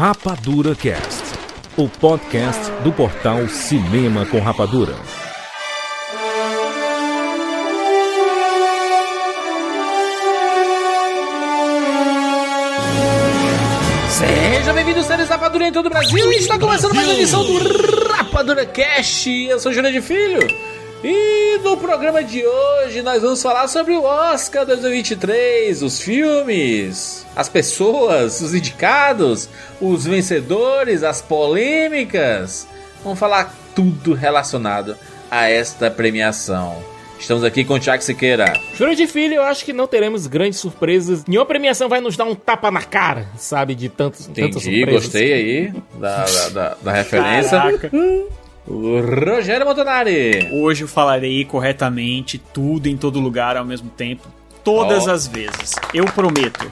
Rapadura Cast, o podcast do portal Cinema com Rapadura. Seja bem-vindo, seres Rapadura em todo o Brasil. E está começando mais uma edição do Rapadura Cast. Eu sou Júlio de Filho. E no programa de hoje nós vamos falar sobre o Oscar 2023, os filmes, as pessoas, os indicados, os vencedores, as polêmicas. Vamos falar tudo relacionado a esta premiação. Estamos aqui com o Thiago Siqueira. Júlio de Filho, eu acho que não teremos grandes surpresas. Nenhuma premiação vai nos dar um tapa na cara, sabe? De tantos, tantas Entendi, surpresas. gostei aí da, da, da- da referência. Caraca. O Rogério Montanari. Hoje eu falarei corretamente tudo em todo lugar ao mesmo tempo, todas Ó. as vezes. Eu prometo.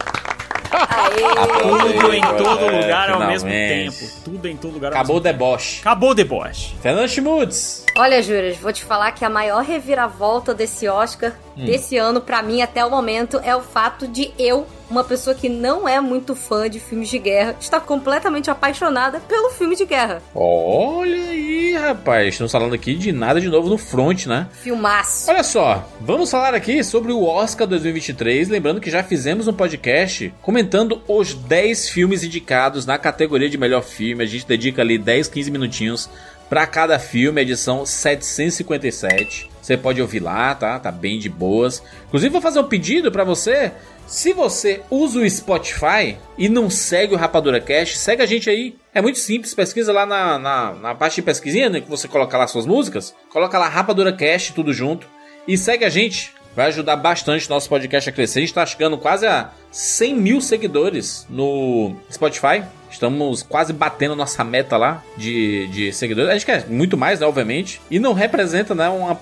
Aê, Tudo em todo é, lugar ao mesmo finalmente. tempo. Tudo em todo lugar ao Acabou o mesmo tempo. deboche. Acabou o deboche. Fernando Schmutz. Olha, Júrias, vou te falar que a maior reviravolta desse Oscar, desse ano, pra mim, até o momento, é o fato de eu, uma pessoa que não é muito fã de filmes de guerra, estar completamente apaixonada pelo filme de guerra. Olha aí, rapaz. Estamos falando aqui de nada de novo no front, né? Filmaço. Olha só, vamos falar aqui sobre o Oscar 2023. Lembrando que já fizemos um podcast comentando os 10 filmes indicados na categoria de melhor filme. A gente dedica ali 10, 15 minutinhos para cada filme, edição 757. Você pode ouvir lá, tá? Tá bem de boas. Inclusive, vou fazer um pedido para você. Se você usa o Spotify e não segue o Rapadura Cast, segue a gente aí. É muito simples, pesquisa lá na, na, na parte de pesquisinha, né, que você coloca lá suas músicas. Coloca lá Rapadura Cast, tudo junto. E segue a gente. Vai ajudar bastante nosso podcast a crescer. A gente tá chegando quase a 100 mil seguidores no Spotify. Estamos quase batendo nossa meta lá de, de seguidores. A gente quer muito mais, né? Obviamente. E não representa, né? Uma,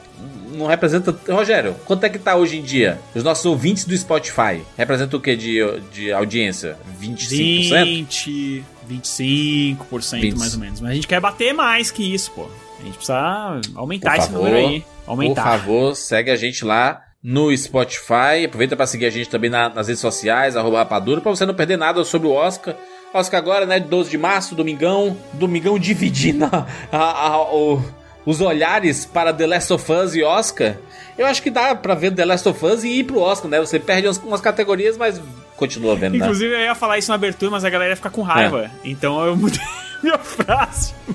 não representa. Rogério, quanto é que tá hoje em dia? Os nossos ouvintes do Spotify representa o que de, de audiência? 25%? 20, 25% 20. mais ou menos. Mas a gente quer bater mais que isso, pô. A gente precisa aumentar Por esse favor, número aí. Aumentar. Por favor, segue a gente lá no Spotify. Aproveita para seguir a gente também na- nas redes sociais, arroba rapadura, pra você não perder nada sobre o Oscar. Oscar agora, né, 12 de março, domingão. Domingão dividindo a- a- a- o- os olhares para The Last of Us e Oscar. Eu acho que dá pra ver The Last of Us e ir pro Oscar, né? Você perde umas, categorias, mas continua vendo, né? Inclusive, eu ia falar isso na abertura, mas a galera ia ficar com raiva. É. Então eu mudei minha frase.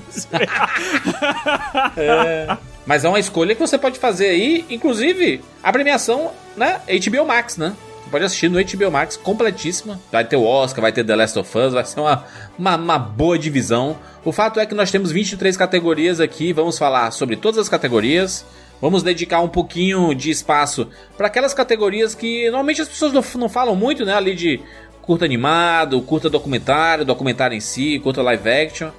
Mas é uma escolha que você pode fazer aí, inclusive a premiação, né? HBO Max, né? Pode assistir no HBO Max completíssima. Vai ter o Oscar, vai ter The Last of Us, vai ser uma, uma, uma boa divisão. O fato é que nós temos 23 categorias aqui, vamos falar sobre todas as categorias. Vamos dedicar um pouquinho de espaço para aquelas categorias que normalmente as pessoas não, não falam muito, né? Ali de curta animado, curta documentário, documentário em si, curta live action.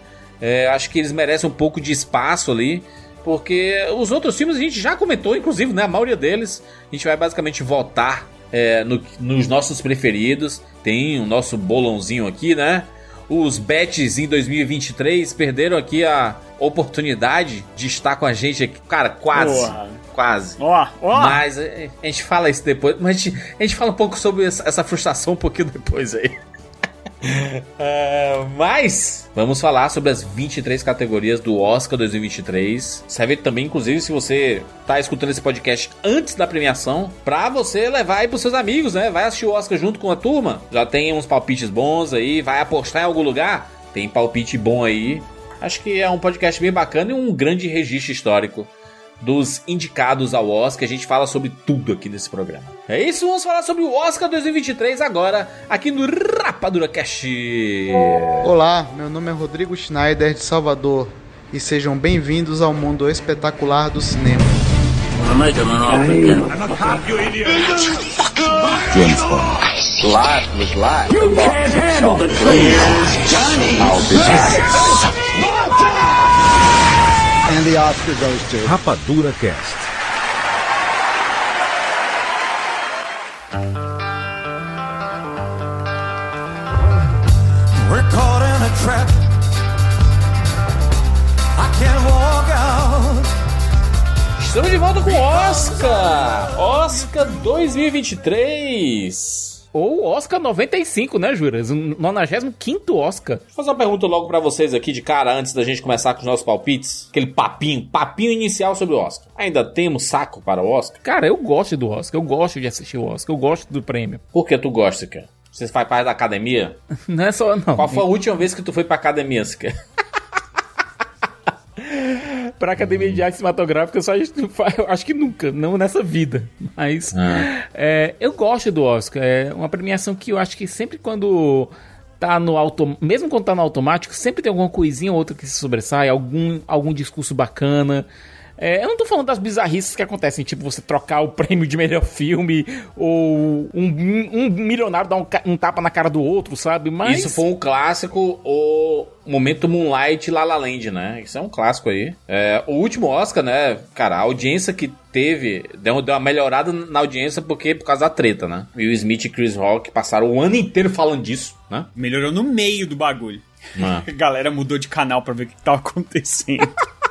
É, acho que eles merecem um pouco de espaço ali. Porque os outros filmes a gente já comentou, inclusive, né? A maioria deles. A gente vai basicamente votar é, no- nos nossos preferidos. Tem o nosso bolãozinho aqui, né? Os bets em 2023 perderam aqui a oportunidade de estar com a gente aqui. Cara, quase. Porra. Quase. Ó, ó. Mas é, a gente fala isso depois. Mas a gente, a gente fala um pouco sobre essa, essa frustração um pouquinho depois aí. É, mas vamos falar sobre as 23 categorias do Oscar 2023. Serve também, inclusive, se você tá escutando esse podcast antes da premiação, pra você levar aí pros seus amigos, né? Vai assistir o Oscar junto com a turma. Já tem uns palpites bons aí, vai apostar em algum lugar? Tem palpite bom aí. Acho que é um podcast bem bacana e um grande registro histórico dos indicados ao Oscar. A gente fala sobre tudo aqui nesse programa. É isso, vamos falar sobre o Oscar 2023 agora, aqui no Rapadura Cast. Olá, meu nome é Rodrigo Schneider de Salvador e sejam bem-vindos ao mundo espetacular do cinema. And the Oscar goes to. Rapadura Cast. We're caught in a trap. I can't walk out. Estamos de volta com Oscar! Oscar 2023! Ou Oscar 95, né, Juras? Um 95 Oscar. Vou fazer uma pergunta logo pra vocês aqui de cara, antes da gente começar com os nossos palpites. Aquele papinho, papinho inicial sobre o Oscar. Ainda temos saco para o Oscar? Cara, eu gosto do Oscar, eu gosto de assistir o Oscar, eu gosto do prêmio. Por que tu gosta, cara? Você faz parte da academia? Não é só, não. Qual foi a última vez que tu foi pra academia, Siqueira? pra Academia de Arte Cinematográfica, eu só eu acho que nunca, não nessa vida. Mas Ah. é, eu gosto do Oscar. É uma premiação que eu acho que sempre quando tá no auto, mesmo quando tá no automático, sempre tem alguma coisinha ou outra que se sobressai, algum, algum discurso bacana. É, eu não tô falando das bizarrices que acontecem, tipo você trocar o prêmio de melhor filme ou um, um milionário dar um, um tapa na cara do outro, sabe? Mas Isso foi um clássico, o momento Moonlight La La Land, né? Isso é um clássico aí. É, o último Oscar, né? Cara, a audiência que teve deu, deu uma melhorada na audiência porque por causa da treta, né? Will Smith e Chris Rock passaram o ano inteiro falando disso, né? Melhorou no meio do bagulho. Mano. A galera mudou de canal pra ver o que tava acontecendo.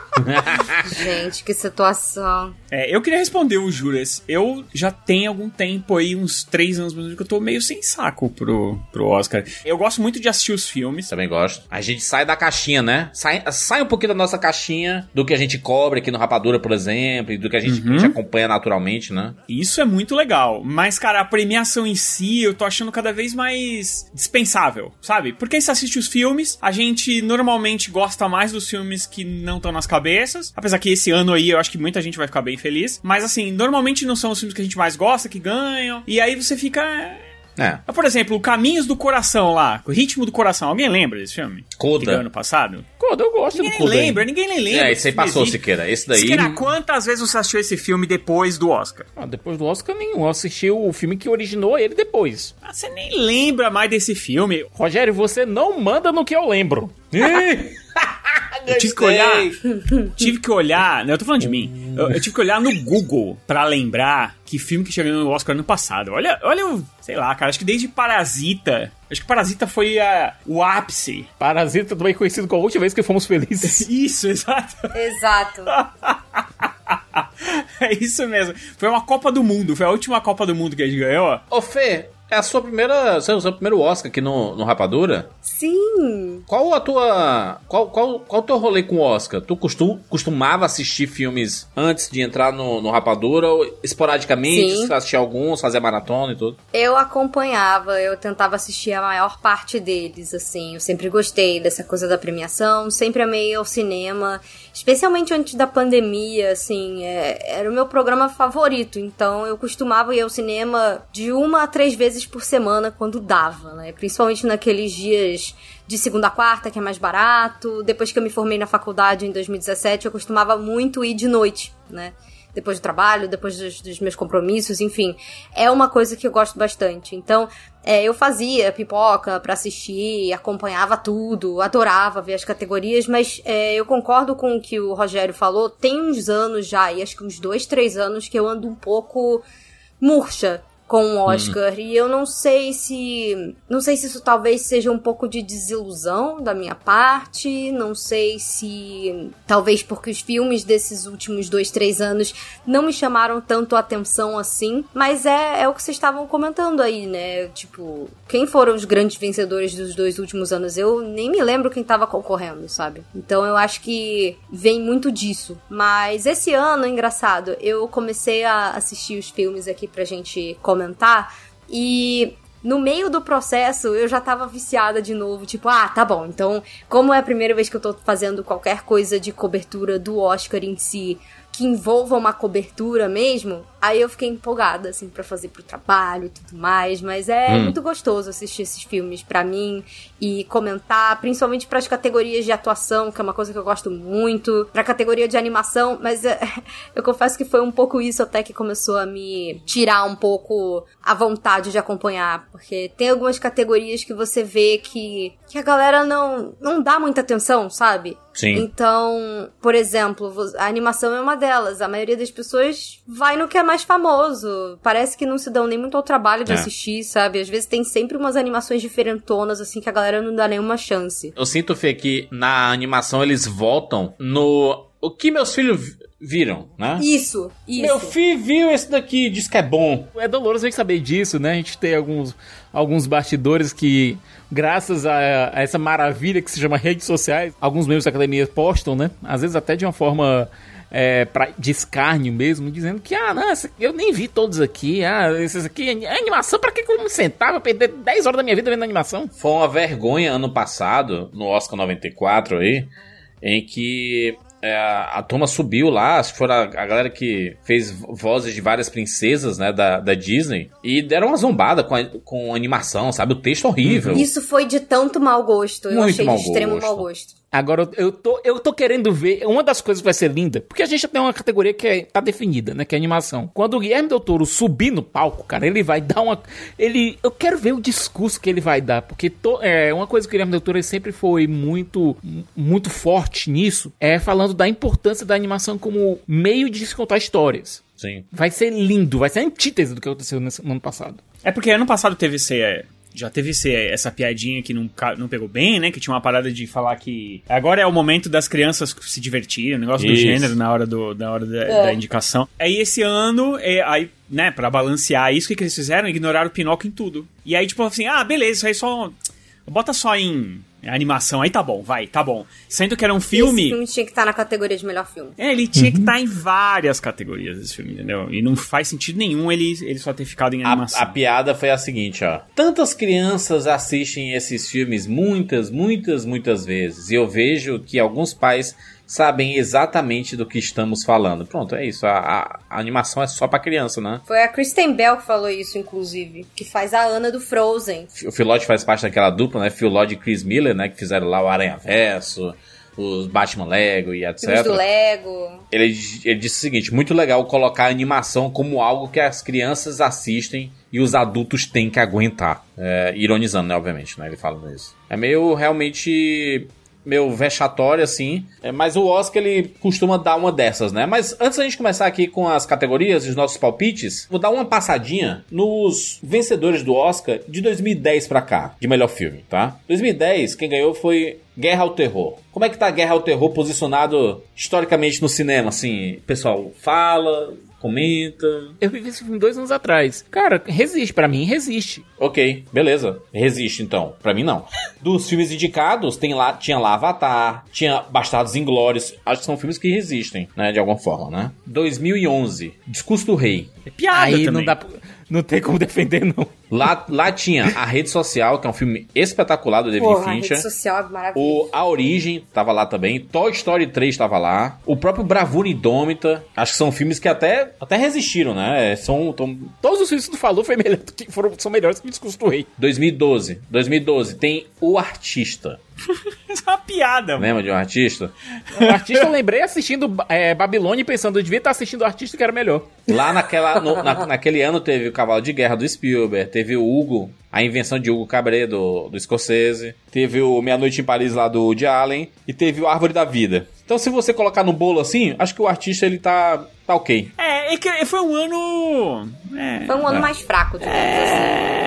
Gente, que situação. É, eu queria responder o Juras. Eu já tenho algum tempo aí, uns três anos mais ou menos, que eu tô meio sem saco pro, pro Oscar. Eu gosto muito de assistir os filmes. Também gosto. A gente sai da caixinha, né? Sai, sai um pouquinho da nossa caixinha, do que a gente cobre aqui no Rapadura, por exemplo, e do que a gente, Uhum. a gente acompanha naturalmente, né? Isso é muito legal. Mas, cara, a premiação em si eu tô achando cada vez mais dispensável, sabe? Porque você assiste os filmes, a gente normalmente gosta mais dos filmes que não estão nas cabeças. Apesar que esse ano aí eu acho que muita gente vai ficar bem feliz. Mas, assim, normalmente não são os filmes que a gente mais gosta que ganham. E aí você fica. É. Por exemplo, o Caminhos do Coração lá, o Ritmo do Coração. Alguém lembra desse filme? Coda. Ano passado? Coda, eu gosto Ninguém do Coda. aí. lembra, ninguém nem lembra. É, esse aí passou, existe. Siqueira. Esse daí. Siqueira, quantas vezes você assistiu esse filme depois do Oscar? Ah, depois do Oscar nenhum. Eu assisti o filme que originou ele depois. Ah, você nem lembra mais desse filme. Rogério, você não manda no que eu lembro. Eu tive que olhar. tive que olhar. Não, eu tô falando de mim. Eu, eu tive que olhar no Google pra lembrar que filme que chegou no Oscar ano passado. Olha, olha o. Sei lá, cara. Acho que desde Parasita. Acho que Parasita foi a, o ápice. Parasita também conhecido como a última vez que fomos felizes. Isso, exato. Exato. É isso mesmo. Foi uma Copa do Mundo. Foi a última Copa do Mundo que a gente ganhou. Ô, Fê, é a sua primeira. Seu, seu primeiro Oscar aqui no, no Rapadura? Sim. Qual a tua. Qual, qual, qual o teu rolê com o Oscar? Tu costum, costumava assistir filmes antes de entrar no, no Rapadura? Ou esporadicamente? Sim. Você assistia alguns, fazia maratona e tudo? Eu acompanhava, eu tentava assistir a maior parte deles, assim. Eu sempre gostei dessa coisa da premiação, sempre amei ao cinema, especialmente antes da pandemia, assim. é- era o meu programa favorito, então eu costumava ir ao cinema de uma a três vezes por semana quando dava, né? Principalmente naqueles dias de segunda a quarta, que é mais barato. Depois que eu me formei na faculdade em 2017, eu costumava muito ir de noite, né? Depois do trabalho, depois dos, dos meus compromissos, enfim. É uma coisa que eu gosto bastante. Então, é, eu fazia pipoca pra assistir, acompanhava tudo, adorava ver as categorias, mas é, eu concordo com o que o Rogério falou. Tem uns anos já, e acho que uns dois, três anos, que eu ando um pouco murcha com o Oscar. E eu não sei se não sei se isso talvez seja um pouco de desilusão da minha parte. Não sei se talvez porque os filmes desses últimos dois três anos não me chamaram tanto a atenção assim. Mas é, é o que vocês estavam comentando aí né? Tipo quem foram os grandes vencedores dos dois últimos anos? Eu nem me lembro quem tava concorrendo sabe? Então eu acho que vem muito disso. Mas esse ano engraçado eu comecei a assistir os filmes aqui pra gente comentar e no meio do processo eu já tava viciada de novo, tipo, ah, tá bom, então, como é a primeira vez que eu tô fazendo qualquer coisa de cobertura do Oscar em si, que envolva uma cobertura mesmo, aí eu fiquei empolgada, assim, pra fazer pro trabalho e tudo mais, mas é Hum. muito gostoso assistir esses filmes pra mim e comentar, principalmente pras categorias de atuação, que é uma coisa que eu gosto muito, pra categoria de animação, mas é, eu confesso que foi um pouco isso até que começou a me tirar um pouco a vontade de acompanhar, porque tem algumas categorias que você vê que, que a galera não, não dá muita atenção, sabe? Sim. Então, por exemplo, a animação é uma delas. A maioria das pessoas vai no que é mais famoso. Parece que não se dão nem muito ao trabalho de É. assistir, sabe? Às vezes tem sempre umas animações diferentonas, assim, que a galera não dá nenhuma chance. Eu sinto, Fê, que na animação eles voltam no. O que meus filhos viram, né? Isso, isso. Meu filho viu esse daqui, disse que é bom. É doloroso a gente saber disso, né? A gente tem alguns, alguns bastidores que, graças a, a essa maravilha que se chama redes sociais, alguns membros da academia postam, né? Às vezes até de uma forma é, pra, de escárnio mesmo, dizendo que, ah, não, eu nem vi todos aqui, ah, esses aqui é animação, pra que que eu me sentava perder 10 horas da minha vida vendo animação? Foi uma vergonha ano passado, no Oscar 94 aí, em que é, a turma subiu lá, acho que foram a, a galera que fez vozes de várias princesas, né, da, da Disney, e deram uma zombada com, a- com animação, sabe? O texto horrível. Isso foi de tanto mau gosto. Eu Muito achei mau de extremo gosto. mau gosto. Agora, eu tô, eu tô querendo ver. Uma das coisas que vai ser linda, porque a gente já tem uma categoria que é, tá definida, né? Que é animação. Quando o Guilherme Del Toro subir no palco, cara, ele vai dar uma. Ele. Eu quero ver o discurso que ele vai dar, porque to- é, uma coisa que o Guilherme Del Toro sempre foi muito, muito forte nisso é falando da importância da animação como meio de se contar histórias. Sim. Vai ser lindo, vai ser a antítese do que aconteceu no ano passado. É porque ano passado teve esse, já teve esse, é, essa piadinha que não, não pegou bem, né? Que tinha uma parada de falar que agora é o momento das crianças se divertirem, o negócio do Isso. gênero na hora, do, na hora da, É. da indicação. Aí esse ano, é, aí, né, pra balancear isso, o que, que eles fizeram? Ignoraram o Pinóquio em tudo. E aí, tipo assim, ah, beleza, isso aí só. Bota só em animação, aí tá bom, vai, tá bom. Sendo que era um Esse filme. filme tinha que estar na categoria de melhor filme. É, ele tinha que estar em várias categorias esse filme, entendeu? E não faz sentido nenhum ele, ele só ter ficado em animação. A, a piada foi a seguinte, ó. Tantas crianças assistem esses filmes muitas, muitas, muitas vezes. E eu vejo que alguns pais sabem exatamente do que estamos falando. Pronto, é isso. A, a- a animação é só pra criança, né? Foi a Kristen Bell que falou isso, inclusive. Que faz a Ana do Frozen. O Phil Lord faz parte daquela dupla, né? Phil Lord e Chris Miller, né? Que fizeram lá o Aranha Verso, os Batman Lego e etc. Filmes do Lego. Ele, ele disse o seguinte: muito legal colocar a animação como algo que as crianças assistem e os adultos têm que aguentar. É, ironizando, né? Obviamente, né? Ele falando isso. É meio realmente. Meio vexatório, assim. É, mas o Oscar, ele costuma dar uma dessas, né? Mas antes da gente começar aqui com as categorias e os nossos palpites, vou dar uma passadinha nos vencedores do Oscar de 2010 pra cá, de melhor filme, tá? 2010, quem ganhou foi Guerra ao Terror. Como é que tá Guerra ao Terror posicionado historicamente no cinema? Assim, o pessoal fala, comenta. Eu vi esse filme dois anos atrás. Cara, resiste, pra mim, resiste. Ok, beleza. Resiste então. Pra mim não. Dos filmes indicados, tem lá, tinha lá Avatar, tinha Bastardos Inglórios. Acho que são filmes que resistem, né, de alguma forma, né? 2011, Discurso do Rei. É piada Aí também. não dá pra- Não tem como defender, não. Lá, lá tinha A Rede Social, que é um filme espetacular do David Porra, a Fincher. rede social é maravilhosa. O A Origem tava lá também. Toy Story 3 tava lá. O próprio Bravura Indômita. Acho que são filmes que até, até resistiram, né? São, tão... Todos os filmes que tu falou foi melhor do que foram, são melhores que do Rei. 2012. 2012 tem O Artista. Isso é uma piada, mano. Lembra de um artista? O artista eu lembrei assistindo é, Babilônia e pensando, eu devia estar assistindo o artista que era melhor. Lá naquela, no- na- naquele ano teve o Cavalo de Guerra do Spielberg, teve o Hugo, a invenção de Hugo Cabret do, do Scorsese, teve o Meia Noite em Paris lá do Woody Allen e teve o Árvore da Vida. Então se você colocar no bolo assim, acho que o artista ele tá, tá ok. É, é que foi um ano. É, Foi um ano É. mais fraco, digamos assim.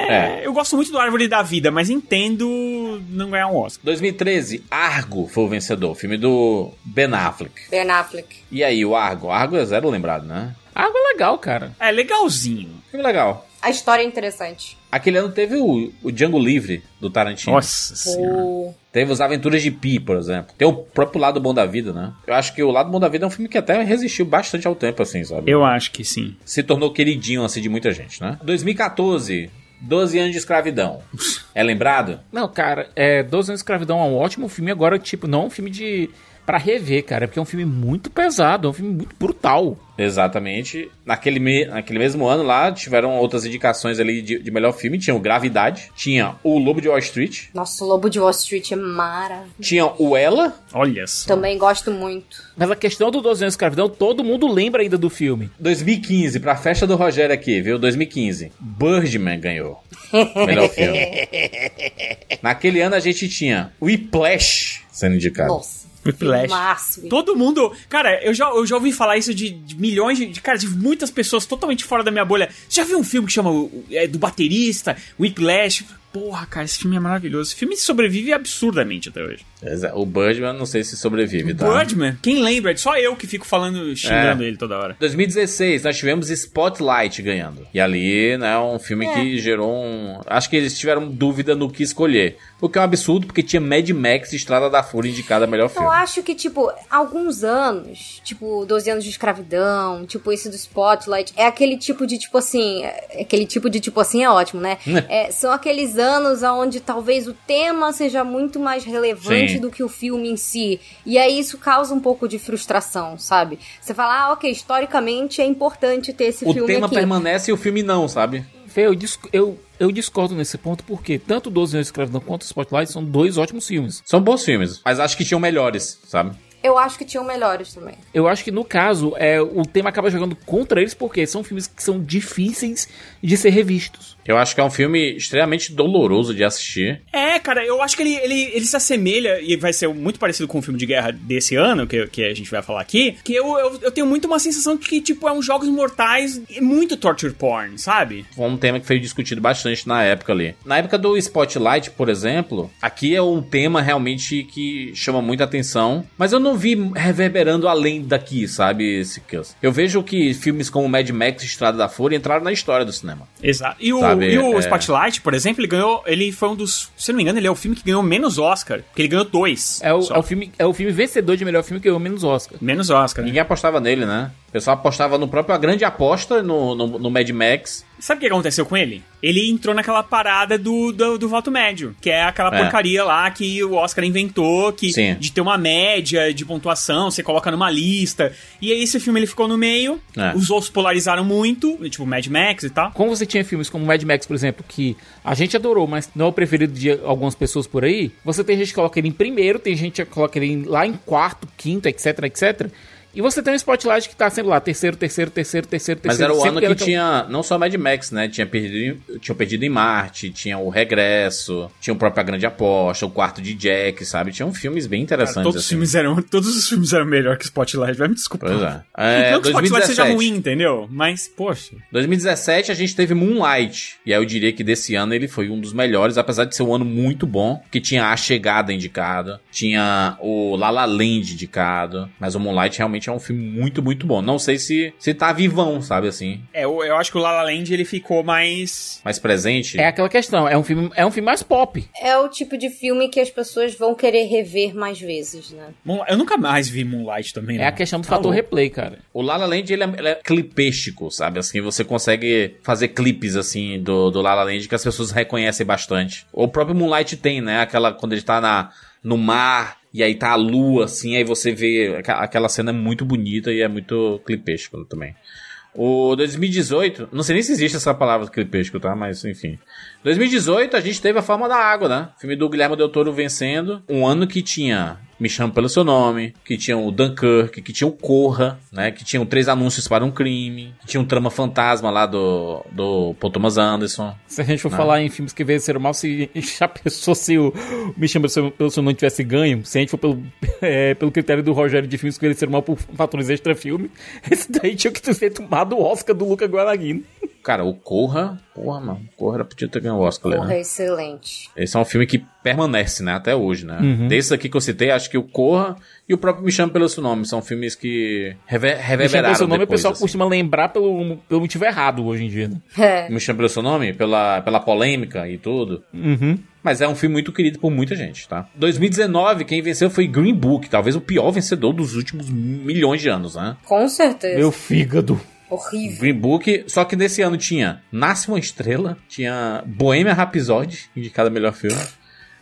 É. Eu gosto muito do Árvore da Vida, mas entendo não ganhar um Oscar. 2013, Argo foi o vencedor, filme do Ben Affleck. Ben Affleck. E aí, o Argo? Argo é zero lembrado, né? Água é legal, cara. É legalzinho. Filme legal. A história é interessante. Aquele ano teve o, o Django Livre, do Tarantino. Nossa senhora. O... Teve os Aventuras de Pi, por exemplo. Tem o próprio Lado Bom da Vida, né? Eu acho que o Lado Bom da Vida é um filme que até resistiu bastante ao tempo, assim, sabe? Eu acho que sim. Se tornou queridinho, assim, de muita gente, né? 2014, 12 anos de escravidão. É lembrado? Não, cara, é, 12 anos de escravidão é um ótimo filme, agora, tipo, não é um filme de... Pra rever, cara, porque é um filme muito pesado, é um filme muito brutal. Exatamente. Naquele, me- naquele mesmo ano lá, tiveram outras indicações ali de, de melhor filme. Tinha o Gravidade, tinha o Lobo de Wall Street, Nossa, o Lobo de Wall Street é maravilhoso. tinha o Ela, Olha só. Também gosto muito. Mas a questão do 12 anos de escravidão, todo mundo lembra ainda do filme. 2015, pra festa do Rogério aqui, viu? 2015. Birdman ganhou. Melhor filme. Naquele ano a gente tinha Whiplash sendo indicado. Nossa. Whiplash. Filmaço. Todo mundo. Cara, eu já, eu já ouvi falar isso de, de milhões de, de. Cara, de muitas pessoas totalmente fora da minha bolha. Já viu um filme que chama é, do baterista, Whiplash? Porra, cara, esse filme é maravilhoso. Esse filme sobrevive absurdamente até hoje. O Birdman, não sei se sobrevive, tá? Birdman, quem lembra? É só eu que fico falando, xingando É. ele toda hora. 2016, nós tivemos Spotlight ganhando. E ali, né, um filme que gerou um. Acho que eles tiveram dúvida no que escolher. O que é um absurdo, porque tinha Mad Max e Estrada da Fúria indicada a melhor Eu filme. acho que, tipo, alguns anos, tipo, 12 anos de escravidão, tipo, esse do Spotlight, é aquele tipo de, tipo assim, é aquele tipo de, tipo assim, é ótimo, né? É, são aqueles anos onde talvez o tema seja muito mais relevante Sim. do que o filme em si. E aí isso causa um pouco de frustração, sabe? Você fala, ah, ok, historicamente é importante ter esse O filme tema aqui. permanece e o filme não, sabe? Fê, eu, eu, eu discordo nesse ponto porque tanto 12 anos de escravidão quanto Spotlight são dois ótimos filmes. São bons filmes, mas acho que tinham melhores, sabe? Eu acho que tinham melhores também. Eu acho que no caso, é, o tema acaba jogando contra eles porque são filmes que são difíceis de ser revistos. Eu acho que é um filme extremamente doloroso de assistir. É, cara, eu acho que ele, ele, ele se assemelha, e vai ser muito parecido com o filme de guerra desse ano, que, que a gente vai falar aqui, que eu, eu, eu tenho muito uma sensação de que, tipo, é um Jogos Mortais e muito torture porn, sabe? Foi um tema que foi discutido bastante na época ali. Na época do Spotlight, por exemplo, aqui é um tema realmente que chama muita atenção, mas eu não vi reverberando além daqui, sabe? Eu vejo que filmes como Mad Max e Estrada da Fúria entraram na história do cinema. Exato. E o, Sabe, e o é. Spotlight, por exemplo, ele ganhou. Ele foi um dos. Se eu não me engano, ele é o filme que ganhou menos Oscar. Porque ele ganhou dois. É o, é o filme, é o filme vencedor de melhor filme que ganhou menos Oscar. Menos Oscar. né? Ninguém apostava nele, né? O pessoal apostava no próprio A Grande Aposta, no, no, no Mad Max. Sabe o que aconteceu com ele? Ele entrou naquela parada do, do, do voto médio, que é aquela É. porcaria lá que o Oscar inventou, que Sim. de ter uma média de pontuação, você coloca numa lista. E aí esse filme ele ficou no meio, É. os outros polarizaram muito, tipo Mad Max e tal. Como você tinha filmes como Mad Max, por exemplo, que a gente adorou, mas não é o preferido de algumas pessoas por aí, você tem gente que coloca ele em primeiro, tem gente que coloca ele lá em quarto, quinto, etc, etc. E você tem um Spotlight que tá sempre lá, terceiro, terceiro, terceiro, terceiro, Mas terceiro. era o ano que era- tinha não só Mad Max, né? Tinha perdido, em- tinha perdido em Marte, tinha o Regresso, tinha o próprio A Grande Aposta, o Quarto de Jack, sabe? Tinham filmes bem Cara, interessantes. todos, os assim. filmes eram, todos os filmes eram melhor que Spotlight, vai me desculpar. Pois é. É, não que Spotlight seja 2017. ruim, entendeu? Mas, poxa. 2017 a gente teve Moonlight. E aí eu diria que desse ano ele foi um dos melhores, apesar de ser um ano muito bom. Que tinha A Chegada indicada, tinha o La La Land indicado. Mas o Moonlight realmente é um filme muito, muito bom. Não sei se, se tá vivão, sabe assim? É, eu, eu acho que o La La Land ele ficou mais. Mais presente. É aquela questão, é um filme, é um filme mais pop. É o tipo de filme que as pessoas vão querer rever mais vezes, né? Moonlight- Eu nunca mais vi Moonlight também. É não. a questão do Tá fator louco. replay, cara. O La La Land, ele é, ele é clipístico, sabe? Assim, você consegue fazer clipes, assim, do, do La La Land que as pessoas reconhecem bastante. O próprio Moonlight tem, né? Aquela, quando ele tá na, no mar, e aí tá a lua, assim, aí você vê... Aquela cena é muito bonita e é muito clipístico também. O 2018, não sei nem se existe essa palavra clipístico, tá? Mas, enfim. 2018, a gente teve a Forma da Água, né? Filme do Guilherme Del Toro vencendo. Um ano que tinha Me Chame Pelo Seu Nome, que tinha o Dunkirk, que tinha o Corra, né? Que tinha Três Anúncios para um Crime, que tinha um Trama Fantasma lá do, do Paul Thomas Anderson. Se a gente for Não. falar em filmes que venceram mal, se já pensou se o Me Chama Pelo Seu- Pelo Seu Nome tivesse ganho, se a gente for pelo, é, pelo critério do Rogério de filmes que venceram mal por fatores extra-filme, esse daí tinha que ter tomado o Oscar do Luca Guadagnino. Cara, o Corra, porra, mano, o Corra podia ter ganho o Oscar, Porra, né? excelente. Esse é um filme que permanece, né, até hoje, né? Uhum. Desses aqui que eu citei, acho que o Corra e o próprio Me Chame Pelo Seu Nome são filmes que rever, Me Chama reverberaram Pelo Seu Nome, o pessoal assim. costuma lembrar pelo, pelo motivo errado hoje em dia. Né? É. Me Chame Pelo Seu Nome, pela, pela polêmica e tudo. Uhum. Mas é um filme muito querido por muita gente, tá? 2019, quem venceu foi Green Book, talvez o pior vencedor dos últimos milhões de anos, né? Com certeza. Meu fígado. Horrível. Green Book, só que nesse ano tinha Nasce uma Estrela, tinha Bohemian Rhapsody, indicada melhor filme,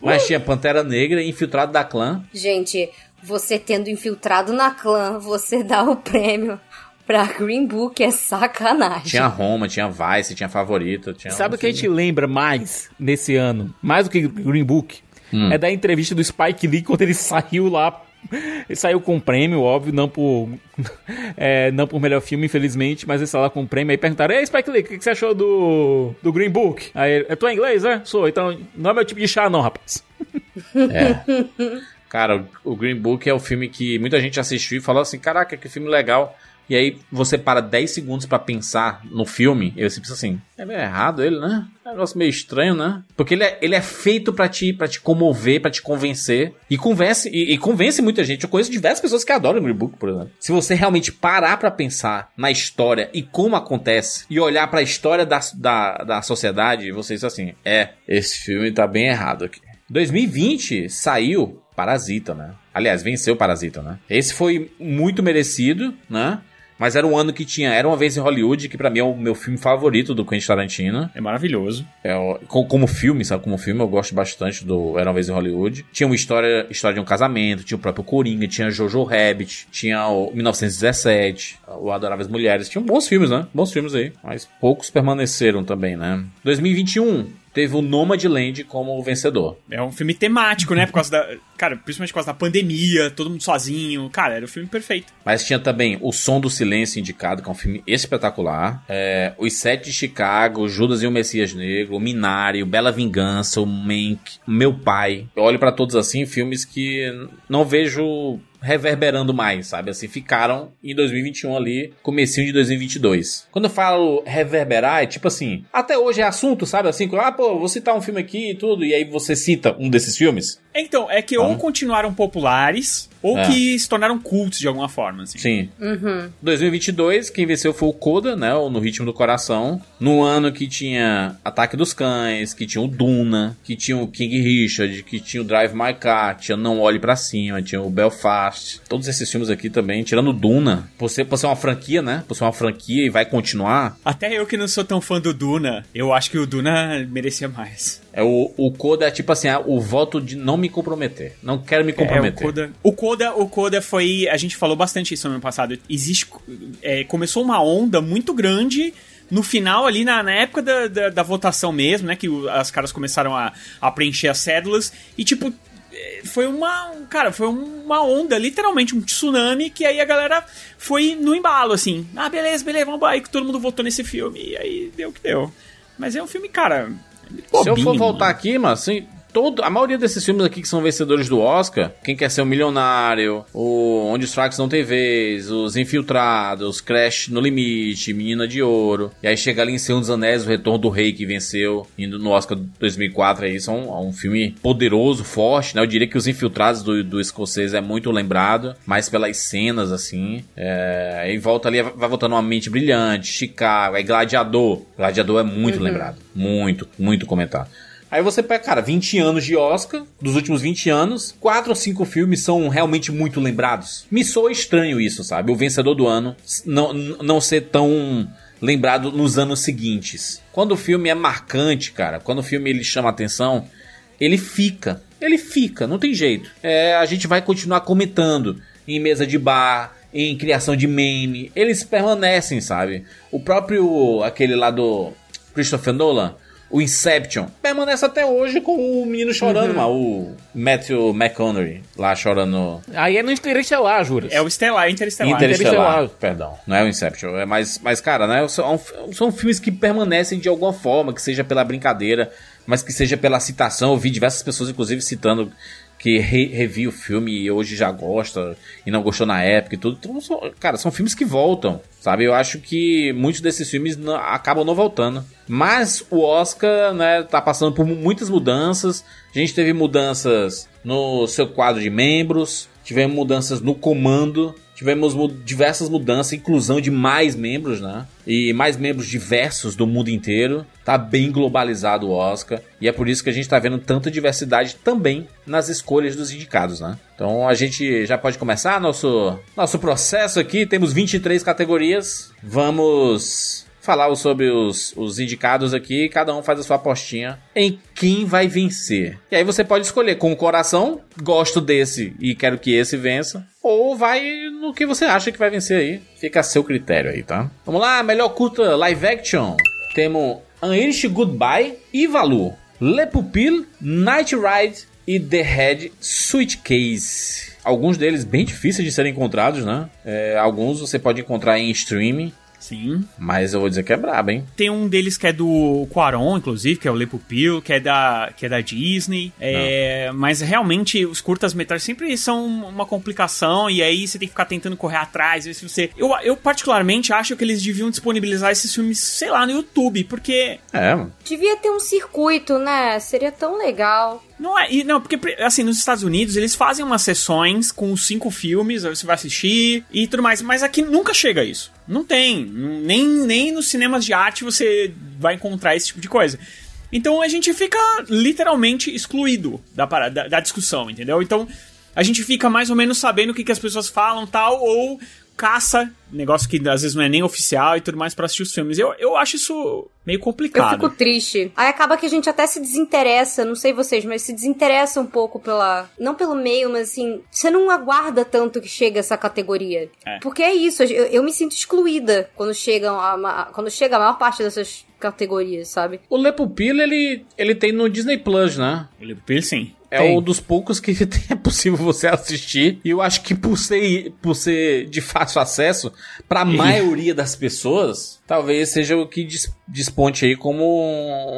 mas tinha Pantera Negra e Infiltrado da Clã. Gente, você tendo infiltrado na clã, você dá o prêmio pra Green Book é sacanagem. Tinha Roma, tinha Vice, tinha Favorita, tinha... Sabe o que a gente lembra mais nesse ano, mais do que Green Book? É da entrevista do Spike Lee quando ele saiu lá. Ele saiu com prêmio, óbvio, não por, é, não por melhor filme, infelizmente, mas ele saiu lá com prêmio. Aí perguntaram: Ei, Spike Lee, o que, que você achou do, do Green Book? Aí É tu é inglês, né? Sou, então não é meu tipo de chá, não, rapaz. Cara, o o Green Book é o filme que muita gente assistiu e falou assim: caraca, que filme legal. E aí você para 10 segundos pra pensar no filme, e você pensa assim, é meio errado ele, né? É um negócio meio estranho, né? Porque ele é, ele é feito pra te, pra te comover, pra te convencer. E convence, e, e convence muita gente. Eu conheço diversas pessoas que adoram o Book, por exemplo. Se você realmente parar pra pensar na história e como acontece, e olhar pra história da, da, da sociedade, você diz assim, é, esse filme tá bem errado aqui. 2020 saiu Parasita, né? Aliás, venceu Parasita, né? Esse foi muito merecido, né? Mas era um ano que tinha Era Uma Vez em Hollywood, que pra mim é o meu filme favorito do Quentin Tarantino. É maravilhoso. É, como filme, sabe? Como filme, eu gosto bastante do Era Uma Vez em Hollywood. Tinha uma história, história de um casamento, tinha o próprio Coringa, tinha Jojo Rabbit, tinha o 1917, o Adoráveis Mulheres. Tinham bons filmes, né? Bons filmes aí. Mas poucos permaneceram também, né? 2021 teve o Nomadland como vencedor. É um filme temático, né? Por causa da. Cara, principalmente por causa da pandemia, todo mundo sozinho. Cara, era o filme perfeito. Mas tinha também O Som do Silêncio indicado, que é um filme espetacular. É, Os Sete de Chicago, Judas e o Messias Negro, O Minari, o Bela Vingança, o Mank, Meu Pai. Eu olho pra todos assim, filmes que não vejo reverberando mais, sabe? Assim, ficaram em 2021 ali, comecinho de 2022. Quando eu falo reverberar, é tipo assim, até hoje é assunto, sabe? Assim, ah, pô, vou citar um filme aqui e tudo, e aí você cita um desses filmes. Então, é que ou Hum. continuaram populares, ou É. que se tornaram cultos de alguma forma, assim. Sim. Uhum. 2022, quem venceu foi o Coda, né? o No Ritmo do Coração. No ano que tinha Ataque dos Cães, que tinha o Duna, que tinha o King Richard, que tinha o Drive My Car, tinha Não Olhe Pra Cima, tinha o Belfast. Todos esses filmes aqui também, tirando o Duna. Por ser, por ser uma franquia, né? Por ser uma franquia e vai continuar. Até eu que não sou tão fã do Duna, eu acho que o Duna merecia mais. É o, o Coda é tipo assim, ah, o voto de não me comprometer. Não quero me É, o comprometer. Coda, o Coda, o Coda foi, a gente falou bastante isso no ano passado. Existe, é, começou uma onda muito grande no final ali na, na época da, da, da votação mesmo, né, que o- as caras começaram a, a preencher as cédulas e tipo é, foi uma, cara, foi uma onda, literalmente um tsunami que aí a galera foi no embalo assim. Ah, beleza, beleza, vamos aí que todo mundo votou nesse filme e aí deu o que deu. Mas é um filme, cara, Se eu for bobinho, voltar mano. aqui, mas assim, todo, a maioria desses filmes aqui que são vencedores do Oscar, Quem Quer Ser um Milionário, o Onde os Fracos Não Têm Vez, Os Infiltrados, Crash no Limite, Menina de Ouro, e aí chega ali em Senhor dos Anéis, O Retorno do Rei, que venceu, indo no Oscar 2004 aí, são é um filme poderoso, forte, né? Eu diria que Os Infiltrados do, do escocês é muito lembrado, mais pelas cenas, assim, é, aí volta ali, vai voltando uma mente brilhante, Chicago, aí Gladiador, Gladiador é muito lembrado, muito, muito comentado. Aí você pega, cara, 20 anos de Oscar, dos últimos 20 anos, 4 ou 5 filmes são realmente muito lembrados. Me soa estranho isso, sabe? O vencedor do ano não, não ser tão lembrado nos anos seguintes. Quando o filme é marcante, cara, quando o filme ele chama atenção, ele fica. Ele fica, não tem jeito. É, a gente vai continuar comentando em mesa de bar, em criação de meme. Eles permanecem, sabe? O próprio, aquele lá do Christopher Nolan, o Inception, permanece até hoje com o menino chorando, lá, o Matthew McConaughey lá chorando. Aí é no Interestelar, juras. É o Estelar, Interestelar. Interestelar, Interestelar. perdão. Não é o Inception, é mais, mas cara, né? São, são filmes que permanecem de alguma forma, que seja pela brincadeira, mas que seja pela citação. Eu vi diversas pessoas, inclusive, citando que re, reviu o filme e hoje já gosta e não gostou na época e tudo. Então, são- cara, são filmes que voltam, sabe? Eu acho que muitos desses filmes não- acabam não voltando. Mas o Oscar, né, tá passando por muitas mudanças. A gente teve mudanças no seu quadro de membros, tivemos mudanças no comando, tivemos diversas mudanças, inclusão de mais membros, né? E mais membros diversos do mundo inteiro. Tá bem globalizado o Oscar. E é por isso que a gente tá vendo tanta diversidade também nas escolhas dos indicados, né? Então a gente já pode começar nosso, nosso processo aqui. Temos 23 categorias. Vamos falar sobre os, os indicados aqui. Cada um faz a sua apostinha em quem vai vencer. E aí você pode escolher com o coração, gosto desse e quero que esse vença. Ou vai no que você acha que vai vencer aí. Fica a seu critério aí, tá? Vamos lá, melhor curta live action. Temos Irish Goodbye e. Le Pupil, Night Ride e The Head Suitcase. Alguns deles bem difíceis de serem encontrados, né? É, alguns você pode encontrar em streaming. Sim. Mas eu vou dizer que é brabo, hein? Tem um deles que é do Quaron, inclusive, que é o Lepo Pil, que é da, que é da Disney. É, mas realmente os curtas-metragens sempre são uma complicação e aí você tem que ficar tentando correr atrás, ver se você. Eu, eu particularmente acho que eles deviam disponibilizar esses filmes, sei lá, no YouTube, porque É, mano. Devia ter um circuito, né? Seria tão legal. Não é, e não, porque assim, nos Estados Unidos eles fazem umas sessões com os cinco filmes, aí você vai assistir e tudo mais, mas aqui nunca chega isso. Não tem, nem, nem nos cinemas de arte você vai encontrar esse tipo de coisa. Então a gente fica literalmente excluído da, da, da discussão, entendeu? Então a gente fica mais ou menos sabendo o que, que as pessoas falam tal, ou caça, negócio que às vezes não é nem oficial e tudo mais pra assistir os filmes. Eu, eu acho isso meio Eu complicado. fico triste. Aí acaba que a gente até se desinteressa, não sei vocês, mas se desinteressa um pouco pela. Não pelo meio, mas assim. Você não aguarda tanto que chega essa categoria. É. Porque é isso, eu, eu me sinto excluída quando chegam a, quando chega a maior parte dessas categorias, sabe? O Lepo Pila, ele, ele tem no Disney Plus, né? O Lepo Pil, sim. É Tem. um dos poucos que é possível você assistir. E eu acho que por ser, por ser de fácil acesso, pra maioria das pessoas, talvez seja o que desponte aí como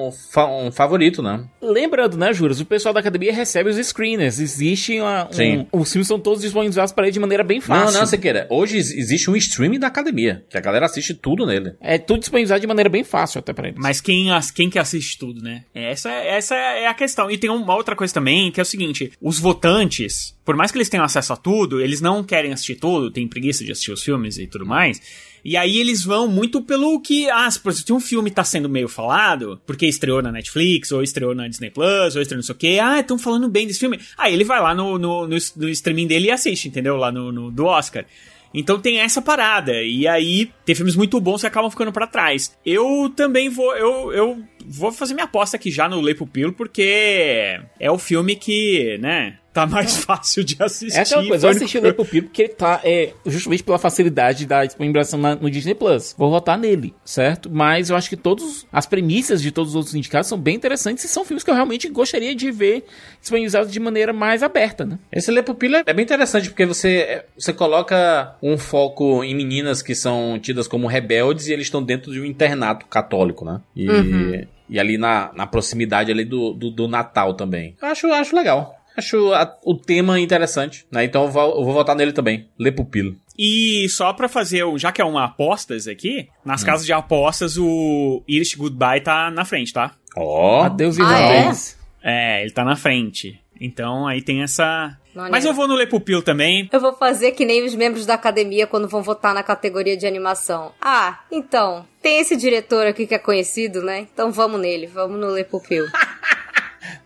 um, fa- um favorito, né? Lembrando, né, Juras? O pessoal da academia recebe os screeners. Existe uma, Sim. um, os filmes são todos disponibilizados para ele de maneira bem fácil. Não, não, você queira. Hoje ex- existe um streaming da academia, que a galera assiste tudo nele. É tudo disponibilizado de maneira bem fácil até pra eles. Mas quem, as- quem que assiste tudo, né? Essa, essa é a questão. E tem uma outra coisa também, que é o seguinte: os votantes, por mais que eles tenham acesso a tudo, eles não querem assistir tudo, têm preguiça de assistir os filmes e tudo mais. E aí eles vão muito pelo que, ah, se por exemplo, um filme tá sendo meio falado, porque estreou na Netflix, ou estreou na Disney Plus, ou estreou não sei o quê, ah, estão falando bem desse filme. Aí ele vai lá no, no, no, no streaming dele e assiste, entendeu? Lá no, no do Oscar. Então tem essa parada. E aí tem filmes muito bons que acabam ficando pra trás. Eu também vou. Eu, eu vou fazer minha aposta aqui já no Lepo Pilo, porque é o filme que, né? Tá mais fácil de assistir. É aquela coisa, eu assisti o Lepo Piro porque ele tá, é, justamente pela facilidade da disponibilização na- no Disney Plus. Vou votar nele, certo? Mas eu acho que todos, as premissas de todos os outros indicados são bem interessantes e são filmes que eu realmente gostaria de ver disponibilizados de maneira mais aberta, né? Esse Lepo Pila é bem interessante, porque você, você coloca um foco em meninas que são tidas como rebeldes e eles estão dentro de um internato católico, né? E, e ali na, na proximidade ali do, do, do Natal também. Eu acho, acho legal. Acho a- o tema interessante, né? Então eu vou, eu vou votar nele também. Lepo Pilo. E só pra fazer, o- já que é uma apostas aqui, nas casas de apostas o Irish Goodbye tá na frente, tá? Ó. Adeus, Ah, é? irlandês. É, ele tá na frente. Então aí tem essa. Maneiro. Mas eu vou no Lepupil também. Eu vou fazer que nem os membros da academia quando vão votar na categoria de animação. Ah, então, tem esse diretor aqui que é conhecido, né? Então vamos nele, vamos no Lepupil.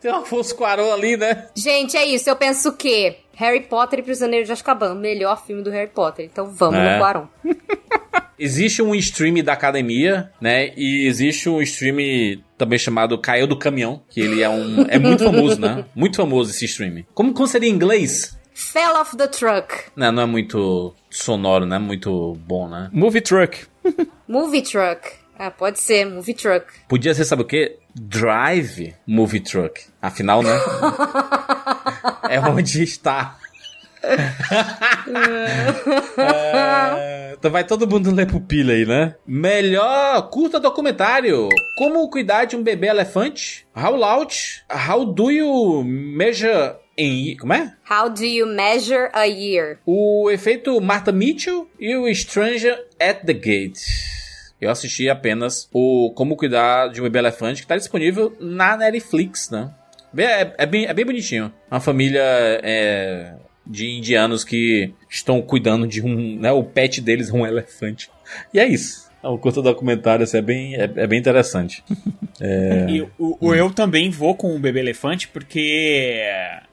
Tem um Afonso Cuarón ali, né? Gente, é isso, eu penso que Harry Potter e Prisioneiro de Azkaban, melhor filme do Harry Potter. Então vamos É. no Quaron. Existe um stream da academia, né? E existe um stream também chamado Caiu do Caminhão, que ele é um. É muito famoso, né? Muito famoso esse stream. Como, como seria em inglês? Fell off the truck. Não, não é muito sonoro, né? Muito bom, né? Movie Truck. Movie truck. Ah, pode ser, movie truck. Podia ser, sabe o quê? Drive Movie Truck. Afinal, né? É onde está. É, então vai todo mundo ler pupila aí, né? Melhor curta documentário. Como cuidar de um bebê elefante? How loud? How do you measure em... Como é? How do you measure a year? O efeito Martha Mitchell e o Stranger at the Gate. Eu assisti apenas o Como Cuidar de um Bebê Elefante, que está disponível na Netflix, né? É, é bem, é bem bonitinho. Uma família é, de indianos que estão cuidando de um... Né, o pet deles é um elefante. E é isso. É um curto documentário, assim, é, bem, é, é bem interessante. E o, o eu também vou com o bebê elefante, porque.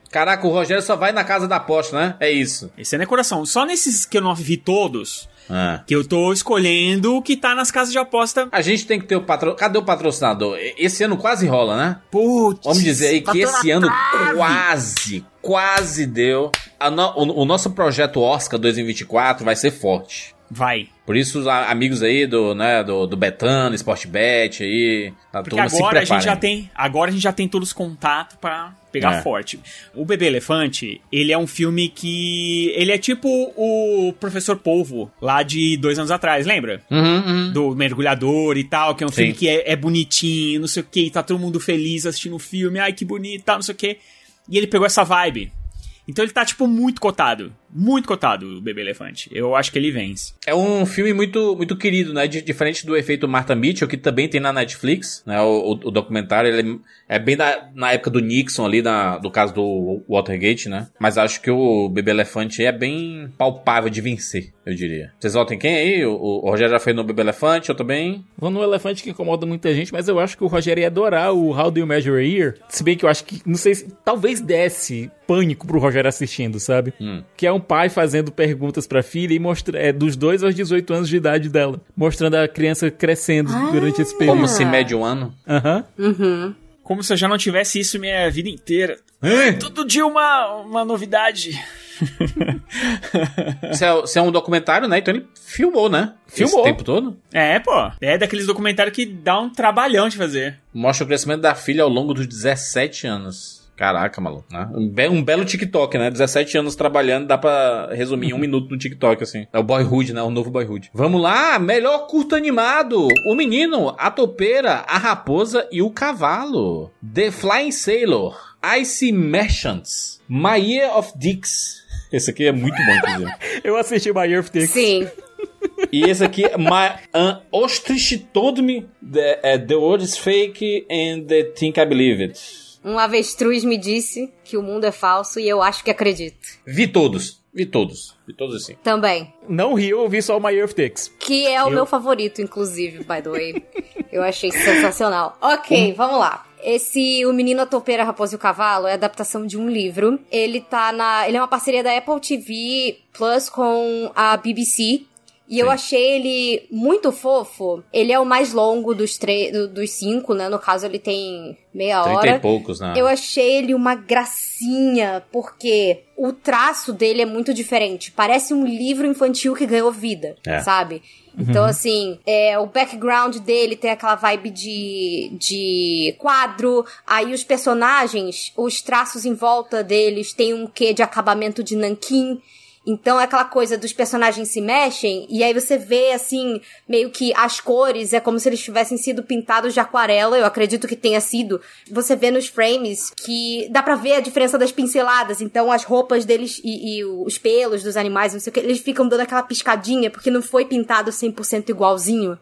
Caraca, o Rogério só vai na casa da aposta, né? É isso. Esse é né, coração. Só nesses que eu não vi todos, Ah. que eu tô escolhendo o que tá nas casas de aposta. A gente tem que ter o patro... Cadê o patrocinador? Esse ano quase rola, né? Putz. Vamos dizer aí que na esse ano trave. quase, quase deu. No- o, o nosso projeto Oscar 2024 vai ser forte. Vai. Por isso, os amigos aí do, né, do, do Betano, Sportbet aí, a Porque turma agora a gente já tem, agora a gente já tem todos os contatos pra pegar É. forte. O Bebê Elefante, ele é um filme que ele é tipo o Professor Polvo lá de dois anos atrás, lembra? Uhum, uhum. Do mergulhador e tal, que é um Sim. filme que é, é bonitinho, não sei o que, tá todo mundo feliz assistindo o filme, ai que bonito, tal, não sei o que. E ele pegou essa vibe. Então ele tá, tipo, muito cotado. Muito cotado, o Bebê Elefante. Eu acho que ele vence. É um filme muito, muito querido, né? Di- diferente do efeito Martha Mitchell, que também tem na Netflix, né? O, o- o documentário, ele é, é bem da- na época do Nixon ali, na, do caso do Watergate, né? Mas acho que o Bebê Elefante é bem palpável de vencer, eu diria. Vocês votam em quem aí? O, o Rogério já fez no Bebê Elefante, eu também. Vou no elefante que incomoda muita gente, mas eu acho que o Rogério ia adorar o How Do You Measure a Year. Se bem que eu acho que, não sei se, talvez desse pânico pro Rogério assistindo, sabe? Hum. Que é um pai fazendo perguntas pra filha e mostra, é, dos 2 aos 18 anos de idade dela. Mostrando a criança crescendo durante esse período. Como se mede um ano. Aham. Como se eu já não tivesse isso minha vida inteira. Todo dia uma, uma novidade. Se é, se é um documentário, né? Então ele filmou, né? Filmou. Esse tempo todo. É, pô. É daqueles documentários que dá um trabalhão de fazer. Mostra o crescimento da filha ao longo dos 17 anos. Caraca, maluco. Né? Um, be- um belo TikTok, né? 17 anos trabalhando, dá pra resumir em um minuto no TikTok, assim. É o Boyhood, né? O novo Boyhood. Vamos lá! Melhor curto animado. O menino, a topeira, a raposa e o cavalo. The Flying Sailor. Ice Merchants. My Year of Dicks. Esse aqui é muito bom, inclusive. Eu assisti My Earth Takes. Sim. E esse aqui, my, an ostrich told me that uh, the word is fake and they think I believe it. Um avestruz me disse que o mundo é falso e eu acho que acredito. Vi todos, vi todos, vi todos assim. Também. Não ri, eu vi só o My Earth Takes. Que é o meu favorito, inclusive, by the way. Eu achei sensacional. Ok, vamos lá. Esse O Menino, a Topeira, a Raposa e o Cavalo é a adaptação de um livro. Ele tá na. Ele é uma parceria da Apple TV Plus com a BBC. E eu achei ele muito fofo. Ele é o mais longo dos, do- dos cinco, né? No caso, ele tem meia Trinta hora. e poucos, né? Eu achei ele uma gracinha, porque o traço dele é muito diferente. Parece um livro infantil que ganhou vida, É. sabe? Então, assim, é, o background dele tem aquela vibe de, de quadro. Aí os personagens, os traços em volta deles tem um quê de acabamento de nanquim. Então é aquela coisa dos personagens se mexem e aí você vê assim, meio que as cores, é como se eles tivessem sido pintados de aquarela, eu acredito que tenha sido. Você vê nos frames que dá pra ver a diferença das pinceladas, então as roupas deles e, e os pelos dos animais, não sei o que, eles ficam dando aquela piscadinha porque não foi pintado 100% igualzinho.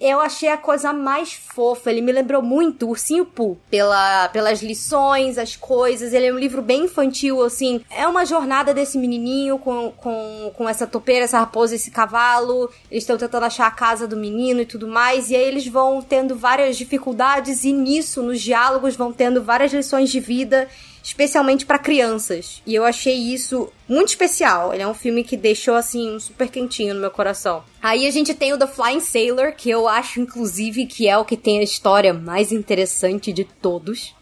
Eu achei a coisa mais fofa. Ele me lembrou muito Ursinho Pooh. Pela, pelas lições, as coisas. Ele é um livro bem infantil, assim. É uma jornada desse menininho com, com, com essa topeira, essa raposa, esse cavalo. Eles estão tentando achar a casa do menino e tudo mais. E aí eles vão tendo várias dificuldades. E nisso, nos diálogos, vão tendo várias lições de vida especialmente pra crianças. E eu achei isso muito especial. Ele é um filme que deixou assim um super quentinho no meu coração. Aí a gente tem o The Flying Sailor, que eu acho inclusive que é o que tem a história mais interessante de todos.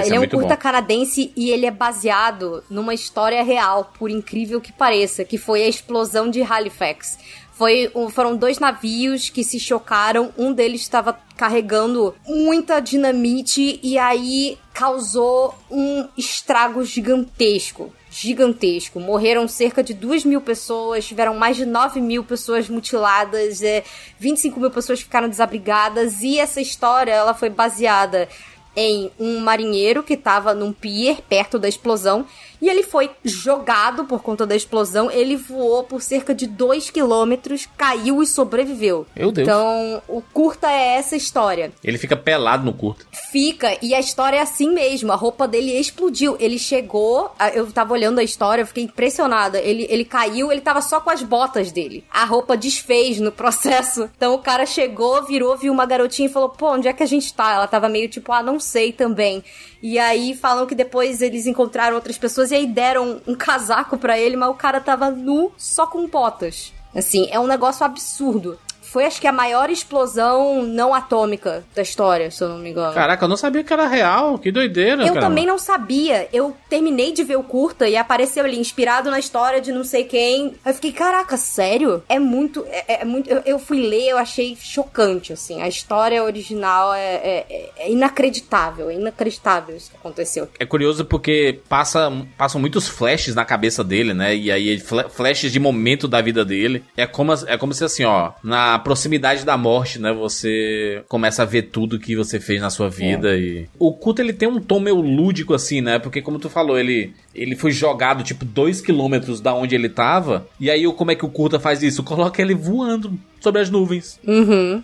Esse ele é é, um curta bom. canadense e ele é baseado numa história real, por incrível que pareça, que foi a explosão de Halifax. Foi, foram dois navios que se chocaram, um deles estava carregando muita dinamite e aí causou um estrago gigantesco. Gigantesco. Morreram cerca de 2 mil pessoas, tiveram mais de 9 mil pessoas mutiladas, é, 25 mil pessoas ficaram desabrigadas e essa história ela foi baseada em um marinheiro que estava num pier perto da explosão e ele foi jogado por conta da explosão. Ele voou por cerca de 2 quilômetros, caiu e sobreviveu. Meu Deus. Então, o curta é essa história. Ele fica pelado no curto. Fica, e a história é assim mesmo. A roupa dele explodiu. Ele chegou, eu tava olhando a história, eu fiquei impressionada. Ele, ele caiu, ele tava só com as botas dele. A roupa desfez no processo. Então o cara chegou, virou, viu uma garotinha e falou: pô, onde é que a gente tá? Ela tava meio tipo, ah, não sei também. E aí falam que depois eles encontraram outras pessoas e aí deram um casaco pra ele, mas o cara tava nu, só com botas. Assim, é um negócio absurdo. Foi acho que a maior explosão não atômica da história, se eu não me engano. Caraca, eu não sabia que era real. Que doideira, Eu cara. também não sabia. Eu terminei de ver o curta e apareceu ali, inspirado na história de não sei quem. Eu fiquei, caraca, sério? É muito. É, é muito. Eu, eu fui ler, eu achei chocante, assim. A história original é, é- é inacreditável. É inacreditável isso que aconteceu. É curioso porque passa, passam muitos flashes na cabeça dele, né? E aí, fla- flashes de momento da vida dele. É como, é como se assim, ó, na proximidade da morte, né? Você começa a ver tudo que você fez na sua vida. E. O culto ele tem um tom meio lúdico, assim, né? Porque, como tu falou, ele, ele foi jogado, tipo, dois quilômetros da onde ele tava. E aí, como é que o curta faz isso? Coloca ele voando sobre as nuvens. Uhum.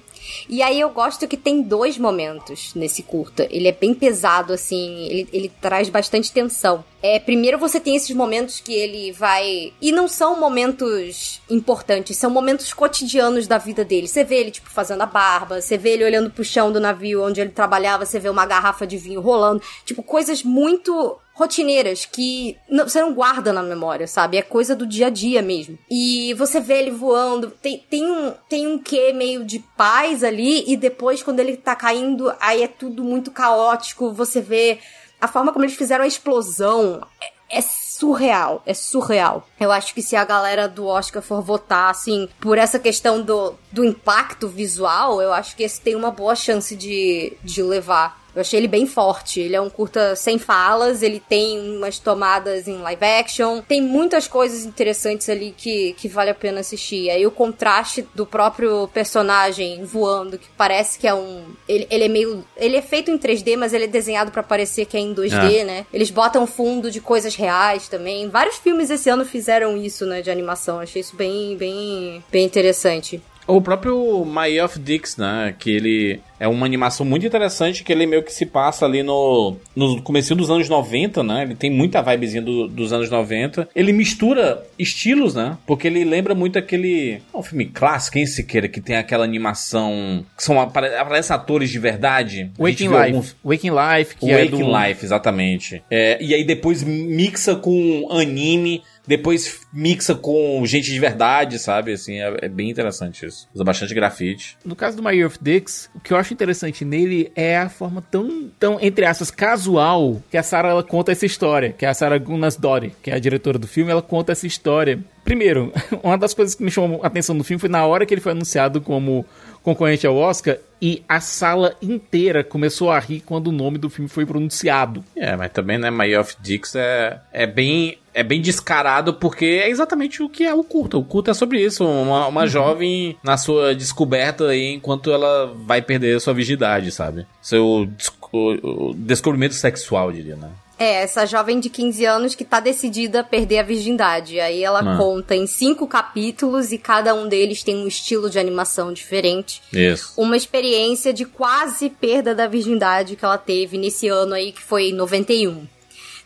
E aí eu gosto que tem dois momentos nesse curta. Ele é bem pesado, assim, ele, ele traz bastante tensão. É, primeiro você tem esses momentos que ele vai. E não são momentos importantes, são momentos cotidianos da vida dele. Você vê ele, tipo, fazendo a barba, você vê ele olhando pro chão do navio onde ele trabalhava, você vê uma garrafa de vinho rolando. Tipo, coisas muito rotineiras que não- você não guarda na memória, sabe? É coisa do dia a dia mesmo. E você vê ele voando, tem, tem, um, tem um quê meio de paz ali, e depois, quando ele tá caindo, aí é tudo muito caótico. Você vê a forma como eles fizeram a explosão. É, é surreal, é surreal. Eu acho que se a galera do Oscar for votar, assim, por essa questão do, do impacto visual, eu acho que esse tem uma boa chance de, de levar. Eu achei ele bem forte. Ele é um curta sem falas, ele tem umas tomadas em live action, tem muitas coisas interessantes ali que, que vale a pena assistir. Aí o contraste do próprio personagem voando, que parece que é um. Ele, ele é meio. Ele é feito em 3D, mas ele é desenhado pra parecer que é em 2D, né? Eles botam fundo de coisas reais também. Vários filmes esse ano fizeram isso, né, de animação. Achei isso bem, bem, bem interessante. O próprio My of Dix, né? Que ele é uma animação muito interessante que ele meio que se passa ali no, no começo dos anos 90, né? Ele tem muita vibezinha do- dos anos 90. Ele mistura estilos, né? Porque ele lembra muito aquele... É um filme clássico, hein, Siqueira? Que tem aquela animação... Que são, apare- aparecem atores de verdade. Waking Life. alguns- Waking Life, que é Waking do... Life, exatamente. É, e aí depois mixa com anime, depois mixa com gente de verdade, sabe? Assim, é, é bem interessante isso. Usa bastante grafite. No caso do My Year of Dix, o que eu acho interessante nele é a forma tão, tão entre aspas, casual que a Sarah ela conta essa história. Que é a Sarah Gunas Dory, que é a diretora do filme, ela conta essa história. Primeiro, uma das coisas que me chamou a atenção no filme foi na hora que ele foi anunciado como concorrente ao Oscar e a sala inteira começou a rir quando o nome do filme foi pronunciado. É, mas também, né, My of Dix é, é bem é bem descarado porque é exatamente o que é o curta. O curta é sobre isso, uma, uma jovem na sua descoberta aí enquanto ela vai perder a sua virgindade, sabe? Seu desco- descobrimento sexual, diria, né? É, essa jovem de 15 anos que tá decidida a perder a virgindade. Aí ela Ah. conta em cinco capítulos e cada um deles tem um estilo de animação diferente. Isso. Uma experiência de quase perda da virgindade que ela teve nesse ano aí, que foi em 91.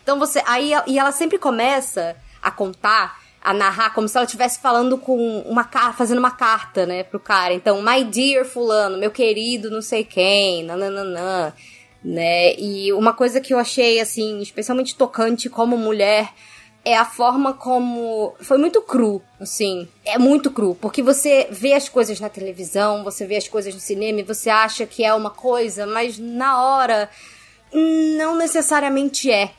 Então você. Aí e ela sempre começa a contar, a narrar, como se ela estivesse falando com uma carta, fazendo uma carta, né, pro cara. Então, my dear fulano, meu querido não sei quem, nananã, né? E uma coisa que eu achei, assim, especialmente tocante como mulher é a forma como. Foi muito cru, assim. É muito cru. Porque você vê as coisas na televisão, você vê as coisas no cinema e você acha que é uma coisa, mas na hora não necessariamente é.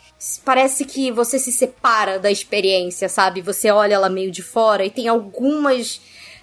Parece que você se separa da experiência, sabe? Você olha ela meio de fora e tem algumas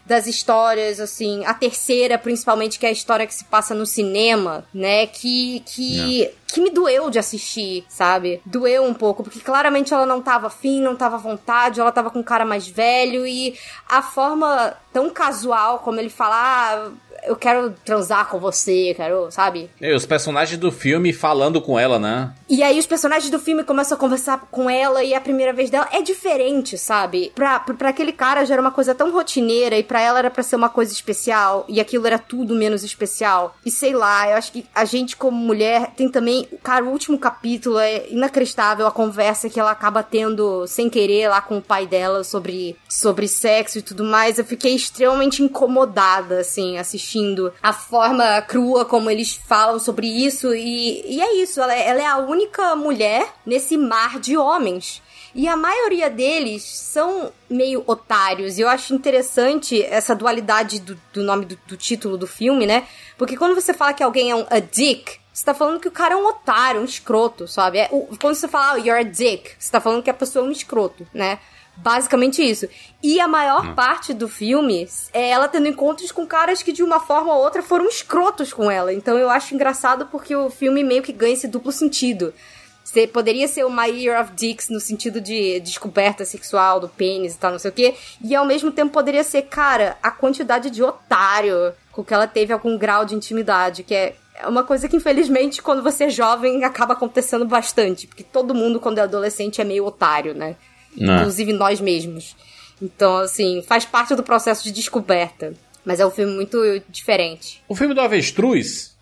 das histórias, assim, a terceira, principalmente, que é a história que se passa no cinema, né? Que, que, que me doeu de assistir, sabe? Doeu um pouco, porque claramente ela não tava afim, não tava à vontade, ela tava com um cara mais velho e a forma tão casual como ele fala, ah, eu quero transar com você, quero, sabe? E os personagens do filme falando com ela, né? E aí os personagens do filme começam a conversar com ela e a primeira vez dela é diferente, sabe? Pra, pra, pra aquele cara já era uma coisa tão rotineira e pra ela era pra ser uma coisa especial e aquilo era tudo menos especial. E sei lá, eu acho que a gente como mulher tem também, cara, o último capítulo é inacreditável a conversa que ela acaba tendo sem querer lá com o pai dela sobre, sobre sexo e tudo mais. Eu fiquei extremamente incomodada, assim, assistindo a forma crua como eles falam sobre isso. E, e é isso, ela, é- ela é a única mulher nesse mar de homens. E a maioria deles são meio otários. E eu acho interessante essa dualidade do, do nome do, do título do filme, né? Porque quando você fala que alguém é um a dick, você tá falando que o cara é um otário, um escroto, sabe? É, o- quando você fala, oh, you're a dick, você tá falando que a pessoa é um escroto, né? Basicamente isso. E a maior parte do filme é ela tendo encontros com caras que de uma forma ou outra foram escrotos com ela. Então eu acho engraçado porque o filme meio que ganha esse duplo sentido. Você poderia ser uma Year of Dicks no sentido de descoberta sexual do pênis e tal, não sei o quê. E ao mesmo tempo poderia ser, cara, a quantidade de otário com que ela teve algum grau de intimidade, que é é uma coisa que infelizmente quando você é jovem acaba acontecendo bastante, porque todo mundo quando é adolescente é meio otário, né? Não. Inclusive nós mesmos. Então, assim, faz parte do processo de descoberta. Mas é um filme muito diferente. O filme do avestruz.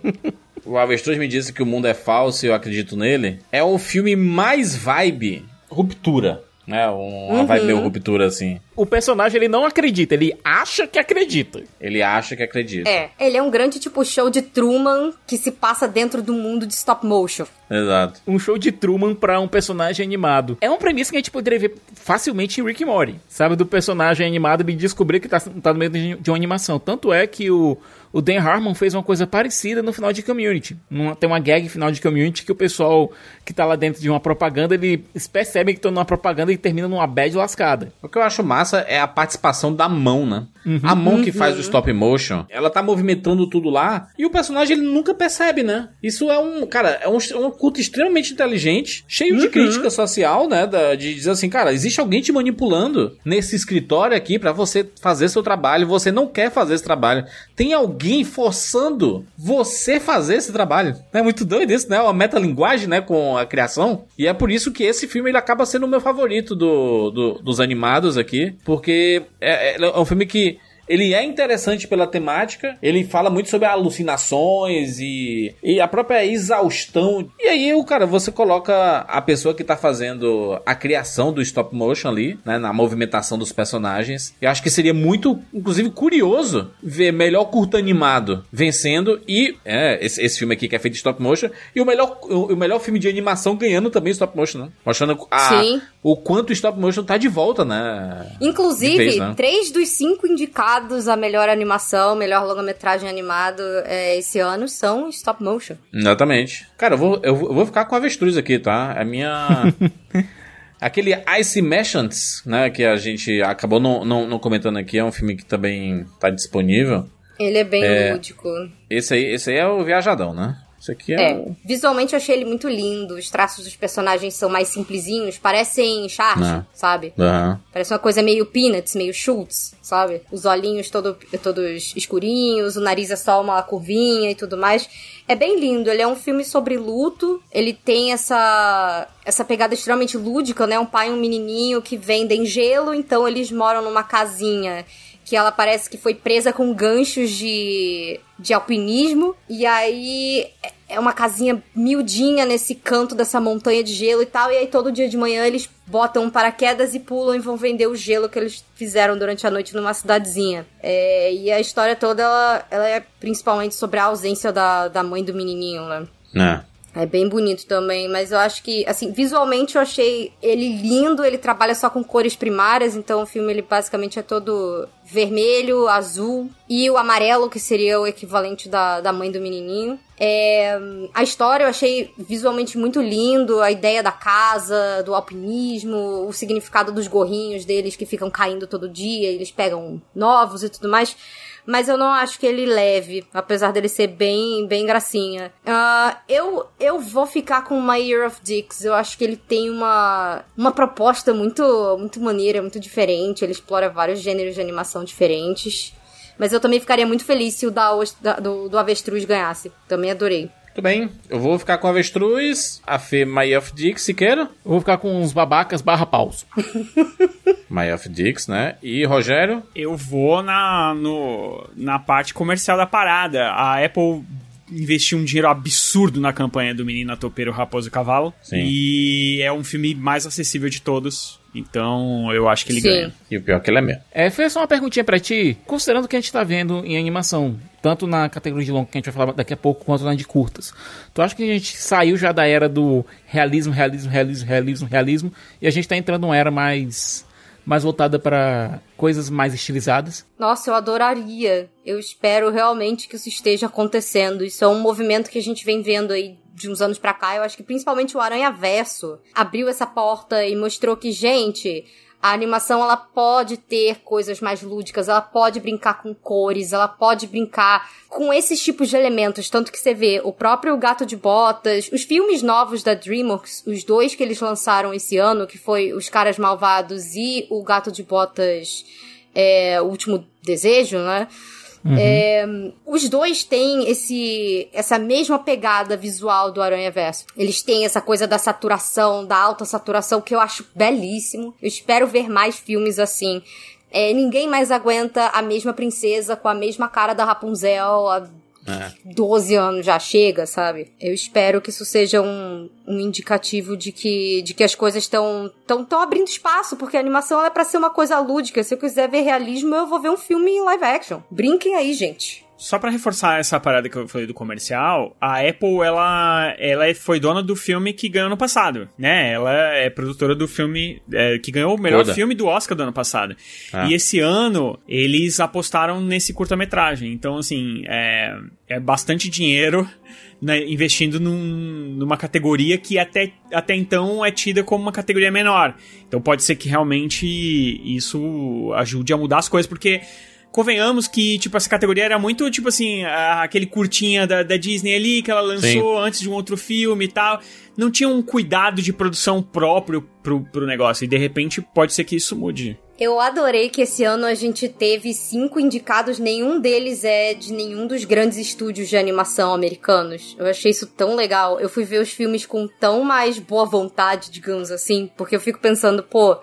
o avestruz me disse que o mundo é falso e eu acredito nele. É o filme mais vibe ruptura. Né? Um- Uma Uhum. vibe meio ruptura assim. O personagem ele não acredita, ele acha que acredita. Ele acha que acredita. É, ele é um grande tipo show de Truman que se passa dentro do mundo de stop motion. Exato. Um show de Truman pra um personagem animado. É uma premissa que a gente poderia ver facilmente em Rick e Morty. Sabe, do personagem animado e descobrir que tá, tá no meio de, de uma animação. Tanto é que o, o Dan Harmon fez uma coisa parecida no final de Community. Numa- tem uma gag final de Community que o pessoal que tá lá dentro de uma propaganda, eles percebem que estão numa propaganda e termina numa bad lascada. O que eu acho massa é a participação da mão, né? A mão que faz o stop motion, ela tá movimentando tudo lá e o personagem ele nunca percebe, né? Isso é um, cara, é um, é um culto extremamente inteligente, cheio de crítica social, né? da- de dizer assim, cara, existe alguém te manipulando nesse escritório aqui pra você fazer seu trabalho, você não quer fazer esse trabalho. Tem alguém forçando você fazer esse trabalho. É muito doido isso, né? Uma metalinguagem, né? Com a criação. E é por isso que esse filme ele acaba sendo o meu favorito do, do- dos animados aqui. Porque é, é- é um filme que. Ele é interessante pela temática, ele fala muito sobre alucinações e, e a própria exaustão. E aí, o cara, você coloca a pessoa que tá fazendo a criação do stop motion ali, né, na movimentação dos personagens. Eu acho que seria muito, inclusive, curioso ver melhor curto animado vencendo e é, esse, esse filme aqui que é feito em stop motion e o melhor, o, o melhor filme de animação ganhando também stop motion, né? Mostrando a, o quanto o stop motion tá de volta, né? Inclusive, De né? três dos cinco indicados a melhor animação, melhor longa-metragem animado é, esse ano são stop motion. Exatamente. Cara, eu vou, eu vou eu vou ficar com avestruz aqui, tá? A minha. Aquele Ice Merchants, né? Que a gente acabou não, não, não comentando aqui, é um filme que também tá disponível. Ele é bem É. lúdico. Esse aí, esse aí é o Viajadão, né? Esse aqui é. É, visualmente eu achei ele muito lindo. Os traços dos personagens são mais simplesinhos, parecem charge, Ah. sabe? Aham. Parece uma coisa meio Peanuts, meio Schultz, sabe? Os olhinhos todo, todos escurinhos, o nariz é só uma curvinha e tudo mais. É bem lindo, ele é um filme sobre luto, ele tem essa essa pegada extremamente lúdica, né? Um pai e um menininho que vendem gelo, então eles moram numa casinha que ela parece que foi presa com ganchos de, de alpinismo. E aí é- uma casinha miudinha nesse canto dessa montanha de gelo e tal. E aí todo dia de manhã eles botam paraquedas e pulam e vão vender o gelo que eles fizeram durante a noite numa cidadezinha. É, e a história toda ela, ela é principalmente sobre a ausência da, da mãe do menininho, né? É. É bem bonito também, mas eu acho que, assim, visualmente eu achei ele lindo, ele trabalha só com cores primárias, então o filme ele basicamente é todo vermelho, azul e o amarelo, que seria o equivalente da, da mãe do menininho. É, a história eu achei visualmente muito lindo, a ideia da casa, do alpinismo, o significado dos gorrinhos deles que ficam caindo todo dia, eles pegam novos e tudo mais mas eu não acho que ele leve, apesar dele ser bem, bem gracinha. Ah, eu, eu vou ficar com My Year of Dicks. Eu acho que ele tem uma, uma proposta muito, muito maneira, muito diferente. Ele explora vários gêneros de animação diferentes. Mas eu também ficaria muito feliz se o da- do, do Avestruz ganhasse. Também adorei. Muito bem. Eu vou ficar com avestruz, a Fê My of Dix, se queira. Eu vou ficar com uns babacas barra paus. My of Dix, né? E Rogério. Eu vou na, no, na parte comercial da parada. A Apple investiu um dinheiro absurdo na campanha do Menino Topeiro Raposo e Cavalo. Sim. E é um filme mais acessível de todos. Então eu acho que ele Sim. ganha. E o pior é que ele é mesmo. É, foi só uma perguntinha pra ti. Considerando o que a gente tá vendo em animação, tanto na categoria de longo que a gente vai falar daqui a pouco, quanto na de curtas. Tu acha que a gente saiu já da era do realismo, realismo, realismo, realismo, realismo, e a gente tá entrando numa era mais mais voltada pra coisas mais estilizadas? Nossa, eu adoraria. Eu espero realmente que isso esteja acontecendo. Isso é um movimento que a gente vem vendo aí de uns anos pra cá. Eu acho que principalmente o Aranha Verso abriu essa porta e mostrou que, gente, a animação ela pode ter coisas mais lúdicas, ela pode brincar com cores, ela pode brincar com esses tipos de elementos, tanto que você vê o próprio Gato de Botas, os filmes novos da DreamWorks, os dois que eles lançaram esse ano, que foi Os Caras Malvados e o Gato de Botas, é, o Último Desejo, né? É, os dois têm esse, essa mesma pegada visual do Aranha Verso. Eles têm essa coisa da saturação, da alta saturação, que eu acho belíssimo. Eu espero ver mais filmes assim. É, ninguém mais aguenta a mesma princesa com a mesma cara da Rapunzel há 12 anos já chega, sabe? Eu espero que isso seja um, um indicativo de que, de que as coisas estão tão, tão abrindo espaço, porque a animação é pra ser uma coisa lúdica. Se eu quiser ver realismo, eu vou ver um filme em live action. Brinquem aí, gente. Só pra reforçar essa parada que eu falei do comercial, a Apple, ela, ela foi dona do filme que ganhou no passado, né? Ela é produtora do filme é, que ganhou o melhor Coda. filme do Oscar do ano passado. Ah. E esse ano, eles apostaram nesse curta-metragem. Então, assim, é, é bastante dinheiro né, investindo num- numa categoria que até, até então é tida como uma categoria menor. Então pode ser que realmente isso ajude a mudar as coisas, porque convenhamos que, tipo, essa categoria era muito, tipo assim, a- aquele curtinha da, da Disney ali que ela lançou antes de um outro filme e tal. Não tinha um cuidado de produção próprio pro, pro negócio. E de repente pode ser que isso mude. Eu adorei que esse ano a gente teve cinco indicados, nenhum deles é de nenhum dos grandes estúdios de animação americanos. Eu achei isso tão legal. Eu fui ver os filmes com tão mais boa vontade, digamos assim, porque eu fico pensando, pô,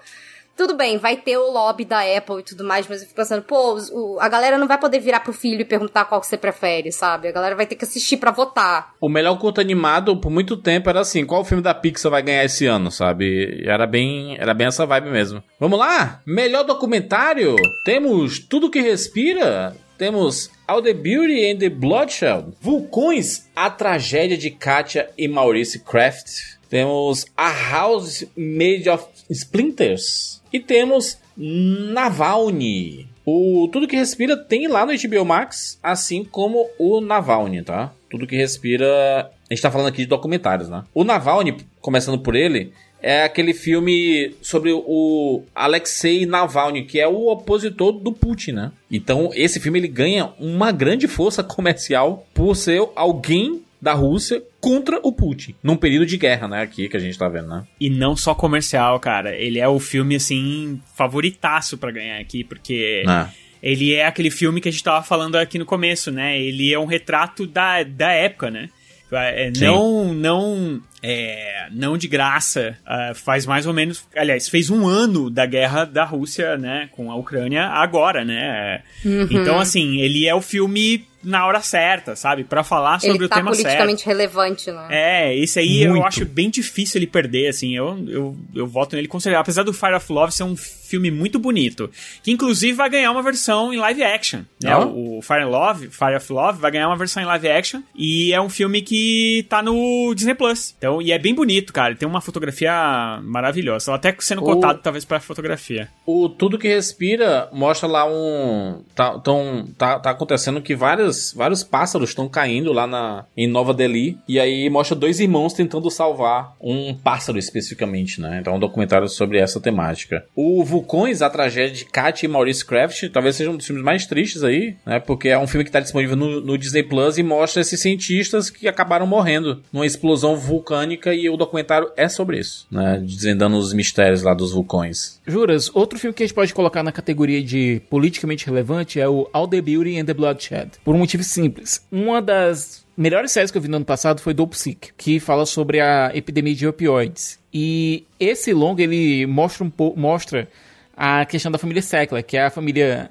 tudo bem, vai ter o lobby da Apple e tudo mais, mas eu fico pensando, pô, o- a galera não vai poder virar pro filho e perguntar qual que você prefere, sabe? A galera vai ter que assistir pra votar. O melhor curto animado por muito tempo era assim, qual filme da Pixar vai ganhar esse ano, sabe? Era bem, era bem essa vibe mesmo. Vamos lá? Melhor documentário? Temos Tudo que Respira, temos All the Beauty and the Bloodshed, Vulcões, A Tragédia de Katia e Maurice Kraft, temos A House Made of Splinters e temos Navalny. O Tudo que Respira tem lá no HBO Max, assim como o Navalny, tá? Tudo que Respira. A gente tá falando aqui de documentários, né? O Navalny, começando por ele, é aquele filme sobre o Alexei Navalny, que é o opositor do Putin, né? Então, esse filme ele ganha uma grande força comercial por ser alguém da Rússia contra o Putin, num período de guerra, né? Aqui que a gente tá vendo, né? E não só comercial, cara. Ele é o filme, assim, favoritaço pra ganhar aqui, porque. Ah. Ele é aquele filme que a gente tava falando aqui no começo, né? Ele é um retrato da, da época, né? É, Sim. não, não, é, não de graça. ah, faz mais ou menos, aliás, fez um ano da guerra da Rússia, né, com a Ucrânia agora, né? Então, assim, ele é o filme na hora certa, sabe? Pra falar sobre Ele o tá tema certo. politicamente relevante, né? É, esse aí eu Muito. acho bem difícil ele perder, assim, eu, eu, eu voto nele com certeza. Apesar do Fire of Love ser um filme muito bonito, que inclusive vai ganhar uma versão em live action, né? O, Fire, Love, Fire of Love vai ganhar uma versão em live action e é um filme que tá no Disney Plus. Então, e é bem bonito, cara, tem uma fotografia maravilhosa. Ela até sendo O- cotado talvez pra fotografia. O Tudo que Respira mostra lá um. Tá, tão, tá, tá acontecendo que vários, vários pássaros estão caindo lá na, em Nova Delhi. E aí mostra dois irmãos tentando salvar um pássaro especificamente, né? Então é um documentário sobre essa temática. O Vulcões, a tragédia de Katy e Maurice Kraft, talvez seja um dos filmes mais tristes aí, né? Porque é um filme que tá disponível no, no Disney Plus e mostra esses cientistas que acabaram morrendo numa explosão vulcânica. E o documentário é sobre isso, né? Desvendando os mistérios lá dos vulcões. Juras, outro filme que a gente pode colocar na categoria de politicamente relevante é o All the Beauty and the Bloodshed. Por um motivo simples. Uma das melhores séries que eu vi no ano passado foi Dope Sick, que fala sobre a epidemia de opioides. E esse longa ele mostra um pouco, mostra a questão da família Sackler, que é a família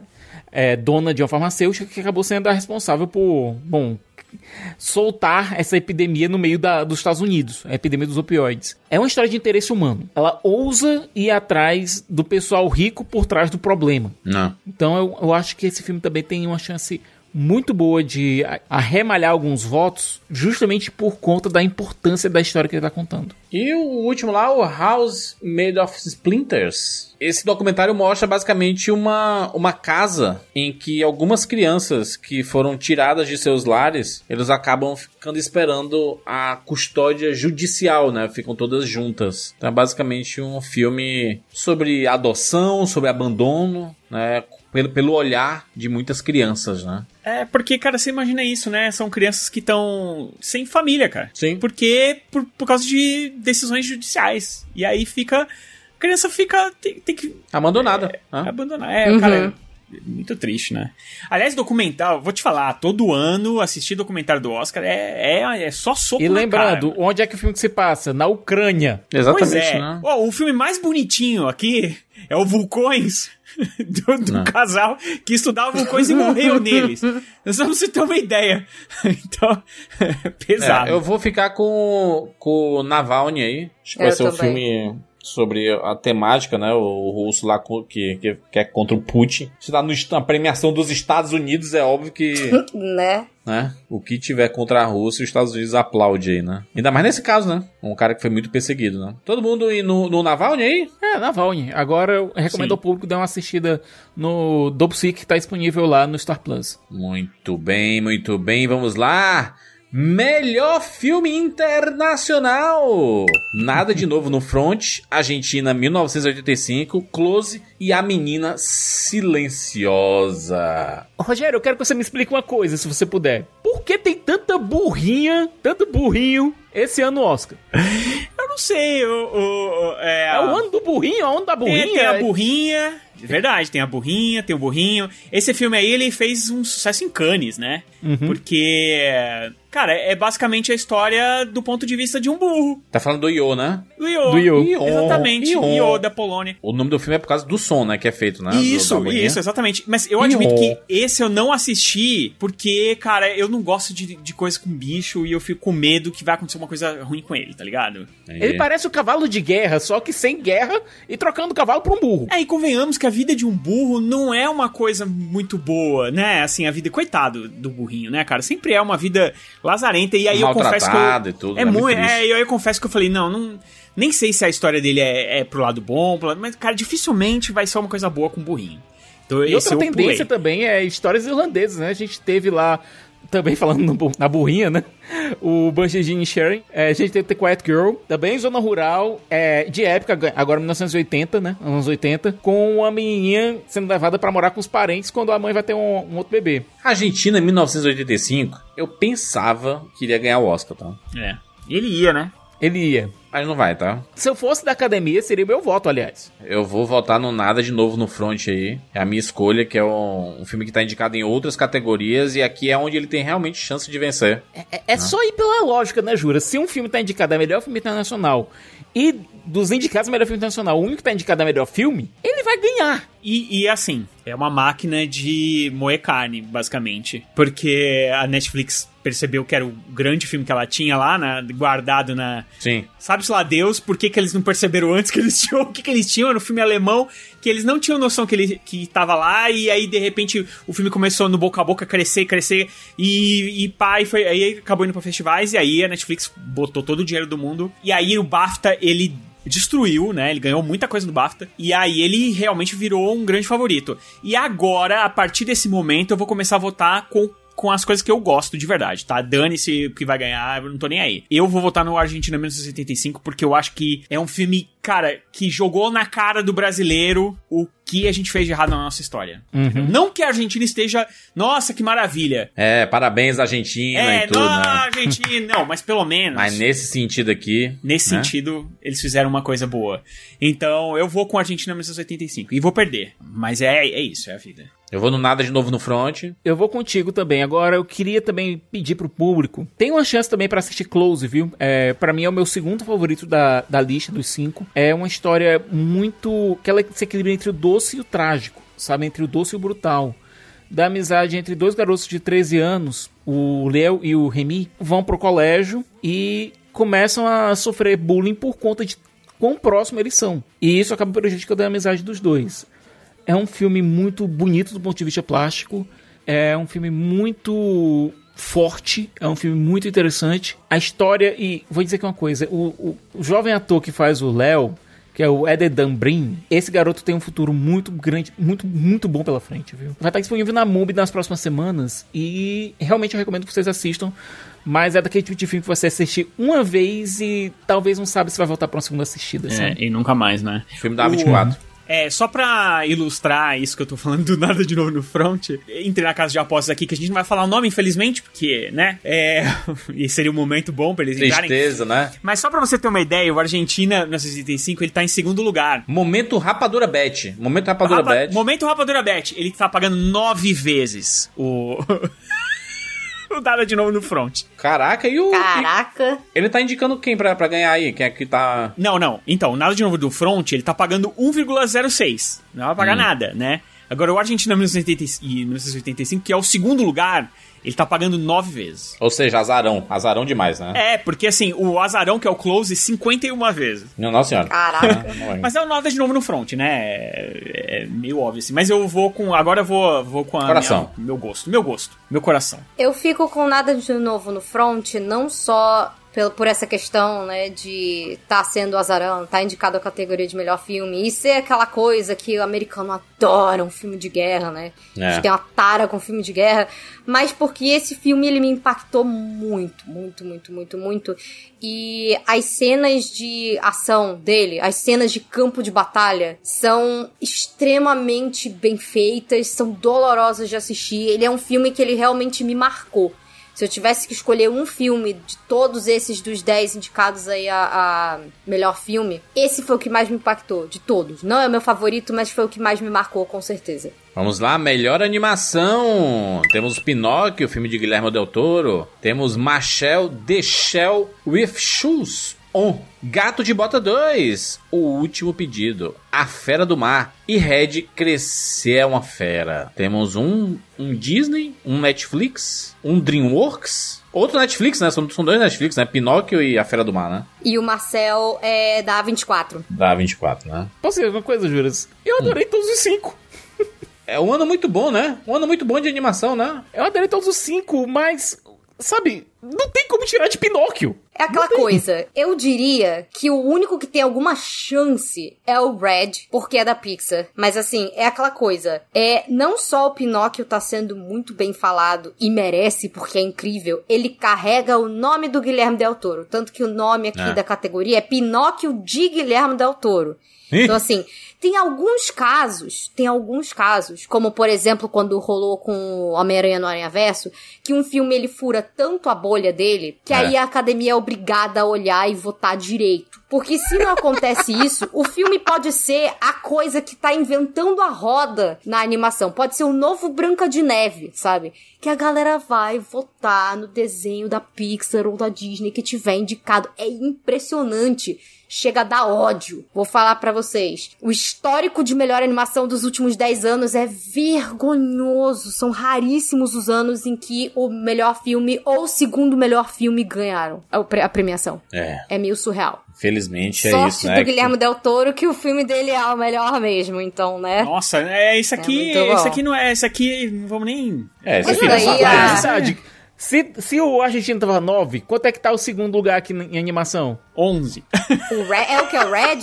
é, dona de uma farmacêutica que acabou sendo a responsável por, bom, soltar essa epidemia no meio da, dos Estados Unidos, a epidemia dos opioides. É uma história de interesse humano. Ela ousa ir atrás do pessoal rico por trás do problema. Não. Então eu, eu acho que esse filme também tem uma chance muito boa de arremalhar alguns votos, justamente por conta da importância da história que ele está contando. E o último lá, o House Made of Splinters. Esse documentário mostra basicamente uma, uma casa em que algumas crianças que foram tiradas de seus lares, eles acabam ficando esperando a custódia judicial, né? Ficam todas juntas. Então é basicamente um filme sobre adoção, sobre abandono, né? Pelo, pelo olhar de muitas crianças, né? É, porque, cara, você imagina isso, né? São crianças que estão sem família, cara. Sim. Porque por, por causa de decisões judiciais. E aí fica. A criança fica. Tem, tem que Abandonada. né? abandonar. É, cara. é Muito triste, né? Aliás, documental, vou te falar, todo ano assistir documentário do Oscar é, é, é só soco E na lembrando, cara. onde é que o filme se passa? Na Ucrânia. Exatamente, Pois é. né? Ó, o filme mais bonitinho aqui é o Vulcões do, do casal que estudava vulcões e morreu neles. Nós vamos ter uma ideia. Então, pesado. É, eu vou ficar com, com o Navalny aí. Acho que Eu vai ser um filme sobre a temática, né? O russo lá que, que, que é contra o Putin. Se no, na premiação dos Estados Unidos, é óbvio que, Né? né? O que tiver contra a Rússia, os Estados Unidos aplaude aí, né? Ainda mais nesse caso, né? Um cara que foi muito perseguido, né? Todo mundo ir no, no Navalny aí? É, Navalny. Agora eu recomendo Sim. ao público dar uma assistida no Dopsy, que tá disponível lá no Star Plus. Muito bem, muito bem. Vamos lá. Melhor filme internacional. Nada de novo no front. Argentina 1985, Close e a menina silenciosa. Rogério, eu quero que você me explique uma coisa, se você puder. Por que tem tanta burrinha, tanto burrinho esse ano no Oscar? Eu não sei, o, o- o- é, É o ano do burrinho, a onda da burrinha. Tem, tem a burrinha. De verdade, tem a burrinha, tem o burrinho. Esse filme aí, ele fez um sucesso em Cannes, né? Uhum. Porque, cara, é basicamente a história do ponto de vista de um burro. Tá falando do Io, né? Do Io. Do Io. Io. Exatamente, Io. Io da Polônia. O nome do filme é por causa do som, né? Que é feito, né? do- Isso, manhã. isso, exatamente. Mas eu admito Io. que esse eu não assisti porque, cara, eu não gosto de, de coisa com bicho e eu fico com medo que vai acontecer uma coisa ruim com ele, tá ligado? Entendi. Ele parece o cavalo de guerra, só que sem guerra e trocando o cavalo por um burro. É, e convenhamos que a vida de um burro não é uma coisa muito boa, né? Assim, a vida, coitado do burrinho, né, cara? Sempre é uma vida lazarenta. E aí eu confesso que. Eu, e tudo, é né? Muito muito. É, e aí eu confesso que eu falei, não, não. Nem sei se a história dele é, é pro lado bom, pro lado, mas, cara, dificilmente vai ser uma coisa boa com o burrinho. Então, E outra tendência pulei. também é histórias irlandesas, né? A gente teve lá, também falando no na burrinha, né? O Banshee Jean Sharing. É, a gente teve The Quiet Girl, também zona rural, é, de época, agora 1980, né? Anos 80, com uma menininha sendo levada pra morar com os parentes quando a mãe vai ter um, um outro bebê. Argentina 1985, eu pensava que iria ganhar o Oscar, tá? É. Ele ia, né? Ele ia. Mas não vai, tá? Se eu fosse da academia, seria o meu voto, aliás. Eu vou votar no Nada de Novo no Front aí. É a minha escolha, que é um, um filme que tá indicado em outras categorias e aqui é onde ele tem realmente chance de vencer. É, é só ir pela lógica, né, Jura? Se um filme tá indicado a melhor filme internacional e dos indicados a melhor filme internacional, o único que tá indicado a melhor filme, ele vai ganhar. E, e, assim, é uma máquina de moer carne, basicamente. Porque a Netflix percebeu que era o grande filme que ela tinha lá, na- guardado na. Sim. Sabe-se lá Deus, por que, que eles não perceberam antes que eles tinham? O que, que eles tinham? Era um filme alemão que eles não tinham noção que ele que tava lá, e aí de repente o filme começou no boca a boca crescer, crescer, e, e pá, e foi, aí acabou indo pra festivais, e aí a Netflix botou todo o dinheiro do mundo, e aí o BAFTA ele destruiu, né? Ele ganhou muita coisa no BAFTA. E aí ele realmente virou um grande favorito. E agora, a partir desse momento, eu vou começar a votar com com as coisas que eu gosto de verdade, tá? Dane-se que vai ganhar, eu não tô nem aí. Eu vou votar no Argentina 1975 porque eu acho que é um filme, cara, que jogou na cara do brasileiro o que a gente fez de errado na nossa história. Não que a Argentina esteja, nossa, que maravilha. É, parabéns Argentina É, e tudo, não, né? Argentina, não, mas pelo menos. Mas nesse sentido aqui. Nesse né? sentido, eles fizeram uma coisa boa. Então, eu vou com a Argentina 1985. E vou perder. Mas é, é isso, é a vida. Eu vou no Nada de Novo no Front. Eu vou contigo também. Agora, eu queria também pedir pro público. Tem uma chance também pra assistir Close, viu? É, para mim é o meu segundo favorito da, da lista dos cinco. É uma história muito. que ela se equilibra entre o doce e o trágico, sabe? Entre o doce e o brutal. Da amizade entre dois garotos de 13 anos, o Léo e o Remy vão pro colégio e começam a sofrer bullying por conta de quão próximo eles são. E isso acaba prejudicando a amizade dos dois. É um filme muito bonito do ponto de vista plástico. É um filme muito forte, é um filme muito interessante. A história, e vou dizer aqui uma coisa: o, o, o jovem ator que faz o Léo, que é o Ededan Brin, esse garoto tem um futuro muito grande, muito, muito bom pela frente, viu? Vai estar disponível na MUBI nas próximas semanas e realmente eu recomendo que vocês assistam. Mas é daquele tipo de filme que você assiste uma vez e talvez não sabe se vai voltar pra uma segunda assistida, É, sabe? e nunca mais, né? Filme da 24. É, só pra ilustrar isso que eu tô falando do nada de novo no front, entre na casa de apostas aqui, que a gente não vai falar o nome, infelizmente, porque, né? É. e seria um momento bom pra eles entrarem. Tristeza, né? Mas só pra você ter uma ideia, o Argentina, 1985, ele tá em segundo lugar. Momento Rapadura Bet. Momento Rapadura Rapa- Bet. Momento Rapadura Bet, ele tá pagando nove vezes o. o Nada de novo no front. Caraca, e o. Caraca. e- Ele tá indicando quem pra, pra ganhar aí? Quem é que tá. Não, não. Então, nada de novo do front, ele tá pagando 1,06. Não vai pagar nada, né? Agora, o Argentina 1985, e 1985, que é o segundo lugar, ele tá pagando nove vezes. Ou seja, azarão. Azarão demais, né? É, porque assim, o Azarão, que é o Close, 51 vezes. Não, Nossa senhora. Caraca. Não é. Mas é o nada de novo no front, né? É, é meio óbvio assim. Mas eu vou com. Agora eu vou, vou com a. Coração. minha- meu gosto. Meu gosto. Meu coração. Eu fico com nada de novo no front, não só pelo, por essa questão, né, de tá sendo azarão, tá indicado a categoria de melhor filme, e ser aquela coisa que o americano adora um filme de guerra, né? A É. gente tem uma tara com filme de guerra, mas porque esse filme ele me impactou muito, muito, muito, muito, muito. E as cenas de ação dele, as cenas de campo de batalha, são extremamente bem feitas, são dolorosas de assistir. Ele é um filme que ele realmente me marcou. Se eu tivesse que escolher um filme de todos esses dos 10 indicados aí a, a melhor filme, esse foi o que mais me impactou, de todos. Não é o meu favorito, mas foi o que mais me marcou, com certeza. Vamos lá, melhor animação. Temos Pinóquio, filme de Guilherme Del Toro. Temos Machel The Shell with Shoes on. Gato de Bota 2, O Último Pedido, A Fera do Mar e Red Crescer é uma Fera. Temos um, um Disney, um Netflix, um DreamWorks, outro Netflix, né? São, são dois Netflix, né? Pinóquio e A Fera do Mar, né? E o Marcel é da 24. Da 24, né? Posso dizer uma coisa, Juras? Eu adorei todos os cinco. É um ano muito bom, né? Um ano muito bom de animação, né? Eu adorei todos os cinco, mas, sabe, não tem como tirar de Pinóquio. É aquela coisa, eu diria que o único que tem alguma chance é o Red, porque é da Pixar. Mas assim, é aquela coisa, é não só o Pinóquio tá sendo muito bem falado e merece porque é incrível, ele carrega o nome do Guilherme Del Toro, tanto que o nome aqui É. da categoria é Pinóquio de Guilherme Del Toro. Ih. Então assim, tem alguns casos, tem alguns casos, como por exemplo quando rolou com Homem-Aranha no Aranha Verso, que um filme ele fura tanto a bolha dele, que É. aí a academia é obrigada a olhar e votar direito. Porque se não acontece isso, o filme pode ser a coisa que tá inventando a roda na animação. Pode ser o novo Branca de Neve, sabe? Que a galera vai votar no desenho da Pixar ou da Disney que tiver indicado. É impressionante chega a dar ódio. Vou falar pra vocês. O histórico de melhor animação dos últimos 10 anos é vergonhoso. São raríssimos os anos em que o melhor filme ou o segundo melhor filme ganharam a pre- a premiação. É, É meio surreal. infelizmente é Sorte isso, né? do Guilherme Del Toro que o filme dele é o melhor mesmo, então, né? Nossa, é isso aqui. muito bom. isso aqui não é. Isso aqui. Não vamos nem. É, isso aqui daí, é só- Verdade. Se, se o argentino tava 9, quanto é que tá o segundo lugar aqui em animação? 11. O Re- é o que? O Red?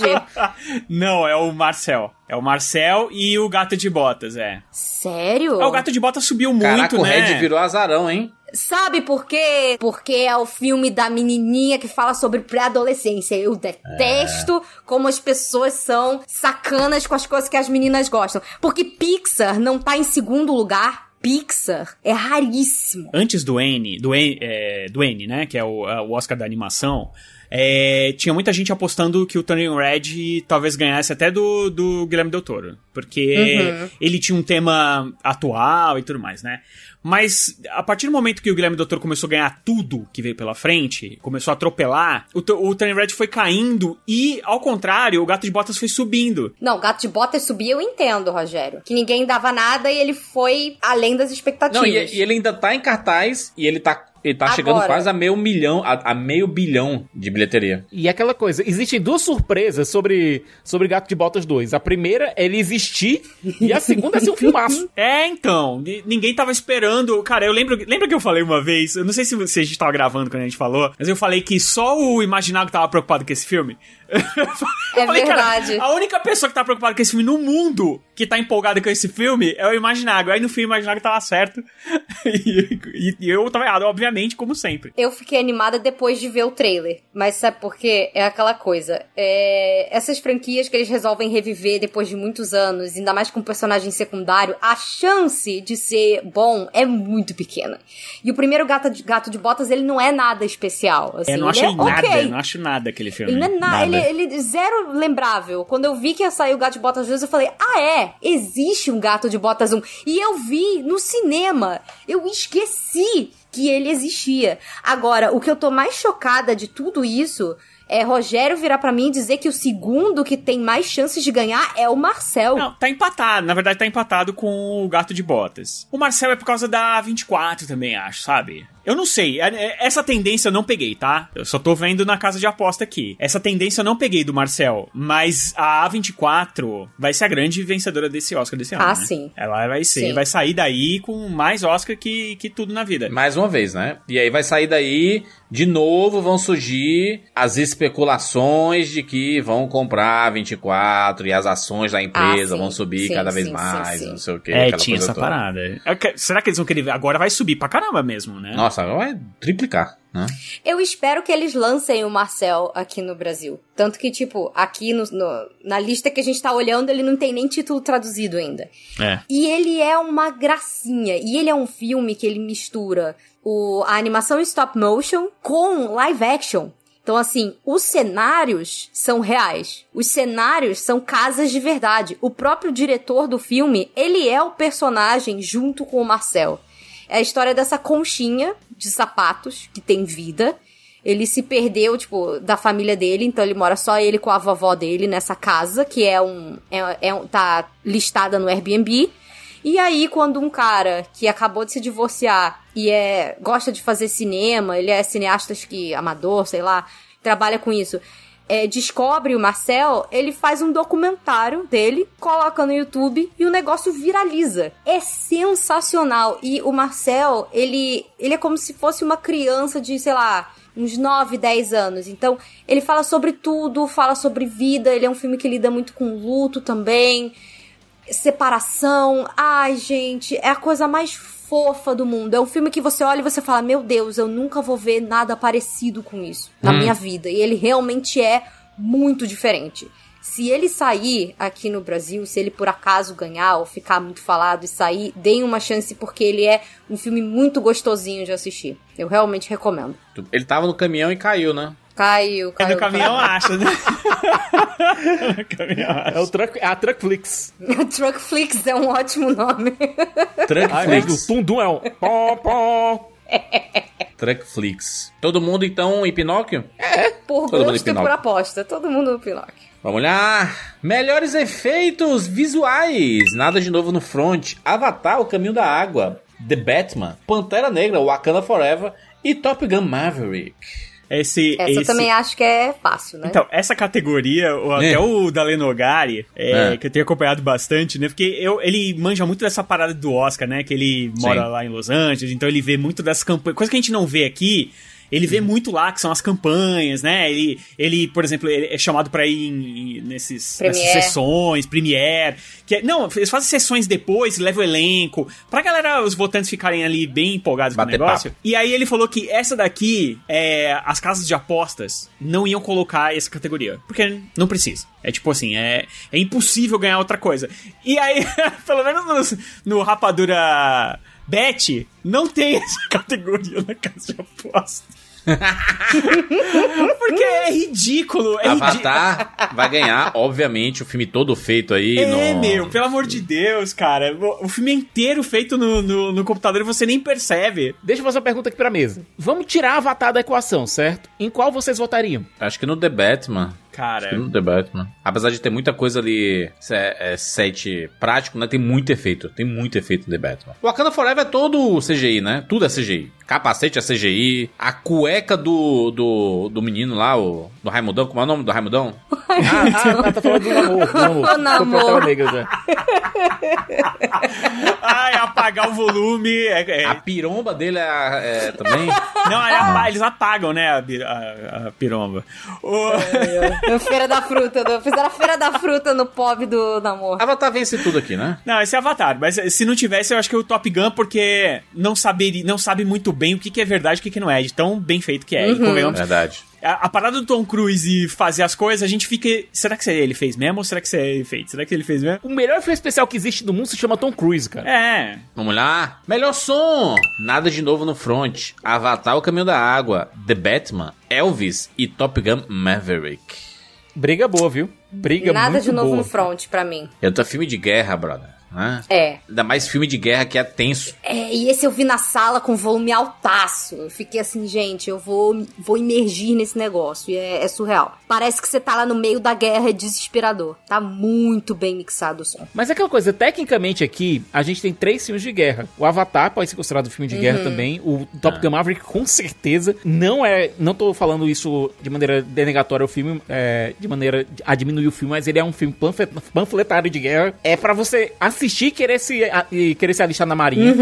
não, é o Marcel. É o Marcel e o Gato de Botas, é. Sério? Ah, o Gato de Botas subiu muito, Caraca, o né? Red virou azarão, hein? Sabe por quê? Porque é o filme da menininha que fala sobre pré-adolescência. Eu detesto como as pessoas são sacanas com as coisas que as meninas gostam. Porque Pixar não tá em segundo lugar. Pixar é raríssimo. Antes do N, do N, é, do N né? Que é o, o Oscar da animação. é, tinha muita gente apostando que o Turning Red talvez ganhasse até do, do Guilherme Del Toro. Porque ele tinha um tema atual e tudo mais, né? Mas a partir do momento que o Guilherme Doutor começou a ganhar tudo que veio pela frente, começou a atropelar, o, o Turning Red foi caindo e, ao contrário, o Gato de Botas foi subindo. Não, Gato de Botas subir eu entendo, Rogério. Que ninguém dava nada e ele foi além das expectativas. Não, e, e ele ainda tá em cartaz e ele tá, ele tá Agora. chegando quase a meio milhão, a, a meio bilhão de bilheteria. E aquela coisa, existem duas surpresas sobre, sobre Gato de Botas 2. A primeira é ele existir e a segunda é ser um filmaço. É, então, ni- ninguém tava esperando. Cara, eu lembro, lembra que eu falei uma vez, eu não sei se, se a gente tava gravando quando a gente falou, mas eu falei que só o Imaginário tava preocupado com esse filme. É Eu falei, cara, verdade. a única pessoa que tá preocupada com esse filme no mundo que tá empolgada com esse filme é o Imaginário. Aí no fim o Imaginário tava certo. e, e- e eu tava errado, obviamente, como sempre. Eu fiquei animada depois de ver o trailer. Mas sabe por quê? É aquela coisa. É... Essas franquias que eles resolvem reviver depois de muitos anos, ainda mais com um personagem secundário, a chance de ser bom é muito pequena. E o primeiro Gato de, Gato de Botas, ele não é nada especial. Assim, é, não ele achei é nada, ok. não acho nada aquele filme. Ele não é nada, ele, ele é zero lembrável. Quando eu vi que ia sair o Gato de Botas 2, eu falei, ah é, existe um Gato de Botas 1. E eu vi no cinema. Eu esqueci que ele existia. Agora, o que eu tô mais chocada de tudo isso é Rogério virar pra mim e dizer que o segundo que tem mais chances de ganhar é o Marcel. Não, tá empatado. Na verdade, tá empatado com o Gato de Botas. O Marcel é por causa da 24 também, acho, sabe? Eu não sei. É- é- Essa tendência eu não peguei, tá? Eu só tô vendo na casa de aposta aqui. Essa tendência eu não peguei do Marcel. Mas a A24 vai ser a grande vencedora desse Oscar desse ano. Ah, né? sim. Ela vai ser, Sim. vai sair daí com mais Oscar que, que tudo na vida. Mais uma vez, né? E aí vai sair daí, de novo vão surgir as especulações de que vão comprar a 24 e as ações da empresa Ah, vão subir Sim, cada vez sim, mais, sim, sim. não sei o que. É, tinha essa parada. É Será que eles vão querer... Agora vai subir pra caramba mesmo, né? Nossa, agora vai triplicar, né? Eu espero que eles lancem o Marcel aqui no Brasil. Tanto que, tipo, aqui no- no- na lista que a gente tá olhando, ele não tem nem título traduzido ainda. É. E ele é uma gracinha. E ele é um filme que ele mistura o, a animação stop motion com live action. Então, assim, os cenários são reais. Os cenários são casas de verdade. O próprio diretor do filme, ele é o personagem junto com o Marcel. É a história dessa conchinha de sapatos que tem vida. Ele se perdeu, tipo, da família dele, então ele mora só ele com a vovó dele nessa casa, que é um. É, é um tá listada no Airbnb. E aí, quando um cara que acabou de se divorciar e é gosta de fazer cinema, ele é cineasta que amador, sei lá, trabalha com isso, é, descobre o Marcel, ele faz um documentário dele, coloca no YouTube e o negócio viraliza. É sensacional. E o Marcel, ele, ele é como se fosse uma criança de, sei lá, uns 9, 10 anos. Então, ele fala sobre tudo, fala sobre vida, ele é um filme que lida muito com luto também separação. Ai, gente, é a coisa mais fofa do mundo. É um filme que você olha e você fala: Meu Deus, eu nunca vou ver nada parecido com isso na minha vida. E ele realmente é muito diferente. Se ele sair aqui no Brasil, se ele por acaso ganhar ou ficar muito falado e sair, deem uma chance porque ele é um filme muito gostosinho de assistir. Eu realmente recomendo. Ele tava no caminhão e caiu, né? Caiu, É caiu. do caminhão, acha, né? no caminhão, acha. É o truck, é a Truckflix. Truckflix é um ótimo nome. Ah, Truckflix. Tum Dum é um pó, pó. Truckflix. Todo mundo então em Pinóquio? Por Todo mundo em gosto e Pinóquio. por aposta. Todo mundo no Pinóquio. Vamos lá! Melhores efeitos visuais. Nada de novo no front. Avatar, O Caminho da Água. The Batman. Pantera Negra, Wakanda Forever. E Top Gun Maverick. Esse, Essa eu esse... também acho que é fácil, né? Então, essa categoria, o- É. até o Dalen Nogari, é, É. que eu tenho acompanhado bastante, né? Porque eu, ele manja muito dessa parada do Oscar, né? Que ele mora Sim. lá em Los Angeles, então ele vê muito dessas campanhas. Coisa que a gente não vê aqui. Ele Uhum. vê muito lá, que são as campanhas, né? Ele, ele por exemplo, ele é chamado pra ir em- em- nesses, nessas Premiere. sessões, premiere. Que é- não, eles fazem sessões depois, levam o elenco, pra galera, os votantes ficarem ali bem empolgados Bater com o negócio. E aí ele falou que essa daqui, é, as casas de apostas não iam colocar essa categoria. Porque não precisa. É tipo assim, é, é impossível ganhar outra coisa. E aí, pelo menos no, no Rapadura Bet, não tem essa categoria na casa de apostas. Porque é ridículo. É ridículo. Avatar vai ganhar, obviamente, o filme todo feito aí. É, no... meu, pelo amor de Deus, cara. O o filme é inteiro feito no, no, no computador e você nem percebe. Deixa eu fazer uma pergunta aqui pra mesa. Vamos tirar Avatar da equação, certo? Em qual vocês votariam? Acho que no The Batman. Cara, The Batman. Apesar de ter muita coisa ali, é, é set prático, né? Tem muito efeito. Tem muito efeito no The Batman. O Wakanda Forever é todo CGI, né? Tudo é CGI. Capacete é CGI. A cueca do, do, do menino lá, o, do Raimundão. Como é o nome do Raimundão? Ah, ah, tá falando do namoro. do namoro. O namoro. Tô Negra, já. ai, apagar o volume. É, é- A piromba dele é, é também. Não, eles apagam, né, a, a- a piromba. O- No Feira da Fruta. do- Fizeram a Feira da Fruta no pub do namoro. Avatar vence tudo aqui, né? Não, esse é Avatar, mas se não tivesse, eu acho que é o Top Gun, porque não, saberia, não sabe muito bem o que, que é verdade e o que, que não é, de tão bem feito que é. E convenhamos, Verdade. a, a parada do Tom Cruise fazer as coisas, a gente fica. Será que ele fez mesmo ou será que isso é feito? Será que ele fez mesmo? O melhor filme especial que existe no mundo se chama Tom Cruise, cara. É. Vamos lá. Melhor som. Nada de novo no front. Avatar, O Caminho da Água. The Batman. Elvis e Top Gun Maverick. Briga boa, viu? Briga Nada muito de novo boa. no front pra mim. Eu tô filme de guerra, brother. Né? É. Ainda mais filme de guerra que é tenso. É, e esse eu vi na sala com volume altaço. Eu fiquei assim, gente, eu vou, vou imergir nesse negócio. E é, é surreal. Parece que você tá lá no meio da guerra, é desesperador. Tá muito bem mixado o som. Mas é aquela coisa, tecnicamente aqui, a gente tem três filmes de guerra. O Avatar pode ser considerado filme de guerra também. O Top Gun Maverick, com certeza. Não é. Não tô falando isso de maneira denegatória ao filme, é, de maneira a diminuir o filme, mas ele é um filme panflet- panfletário de guerra. É pra você assistir e querer se, a- e querer se alistar na marinha.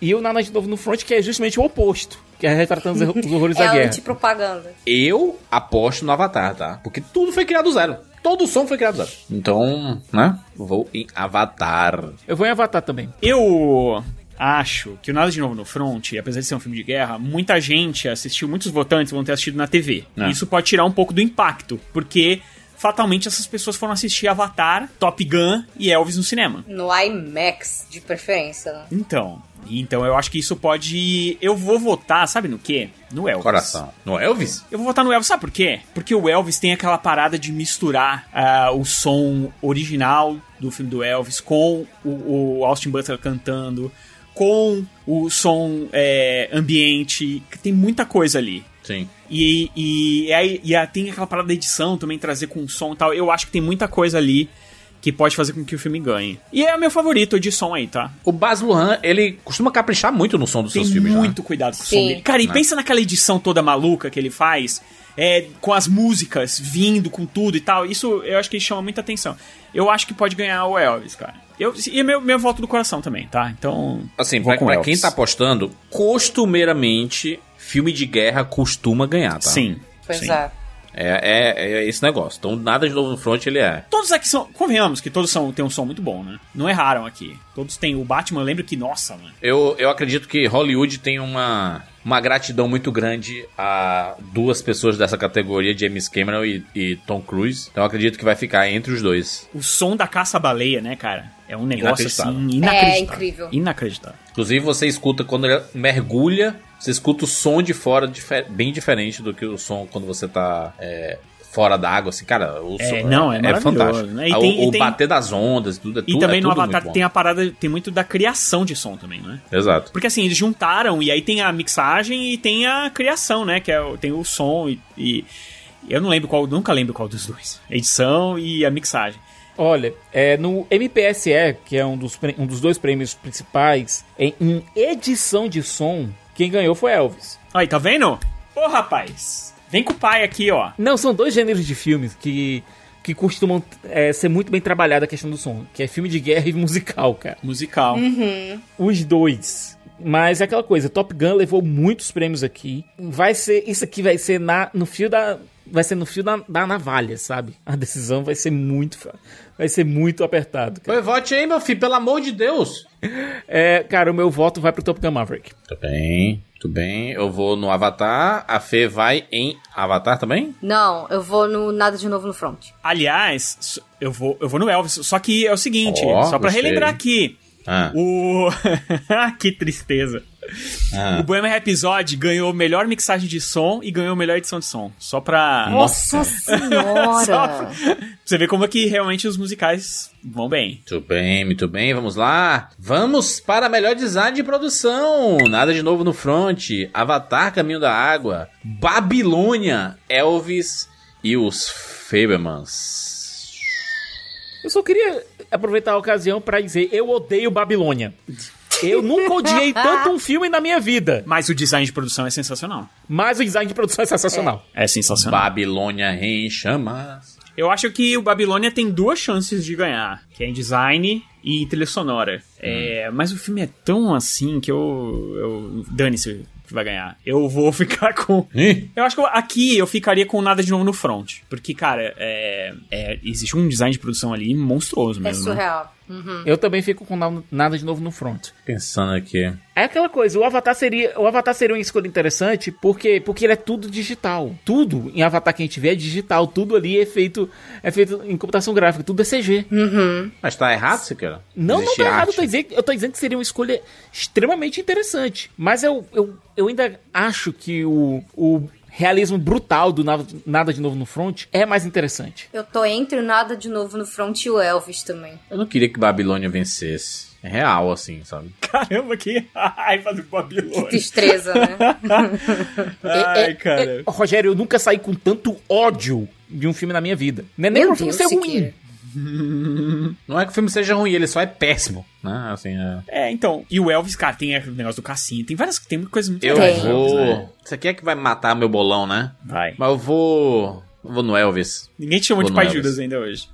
E o Nada de Novo no Front, que é justamente o oposto. Que é retratando os, os horrores É da guerra. antipropaganda. Eu aposto no Avatar, tá? Porque tudo foi criado do zero. Todo o som foi criado do zero. Então, né? Vou em Avatar. Eu vou em Avatar também. Eu acho que o Nada de Novo no Front, apesar de ser um filme de guerra, muita gente assistiu, muitos votantes vão ter assistido na TV. É. Isso pode tirar um pouco do impacto, porque fatalmente essas pessoas foram assistir Avatar, Top Gun e Elvis no cinema. No IMAX, de preferência, né? Então, então eu acho que isso pode. Eu vou votar, sabe no quê? No Elvis. Coração. No Elvis? Eu vou votar no Elvis, sabe por quê? Porque o Elvis tem aquela parada de misturar ah, o som original do filme do Elvis com o, o Austin Butler cantando, com o som é, ambiente, que tem muita coisa ali. Sim. E, e, aí e aí tem aquela parada da edição também, trazer com som e tal. Eu acho que tem muita coisa ali que pode fazer com que o filme ganhe. E é o meu favorito de som aí, tá? O Baz Luhrmann, ele costuma caprichar muito no som dos Tem seus filmes, muito cuidado com o som dele. Cara, e Né? pensa naquela edição toda maluca que ele faz, é, com as músicas vindo, com tudo e tal. Isso eu acho que chama muita atenção. Eu acho que pode ganhar o Elvis, cara. Eu, e é meu, meu voto do coração também, tá? Então. Assim, vou pra, com pra Elvis. quem tá apostando, costumeiramente, filme de guerra costuma ganhar, tá? Sim. Pois sim. é. É, é, é esse negócio. Então, nada de novo no front ele é. Todos aqui são. Convenhamos que todos são, têm um som muito bom, né? Não erraram aqui. Todos têm. O Batman, eu lembro que, nossa, mano. Eu, eu acredito que Hollywood tem uma, uma gratidão muito grande a duas pessoas dessa categoria, James Cameron e, e Tom Cruise. Então eu acredito que vai ficar entre os dois. O som da caça-baleia, né, cara? É um negócio Inacreditável. assim. Inacreditável. É incrível. Inacreditável. Inclusive, você escuta quando ele mergulha, você escuta o som de fora dife- bem diferente do que o som quando você tá é, fora d'água, assim, cara. O É, som não, é maravilhoso, fantástico. né? E Ah, tem- o e o tem- bater das ondas, tudo, é E tudo, também é no tudo Avatar tem a parada, tem muito da criação de som também, né? Exato. Porque assim, eles juntaram e aí tem a mixagem e tem a criação, né? Que é, tem o som e, e- Eu não lembro qual, nunca lembro qual dos dois. A edição e a mixagem. Olha, é, no MPSE, que é um dos, um dos dois prêmios principais, em, em edição de som, quem ganhou foi Elvis. Aí, tá vendo? Ô, rapaz. Vem com o pai aqui, ó. Não, são dois gêneros de filmes que, que costumam é, ser muito bem trabalhada a questão do som, que é filme de guerra e musical, cara. Musical. Os dois. Mas é aquela coisa, Top Gun levou muitos prêmios aqui. Vai ser, isso aqui vai ser na, no fio da vai ser no fio da, da navalha, sabe? A decisão vai ser muito vai ser muito apertado, cara. Oi, vote aí, meu filho, pelo amor de Deus. É, cara, o meu voto vai pro Top Gun Maverick. Tudo bem, tudo bem. Eu vou no Avatar. A Fê vai em Avatar também? Não, eu vou no Nada de Novo no Front. Aliás, eu vou, eu vou no Elvis. Só que é o seguinte, Ó, só pra gostei. relembrar aqui. Ah. O. que tristeza. Ah. O Bohemian Rhapsody ganhou melhor mixagem de som e ganhou melhor edição de som. Só pra... Nossa Só senhora! pra você ver como é que realmente os musicais vão bem. Muito bem, muito bem, vamos lá. Vamos para melhor design de produção. Nada de novo no front. Avatar Caminho da Água. Babilônia, Elvis e os Fabermans. Eu só queria aproveitar a ocasião pra dizer, eu odeio Babilônia. Eu nunca odiei tanto um filme na minha vida. Mas o design de produção é sensacional. Mas o design de produção é sensacional. É sensacional. Babilônia em chamas. Eu acho que o Babilônia tem duas chances de ganhar, que é em design e em trilha sonora. É, mas o filme é tão assim que eu. eu Dane-se que vai ganhar. Eu vou ficar com. Eu acho que eu- aqui eu ficaria com nada de novo no front. Porque, cara, é, é- existe um design de produção ali monstruoso É mesmo. né? Surreal. Eu também fico com na- nada de novo no front. pensando aqui. É aquela coisa, o Avatar seria, o Avatar seria uma escolha interessante porque, porque ele é tudo digital. Tudo em Avatar que a gente vê é digital, tudo ali é feito é feito em computação gráfica, tudo é CG. Mas tá errado, quer? Não, não Existe tá errado, eu tô, dizendo, eu tô dizendo que seria uma escolha extremamente interessante. Mas eu, eu, eu ainda acho que o, o realismo brutal do nada, nada de novo no front é mais interessante. Eu tô entre o Nada de Novo no Front e o Elvis também. Eu não queria que Babilônia vencesse. É real, assim, sabe? Caramba, que raiva do Que Babilônia. tristeza, né? Ai, É- é- cara. é- Rogério, eu nunca saí com tanto ódio de um filme na minha vida. Não é nem Meu por filme Deus, ser ruim. Não é que o filme seja ruim, ele só é péssimo, né? Assim, é... É, então. E o Elvis, cara, tem o negócio do cassino. Tem várias tem coisas muito Eu legais vou... né? Isso aqui é que vai matar meu bolão, né? Vai. Mas eu vou... eu vou no Elvis. Ninguém te chamou de Vou no Pai Elvis. Judas ainda hoje.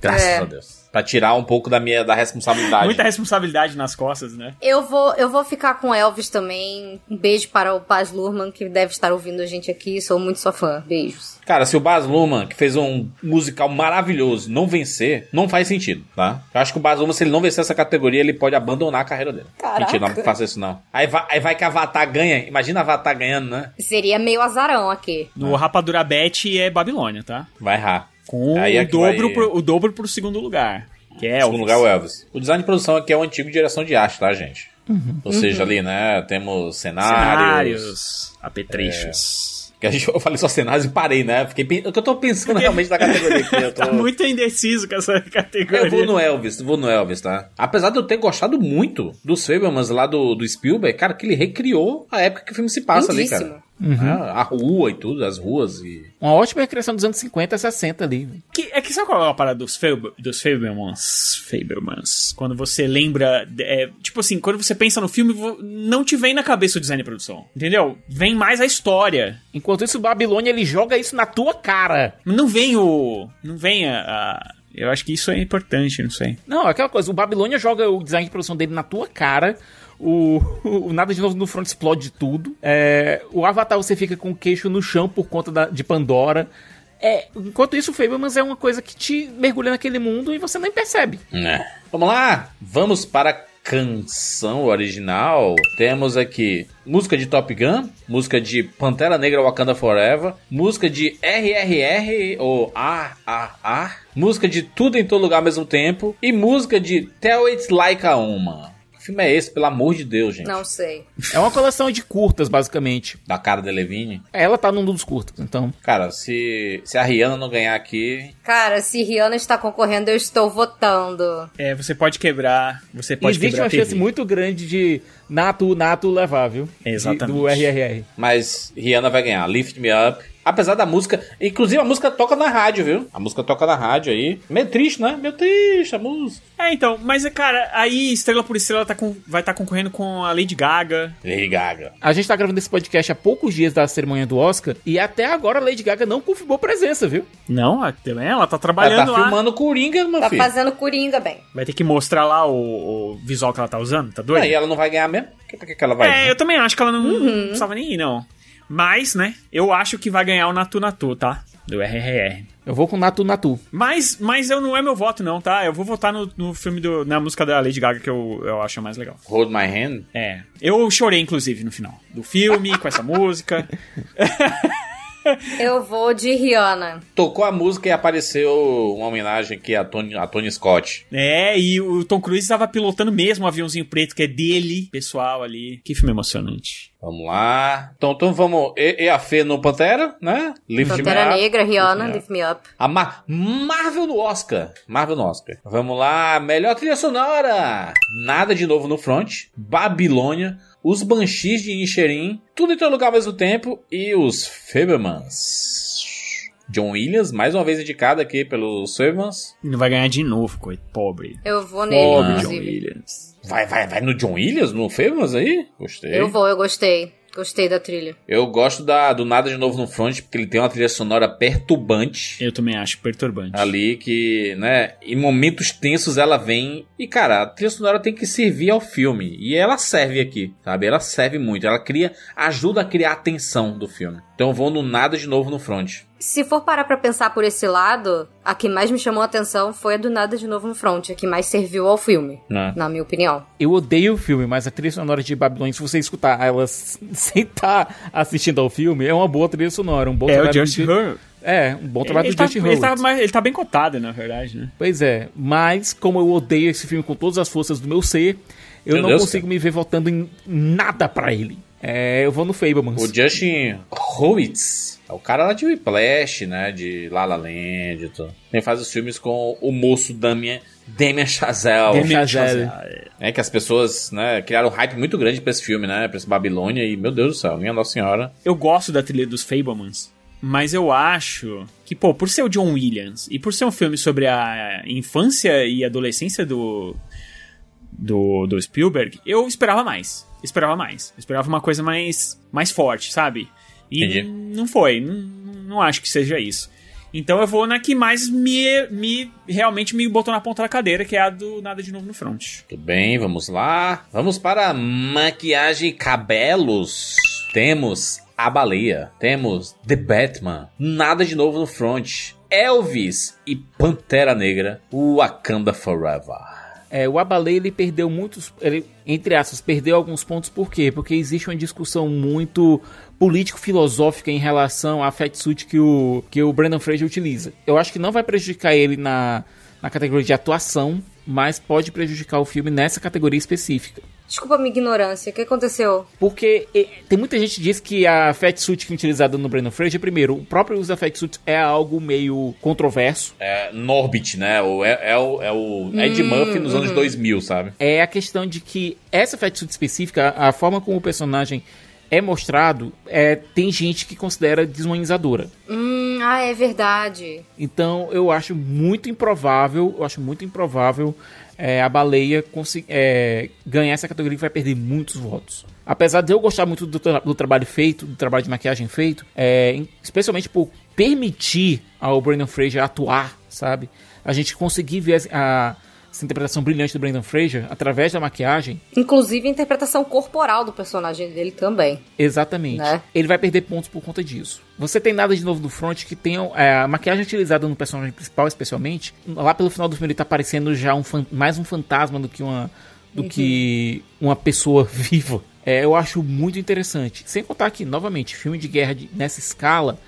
Graças É. a Deus. Pra tirar um pouco da minha da responsabilidade. Muita responsabilidade nas costas, né? Eu vou, eu vou ficar com Elvis também. Um beijo para o Paz Lurman, que deve estar ouvindo a gente aqui. Sou muito sua fã. Beijos. Cara, se o Baz Luhrmann, que fez um musical maravilhoso, não vencer, não faz sentido, tá? Eu acho que o Baz Luhrmann, se ele não vencer essa categoria, ele pode abandonar a carreira dele. Caraca. Mentira, não faça isso não. Aí vai, aí vai que a Avatar ganha. Imagina a Avatar ganhando, né? Seria meio azarão aqui. No Rapadura Bet é Babilônia, tá? Vai errar. Com Aí é o, que dobro vai- pro, o dobro pro segundo lugar. Que é segundo lugar, o Elvis. O design de produção aqui é o antigo direção de arte, tá, gente? Uhum. Ou seja, ali, né, temos cenários. Cenários, apetrechos. Que a gente, eu falei só cenários e parei, né? Fiquei, eu tô pensando realmente na categoria aqui. Eu, tô... Tá muito indeciso com essa categoria. eu vou no Elvis, vou no Elvis, tá? Apesar de eu ter gostado muito dos Fablemans lá do, do Spielberg, cara, que ele recriou a época que o filme se passa ali, Lindíssimo. cara. Ah, a rua e tudo, as ruas e... Uma ótima recriação dos anos 50 e 60 ali. Que, é que sabe qual é a parada dos, Fab, dos Fablemans? Fablemans. Quando você lembra. de- é, tipo assim, quando você pensa no filme, não te vem na cabeça o design de produção. Entendeu? Vem mais a história. Enquanto isso, o Babilônia ele joga isso na tua cara. Não vem o. Não vem a. a- eu acho que isso é importante, não sei. Não, aquela coisa, o Babilônia joga o design de produção dele na tua cara. O, o Nada de Novo no Front explode tudo. É, o Avatar você fica com o queixo no chão por conta da- de Pandora. É, enquanto isso, o Fablemans é uma coisa que te mergulha naquele mundo e você nem percebe. É. Vamos lá, vamos para a canção original. Temos aqui música de Top Gun, música de Pantera Negra Wakanda Forever, música de RRR ou AAA, música de Tudo em Todo Lugar ao mesmo tempo e música de Tell It Like a Uma. Que filme é esse, pelo amor de Deus, gente? Não sei. É uma coleção de curtas, basicamente. Da cara de Levine. Ela tá num dos curtas, então. Cara, se, se a Rihanna não ganhar aqui, Cara, se Rihanna está concorrendo, eu estou votando. É, você pode quebrar. Você pode Existe quebrar uma chance muito grande de Nato, Nato levar, viu? De- Exatamente. do RRR. Mas Rihanna vai ganhar. Lift Me Up. Apesar da música. Inclusive a música toca na rádio, viu? A música toca na rádio aí. Meio triste, né? Meio triste a música. É, então, mas é, cara, aí Estrela por Estrela tá com- vai estar concorrendo com a Lady Gaga. Lady Gaga. A gente tá gravando esse podcast há poucos dias da cerimônia do Oscar e até agora a Lady Gaga não confirmou presença, viu? Não, ela tá Ela trabalhando tá lá. filmando Coringa, meu Tá filho. fazendo Coringa bem. Vai ter que mostrar lá o, o visual que ela tá usando, tá doido? Aí ela não vai ganhar mesmo? Que, que, que ela vai? É, eu também acho que ela não, não precisava nem ir, não. Mas, né, eu acho que vai ganhar o Natu Natu, tá? Do RRR. Eu vou com Natu Natu. Mas, mas eu não é meu voto, não, tá? Eu vou votar no, no filme, do, na música da Lady Gaga, que eu, eu acho mais legal. Hold My Hand. É. Eu chorei, inclusive, no final do filme, com essa música. Eu vou de Rihanna. Tocou a música e apareceu uma homenagem aqui a Tony, a Tony Scott. É, e o Tom Cruise estava pilotando mesmo o aviãozinho preto, que é dele, pessoal ali. Que filme emocionante. Vamos lá. Então, então vamos. E, e a Fê no Pantera, né? Lift Me Pantera Up. Negra, Rihanna, Me Lift Me Up. A Ma- Marvel no Oscar. Marvel no Oscar. Vamos lá. Melhor trilha sonora. Nada de novo no front. Babilônia. Os Banshees de Inisherin. Tudo em todo lugar ao mesmo tempo. E os Fablemans. John Williams, mais uma vez indicado aqui pelos Fablemans. Não vai ganhar de novo, coisa pobre. Eu vou nele, Pobre John. Williams. Vai, vai, vai no John Williams? No Fablemans aí? Gostei. Eu vou, eu gostei. Gostei da trilha. Eu gosto da, do Nada de Novo no Front, porque ele tem uma trilha sonora perturbante. Eu também acho perturbante. ali que, né, em momentos tensos ela vem e, cara, a trilha sonora tem que servir ao filme. E ela serve aqui, sabe? Ela serve muito. Ela cria, ajuda a criar a tensão do filme. Então eu vou no nada de novo no front. Se for parar pra pensar por esse lado, a que mais me chamou a atenção foi a do Nada de Novo no Front, a que mais serviu ao filme, Né? na minha opinião. Eu odeio o filme, mas a trilha sonora de Babilônia, se você escutar ela sem estar assistindo ao filme, é uma boa trilha sonora. Um bom É o trabalho Justin de- Hurwitz. É, um bom trabalho Ele, do tá, Justin ele, tá, ele tá bem cotado, na verdade, né? Pois é, mas como eu odeio esse filme com todas as forças do meu ser, eu Meu não Deus, consigo me ver votando em nada pra ele. É, eu vou no Fablemans. O Justin Hurwitz é o cara lá de Whiplash, né? De La La Land e tudo. Ele faz os filmes com o moço Damien, Damien Chazelle. Damien Chazelle. É que as pessoas, né, criaram um hype muito grande pra esse filme, né? Pra esse Babilônia e, meu Deus do céu, minha Nossa Senhora. Eu gosto da trilha dos Fablemans, mas eu acho que, pô, por ser o John Williams e por ser um filme sobre a infância e adolescência do, do, do Spielberg, eu esperava mais. Esperava mais. Esperava uma coisa mais, mais forte, sabe? E Entendi. não foi. Não, não acho que seja isso. Então eu vou na que mais me, me realmente me botou na ponta da cadeira, que é a do Nada de Novo no Front. Tudo bem, vamos lá. Vamos para maquiagem e cabelos. Temos a baleia. Temos The Batman. Nada de novo no front. Elvis e Pantera Negra. Wakanda Forever. É, o Abalei ele perdeu muitos, ele, entre aspas, perdeu alguns pontos por quê? Porque existe uma discussão muito político-filosófica em relação à fatsuit que o, que o Brandon Fraser utiliza. Eu acho que não vai prejudicar ele na, na categoria de atuação, mas pode prejudicar o filme nessa categoria específica. Desculpa a minha ignorância, o que aconteceu? Porque e, tem muita gente que diz que a fatsuit que é utilizada no Brandon Fraser, primeiro, o próprio uso da fatsuit é algo meio controverso. É Norbit, né? O, é, é o, é o Ed Murphy nos anos 2000, sabe? é a questão de que essa fatsuit específica, a forma como o personagem é mostrado, é, tem gente que considera desumanizadora. Hum, ah, é verdade. Então eu acho muito improvável, eu acho muito improvável é, a baleia é, ganhar essa categoria que vai perder muitos votos. Apesar de eu gostar muito do, tra- do trabalho feito, do trabalho de maquiagem feito, é, especialmente por permitir ao Brandon Fraser atuar, sabe? A gente conseguir ver a, essa interpretação brilhante do Brandon Fraser através da maquiagem, Inclusive a interpretação corporal do personagem dele também. Exatamente. Né? Ele vai perder pontos por conta disso. Você tem nada de novo no front que tem é, a maquiagem utilizada no personagem principal, especialmente. Lá pelo final do filme ele tá parecendo já um mais um fantasma do que uma do que uma pessoa viva. É, eu acho muito interessante. Sem contar que, novamente, filme de guerra de- nessa escala,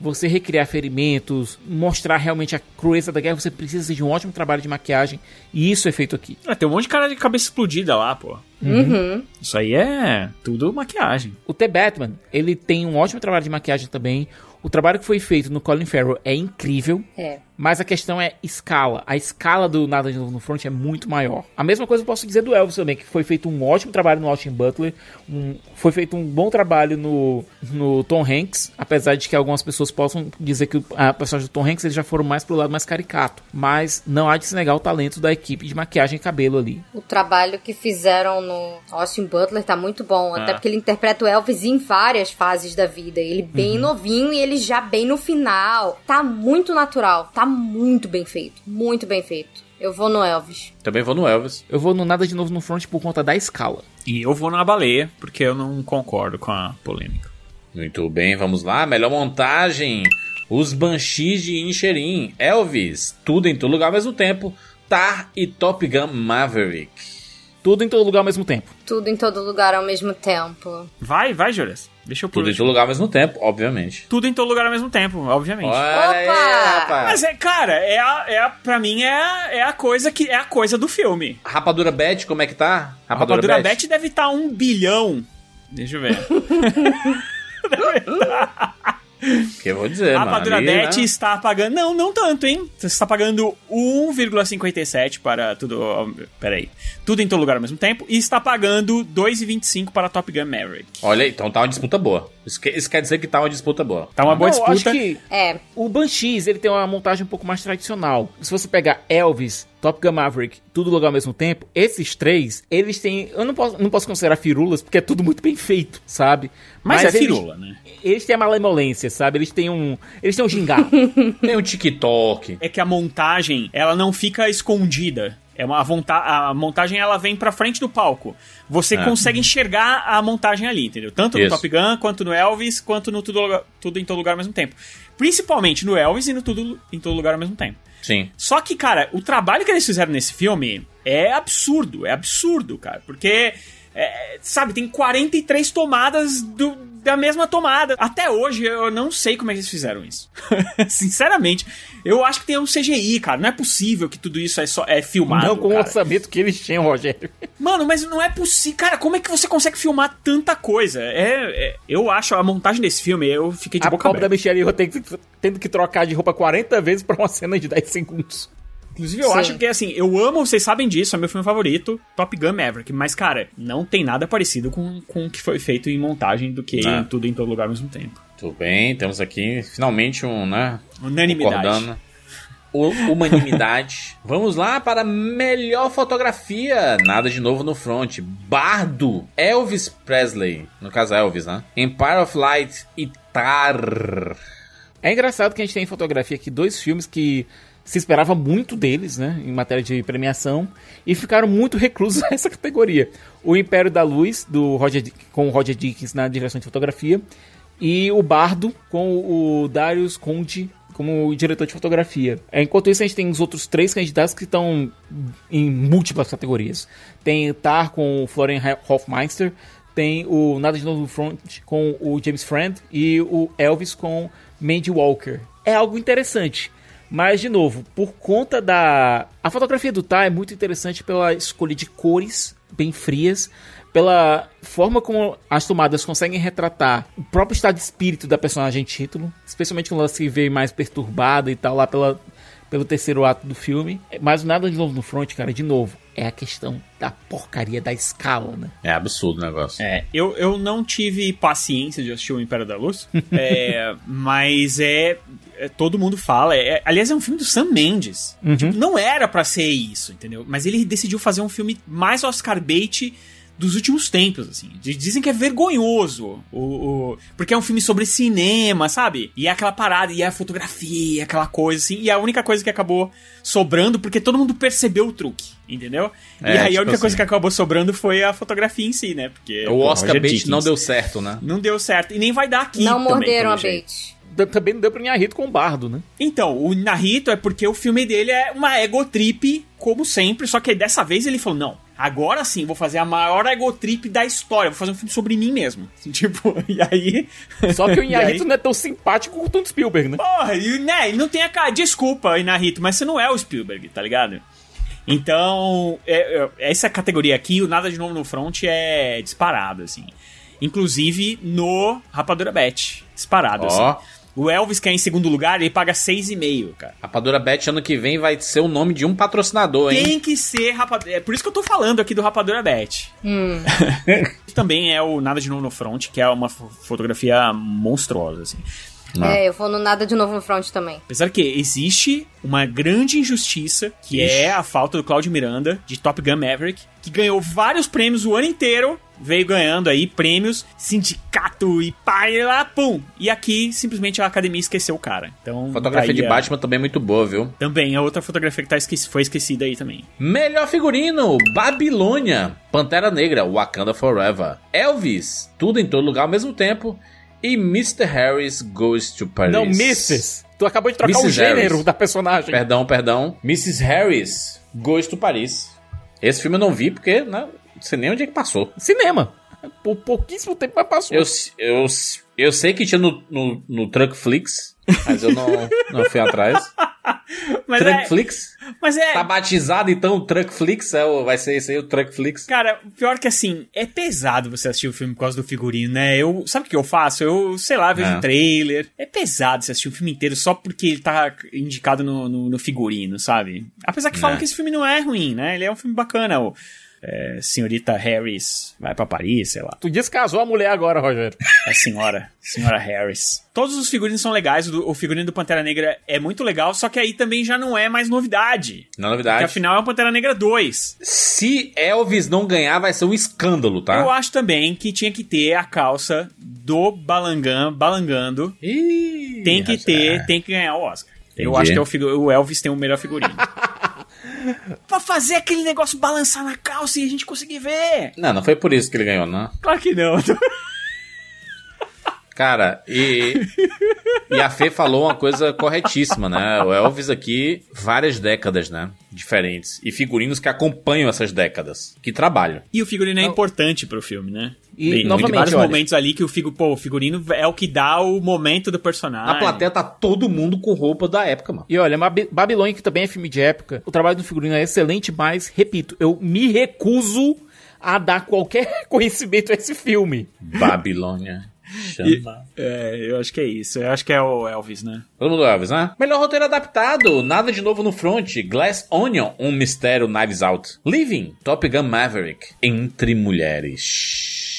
você recriar ferimentos, mostrar realmente a crueza da guerra, você precisa de um ótimo trabalho de maquiagem. E isso é feito aqui. Ah, tem um monte de cara de cabeça explodida lá, pô. Uhum. Isso aí é tudo maquiagem. O The Batman, ele tem um ótimo trabalho de maquiagem também. O trabalho que foi feito no Colin Farrell é incrível. É. Mas a questão é escala. A escala do Nada de Novo no Front é muito maior. A mesma coisa eu posso dizer do Elvis também, que foi feito um ótimo trabalho no Austin Butler. um- foi feito um bom trabalho no, no Tom Hanks. Apesar de que algumas pessoas possam dizer que o- a personagem do Tom Hanks eles já foram mais pro lado mais caricato. Mas não há de se negar o talento da equipe de maquiagem e cabelo ali. O trabalho que fizeram no Austin Butler tá muito bom. Até porque ele interpreta o Elvis em várias fases da vida. Ele bem novinho e ele já bem no final. Tá muito natural. Tá muito bem feito. Muito bem feito. Eu vou no Elvis. Também vou no Elvis. Eu vou no Nada de Novo no Front por conta da escala. E eu vou na baleia, porque eu não concordo com a polêmica. Muito bem, vamos lá. Melhor montagem. Os Banshees de Inisherin. Elvis. Tudo em todo lugar ao mesmo tempo. Tar e Top Gun Maverick. Tudo em todo lugar ao mesmo tempo. Tudo em todo lugar ao mesmo tempo. Vai, vai, Juras. Deixa eu Tudo em todo lugar ao mesmo tempo, obviamente. Tudo em todo lugar ao mesmo tempo, obviamente. Olha Opa! rapaz. Mas é, cara, é a, é a, pra mim é, a- é a coisa que é a coisa do filme. Rapadura Bet, como é que tá? A Rapadura Bet deve estar um bilhão. Deixa eu ver. Que eu vou dizer, a mano. Ali, né? está pagando. Não, não tanto, hein? Você está pagando 1,57 para tudo. Peraí. Tudo em todo lugar ao mesmo tempo. E está pagando 2,25 para Top Gun Maverick. Olha aí, então tá uma disputa boa. Isso, que- isso quer dizer que tá uma disputa boa. Tá uma boa Não, eu disputa. acho que É. o Banshees, ele tem uma montagem um pouco mais tradicional. Se você pegar Elvis, Top Gun Maverick, tudo lugar ao mesmo tempo, esses três, eles têm... Eu não posso, não posso considerar firulas, porque é tudo muito bem feito, sabe? Mas, é eles- firula, né? Eles têm a malemolência, sabe? Eles têm um... Eles têm um gingado. Tem o TikTok. É que a montagem, ela não fica escondida. É uma a, vonta a montagem ela vem pra frente do palco. Você É. consegue enxergar a montagem ali, entendeu? Tanto no Isso. Top Gun, quanto no Elvis, quanto no tudo, Lugar- tudo em todo lugar ao mesmo tempo. Principalmente no Elvis e no tudo em todo lugar ao mesmo tempo. Sim. Só que, cara, o trabalho que eles fizeram nesse filme é absurdo, é absurdo, cara. Porque, é, sabe, tem 43 tomadas do- da mesma tomada. Até hoje eu não sei como é que eles fizeram isso. Sinceramente, eu acho que tem um CGI, cara. Não é possível que tudo isso é, só, é filmado. não com o cara. orçamento que eles tinham, Rogério. Mano, mas não é possível. Cara, como é que você consegue filmar tanta coisa? É, é- eu acho a montagem desse filme, eu fiquei de a boca pobre da aberta. Michelle Yeoh tendo que trocar de roupa 40 vezes pra uma cena de 10 segundos. Inclusive, eu Sim. acho que, assim, eu amo, vocês sabem disso, é meu filme favorito, Top Gun Maverick. Mas, cara, não tem nada parecido com, com o que foi feito em montagem do que Ah. em tudo em todo lugar ao mesmo tempo. Tudo bem, temos aqui finalmente um, né? Unanimidade. Concordando. Humanidade. Vamos lá para melhor fotografia. Nada de novo no front. Bardo. Elvis Presley. No caso, Elvis, né? Empire of Light e Tar. É engraçado que a gente tem em fotografia aqui dois filmes que se esperava muito deles, né, em matéria de premiação, e ficaram muito reclusos a essa categoria. O Império da Luz, do Roger, com o Roger Dickens na direção de fotografia, e o Bardo, com o Darius Conde como diretor de fotografia. É, Enquanto isso, a gente tem os outros três candidatos que estão em múltiplas categorias. Tem Tar com o Florian Hofmeister, tem o Nada de Novo no Front com o James Friend e o Elvis com Mandy Walker. É algo interessante. Mas, de novo, por conta da. A fotografia do Tar é muito interessante pela escolha de cores bem frias, pela forma como as tomadas conseguem retratar o próprio estado de espírito da personagem título, especialmente quando ela se vê mais perturbada e tal, lá pela, pelo terceiro ato do filme. Mas Nada de Novo no Front, cara, de novo, é a questão da porcaria da escala, né? É absurdo o negócio. É, eu, eu não tive paciência de assistir o Império da Luz, é, mas é, é, Todo mundo fala. é- aliás, é um filme do Sam Mendes. Tipo, não era pra ser isso, entendeu? Mas ele decidiu fazer um filme mais Oscar bait dos últimos tempos, assim. Diz- Dizem que é vergonhoso, o, o- porque é um filme sobre cinema, sabe? E é aquela parada, e é a fotografia, aquela coisa assim. E é a única coisa que acabou sobrando, porque todo mundo percebeu o truque, entendeu? e É, aí tipo a única coisa assim. que acabou sobrando foi a fotografia em si, né? Porque O Oscar Roger Bait Dickens. não deu certo, né? Não deu certo. E nem vai dar aqui não também, morderam a. D- Também não deu pra Inharito com o Bardo, né? Então, o Narito é porque o filme dele é uma ego trip, como sempre, só que dessa vez ele falou: não, agora sim, vou fazer a maior ego trip da história, vou fazer um filme sobre mim mesmo. Assim, tipo, e aí. Só que o Inharito aí- não é tão simpático quanto o Spielberg, né? Porra, e, né, ele não tem a cara. Desculpa, Inarito, mas você não é o Spielberg, tá ligado? Então, é- é- essa categoria aqui, o Nada de Novo no Front, é disparado, assim. Inclusive no Rapadura Bet. Disparado, Ó. assim. O Elvis, que é em segundo lugar, ele paga 6,5, cara. Rapadura Bet ano que vem vai ser o nome de um patrocinador, hein? Tem que ser Rapadura. É por isso que eu tô falando aqui do Rapadura Bet. Hum. Também é o Nada de Novo no Front, que é uma fo- fotografia monstruosa, assim. Ah. É, eu vou no nada de novo no front também. Apesar que existe uma grande injustiça, que é a falta do Claudio Miranda, de Top Gun Maverick, que ganhou vários prêmios o ano inteiro, veio ganhando aí prêmios, sindicato e pai lá, pum! E aqui, simplesmente, a academia esqueceu o cara. Então, Fotografia de a- Batman também é muito boa, viu? Também, é outra fotografia que tá esqueci- foi esquecida aí também. Melhor figurino: Babilônia, Pantera Negra, Wakanda Forever, Elvis, tudo em todo lugar ao mesmo tempo, e Mr. Harris Goes to Paris. Não, Mrs. Tu acabou de trocar o Mrs. gênero Harris. da personagem. Perdão, perdão. Mrs. Harris Goes to Paris. Esse filme eu não vi porque, né? Não sei nem onde é que passou. Cinema. Por pouquíssimo tempo, mas passou. Eu, eu, eu sei que tinha no, no, no Truckflix, mas eu não, não fui atrás. Mas Truckflix? É, mas é. Tá batizado então o Truckflix? É, o- vai ser esse aí o Truckflix? Cara, pior que assim, é pesado você assistir o filme por causa do figurino, né? Eu, sabe o que eu faço? Eu, sei lá, vejo É. o trailer. É pesado você assistir o filme inteiro só porque ele tá indicado no, no, no figurino, sabe? Apesar que falam É. que esse filme não é ruim, né? Ele é um filme bacana. O, é, senhorita Harris vai pra Paris, sei lá. Tu descasou a mulher agora, Rogério. A senhora, senhora Harris. Todos os figurinos são legais, o, figurino do Pantera Negra é muito legal, só que aí também já não é mais novidade. Não é Porque novidade. afinal é o Pantera Negra 2. Se Elvis não ganhar, vai ser um escândalo, tá? Eu acho também que tinha que ter a calça do Balangam, balangando. Ih, Tem que ter, é. tem que ganhar o Oscar. Eu Entendi. acho que é o, o Elvis tem o melhor figurino. pra fazer aquele negócio balançar na calça e a gente conseguir ver. Não, não foi por isso que ele ganhou, não. Claro que não. Cara, e, e a Fê falou uma coisa corretíssima, né? O Elvis aqui, várias décadas, né? Diferentes. E figurinos que acompanham essas décadas. Que trabalho. E o figurino é importante pro filme, né? E, Bem, novamente, tem vários olha- momentos ali que o, figu, pô, o figurino é o que dá o momento do personagem. Na plateia tá todo mundo com roupa da época, mano. E olha, Babi- Babilônia, que também é filme de época, o trabalho do figurino é excelente, mas, repito, eu me recuso a dar qualquer conhecimento a esse filme. Babilônia. Chama. É, eu acho que é isso. Eu acho que é o Elvis, né? Todo mundo Elvis, né? Melhor roteiro adaptado. Nada de novo no front. Glass Onion. Um mistério Knives Out. Living. Top Gun Maverick. Entre mulheres.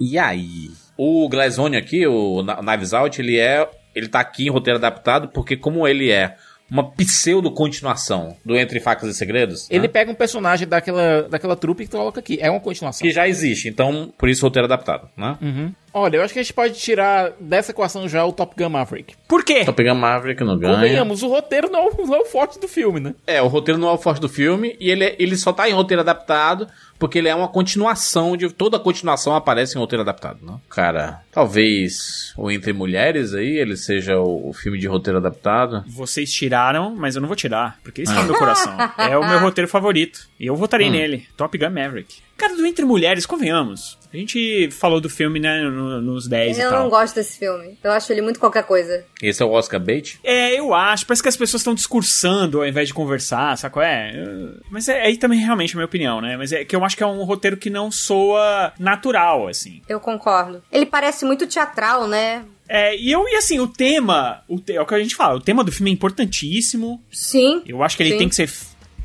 E aí? O Glass Onion aqui, o Knives Out, ele é... Ele tá aqui em roteiro adaptado porque como ele é uma pseudo-continuação do Entre Facas e Segredos... Ele né? pega um personagem daquela, daquela trupe que coloca aqui. É uma continuação. Que já existe. Então, por isso roteiro adaptado, né? Uhum. Olha, eu acho que a gente pode tirar dessa equação já o Top Gun Maverick. Por quê? Top Gun Maverick não ganha. Convenhamos, o roteiro não, é o- não é o forte do filme, né? É, o roteiro não é o forte do filme e ele, é- ele só tá em roteiro adaptado porque ele é uma continuação de. Toda continuação aparece em roteiro adaptado, né? Cara, talvez o Entre Mulheres aí ele seja o, o filme de roteiro adaptado. Vocês tiraram, mas eu não vou tirar, porque esse tá no meu coração. É o meu roteiro favorito. E eu votarei nele. Top Gun Maverick. Cara, do Entre Mulheres, convenhamos. A gente falou do filme, né, no- nos 10 e Eu tal. não gosto desse filme. Eu acho ele muito qualquer coisa. Esse é o Oscar Bait? É, eu acho. Parece que as pessoas estão discursando ao invés de conversar, saco? É. eu- Mas é, aí também realmente é a minha opinião, né? Mas é que eu acho que é um roteiro que não soa natural, assim. Eu concordo. Ele parece muito teatral, né? É, e eu, e assim, o tema, o te- é o que a gente fala, o tema do filme é importantíssimo. Sim. Eu acho que ele Sim. tem que ser.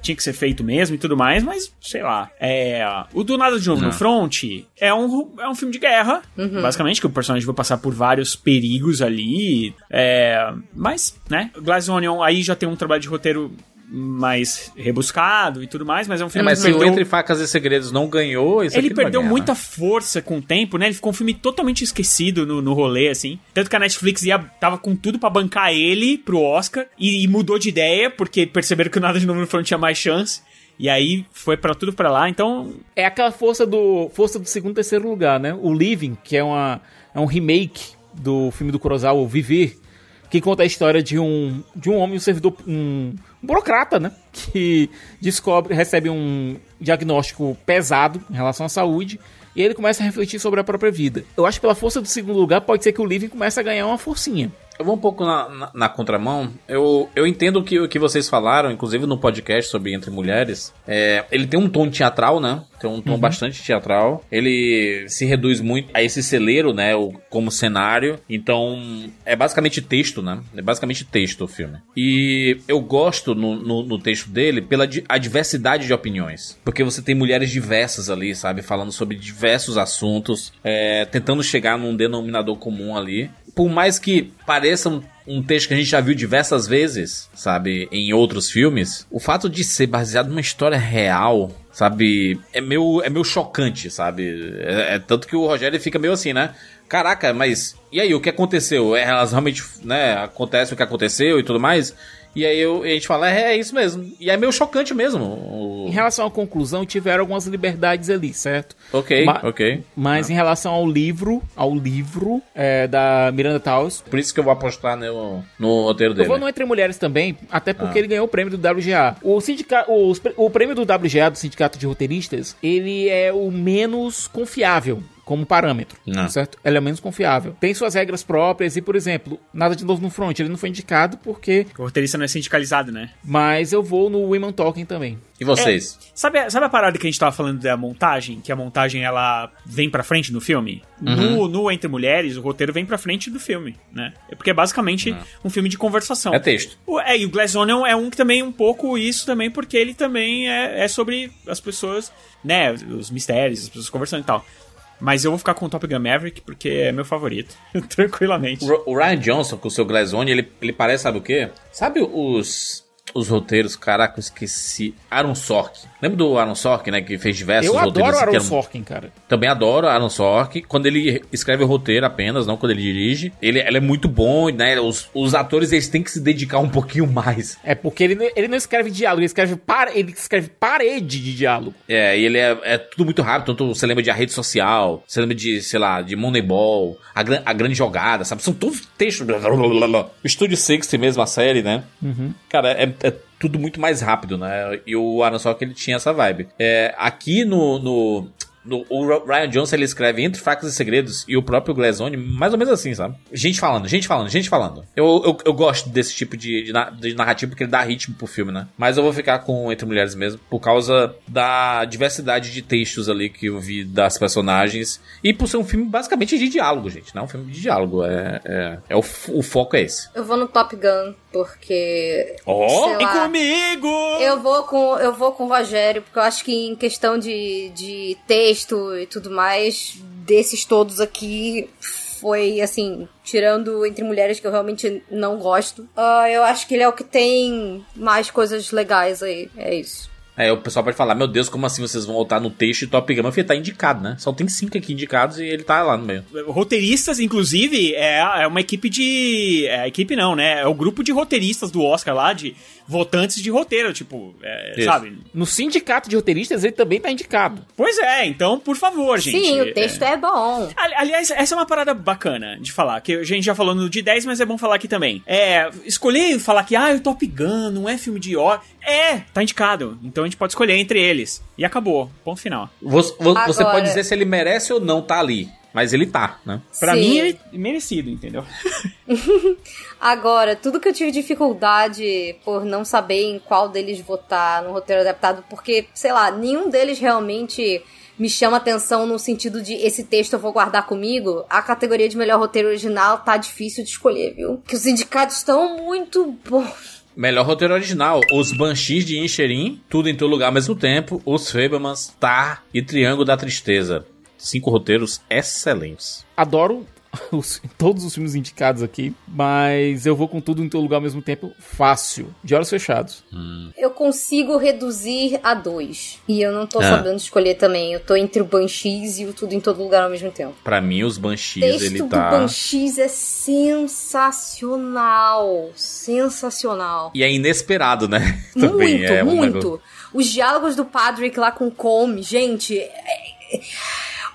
Tinha que ser feito mesmo e tudo mais, mas sei lá. É, o Do Nada de Novo Não. no Front é um, é um filme de guerra, basicamente, que o personagem vai passar por vários perigos ali. É, mas, né? Glass Onion aí já tem um trabalho de roteiro mais rebuscado e tudo mais, mas é um É, filme mas que se o perdeu- Entre Facas e Segredos não ganhou, esse ele vai perdeu ganhar, muita né? força com o tempo, né? Ele ficou um filme totalmente esquecido no, no rolê, assim. Tanto que a Netflix ia, tava com tudo pra bancar ele pro Oscar e, e mudou de ideia, porque perceberam que o Nada de Novo no Front tinha mais chance. E aí foi pra tudo pra lá, então. É aquela força do força do segundo e terceiro lugar, né? O Living, que é, uma, é um remake do filme do Kurosawa, o Viver, que conta a história de um, de um homem, um servidor, um burocrata, né? Que descobre, recebe um diagnóstico pesado em relação à saúde e ele começa a refletir sobre a própria vida. Eu acho que pela força do segundo lugar pode ser que o Living comece a ganhar uma forcinha. Eu vou um pouco na, na, na contramão. Eu, eu entendo o que, o que vocês falaram, inclusive no podcast sobre Entre Mulheres. É, ele tem um tom teatral, né? Tem um tom bastante teatral. Ele se reduz muito a esse celeiro, né? O, como cenário. Então, é basicamente texto, né? É basicamente texto o filme. E eu gosto no, no, no texto dele pela di- a diversidade de opiniões. Porque você tem mulheres diversas ali, sabe? Falando sobre diversos assuntos. é, tentando chegar num denominador comum ali por mais que pareça um, texto que a gente já viu diversas vezes, sabe, em outros filmes, o fato de ser baseado numa história real, sabe, é meio, é meio chocante, sabe? É, é tanto que o Rogério fica meio assim, né? Caraca, mas e aí, o que aconteceu? É, Elas realmente, né, acontece o que aconteceu e tudo mais? E aí eu, a gente fala, é, é isso mesmo. E é meio chocante mesmo. o- Em relação à conclusão, tiveram algumas liberdades ali, certo? Ok, Ma- ok. Mas em relação ao livro, ao livro é, da Miranda Towers, Por isso que eu vou apostar no, no roteiro eu dele. vou no Entre Mulheres também, até Ah. porque ele ganhou o prêmio do WGA. O, sindica... pre- o prêmio do WGA, do Sindicato de Roteiristas, ele é o menos confiável como parâmetro, Não. certo? Ele é o menos confiável. Tem suas regras próprias e, por exemplo, nada de novo no front, ele não foi indicado porque... O roteirista não é sindicalizado, né? Mas eu vou no Women Talking também. E vocês? Sabe, a- sabe a parada que a gente tava falando da montagem? Que a montagem ela vem pra frente no filme? No, no Entre Mulheres, o roteiro vem pra frente do filme, né? É Porque é basicamente um filme de conversação. É texto. O- É, e o Glass Onion é um que também um pouco isso também, porque ele também é, é sobre as pessoas, né? Os mistérios, as pessoas conversando e tal. Mas eu vou ficar com o Top Gun Maverick porque é meu favorito. Tranquilamente. O, Ryan Johnson, com o seu Glazone, ele, ele parece, sabe o quê? Sabe os, os roteiros? Caraca, eu esqueci. Aaron Sorkin. Lembra do Aaron Sorkin, né? Que fez diversos eu roteiros. adoro assim, Aaron eram- Sorkin, cara. Também adoro Aaron Sorkin. Quando ele escreve o roteiro apenas, não quando ele dirige. Ele, ele é muito bom, né? Os, os atores, eles têm que se dedicar um pouquinho mais. É porque ele, não- ele não escreve diálogo, ele escreve, par, ele escreve parede de diálogo. É, e ele é, é tudo muito rápido. Tanto você lembra de A Rede Social, você lembra de, sei lá, de Moneyball, A, a Grande Jogada, sabe? São todos textos. O Estúdio 60 mesmo, a série, né? Cara, é, é tudo muito mais rápido, né? E o Aaron Sorkin, ele tinha essa vibe. É, aqui no... no no- o Ryan Johnson ele escreve Entre Facas e Segredos e o próprio Glazone, mais ou menos assim, sabe? Gente falando, gente falando, gente falando. Eu, eu, eu gosto desse tipo de, de, de narrativa porque ele dá ritmo pro filme, né? Mas eu vou ficar com Entre Mulheres mesmo, por causa da diversidade de textos ali que eu vi das personagens e por ser um filme basicamente de diálogo, gente. Não é um filme de diálogo, é, é, é o, o foco é esse. Eu vou no Top Gun, porque. Vem lá, comigo! Eu vou com eu vou com o Rogério, porque eu acho que em questão de, de texto e tudo mais, desses todos aqui, foi assim, tirando entre mulheres que eu realmente não gosto. ah, eu acho que ele é o que tem mais coisas legais aí. É isso. É, o pessoal pode falar, meu Deus, como assim vocês vão voltar no texto e Top Gun? Mas filho, tá indicado, né? Só tem cinco aqui indicados e ele tá lá no meio. Roteiristas, inclusive, é, é uma equipe de. É, equipe não, né? É o grupo de roteiristas do Oscar lá, de votantes de roteiro, tipo, é, sabe? No sindicato de roteiristas, ele também tá indicado. Pois é, então, por favor, gente. Sim, o texto é, bom. Ali- Aliás, essa é uma parada bacana de falar, que a gente já falou no de 10, mas é bom falar aqui também. É, escolher falar que, ah, o Top Gun não é filme de ó. É, tá indicado. Então a gente pode escolher entre eles. E acabou. Ponto final. Você, vo- você Agora- pode dizer se ele merece ou não tá ali, mas ele tá, né? Pra Sim. mim, é merecido, entendeu? Agora, tudo que eu tive dificuldade por não saber em qual deles votar no roteiro adaptado, porque, sei lá, nenhum deles realmente me chama atenção no sentido de esse texto eu vou guardar comigo, a categoria de melhor roteiro original tá difícil de escolher, viu? Que os sindicatos estão muito bons. Melhor roteiro original: Os Banshees de Incherim, Tudo em Todo Lugar ao mesmo tempo, Os Fablemans, Tar e Triângulo da Tristeza. Cinco roteiros excelentes. Adoro os- todos os filmes indicados aqui, mas eu vou com tudo em todo lugar ao mesmo tempo, fácil, de olhos fechados. Eu consigo reduzir a dois. E eu não tô Ah. sabendo escolher também. Eu tô entre o Banshees e o Tudo em Todo Lugar ao mesmo tempo. Pra mim, Os Banshees, texto ele do tá. Banshees é sensacional. Sensacional. E é inesperado, né? Também muito, é um muito. negócio- Os diálogos do Patrick lá com o Come, gente. é-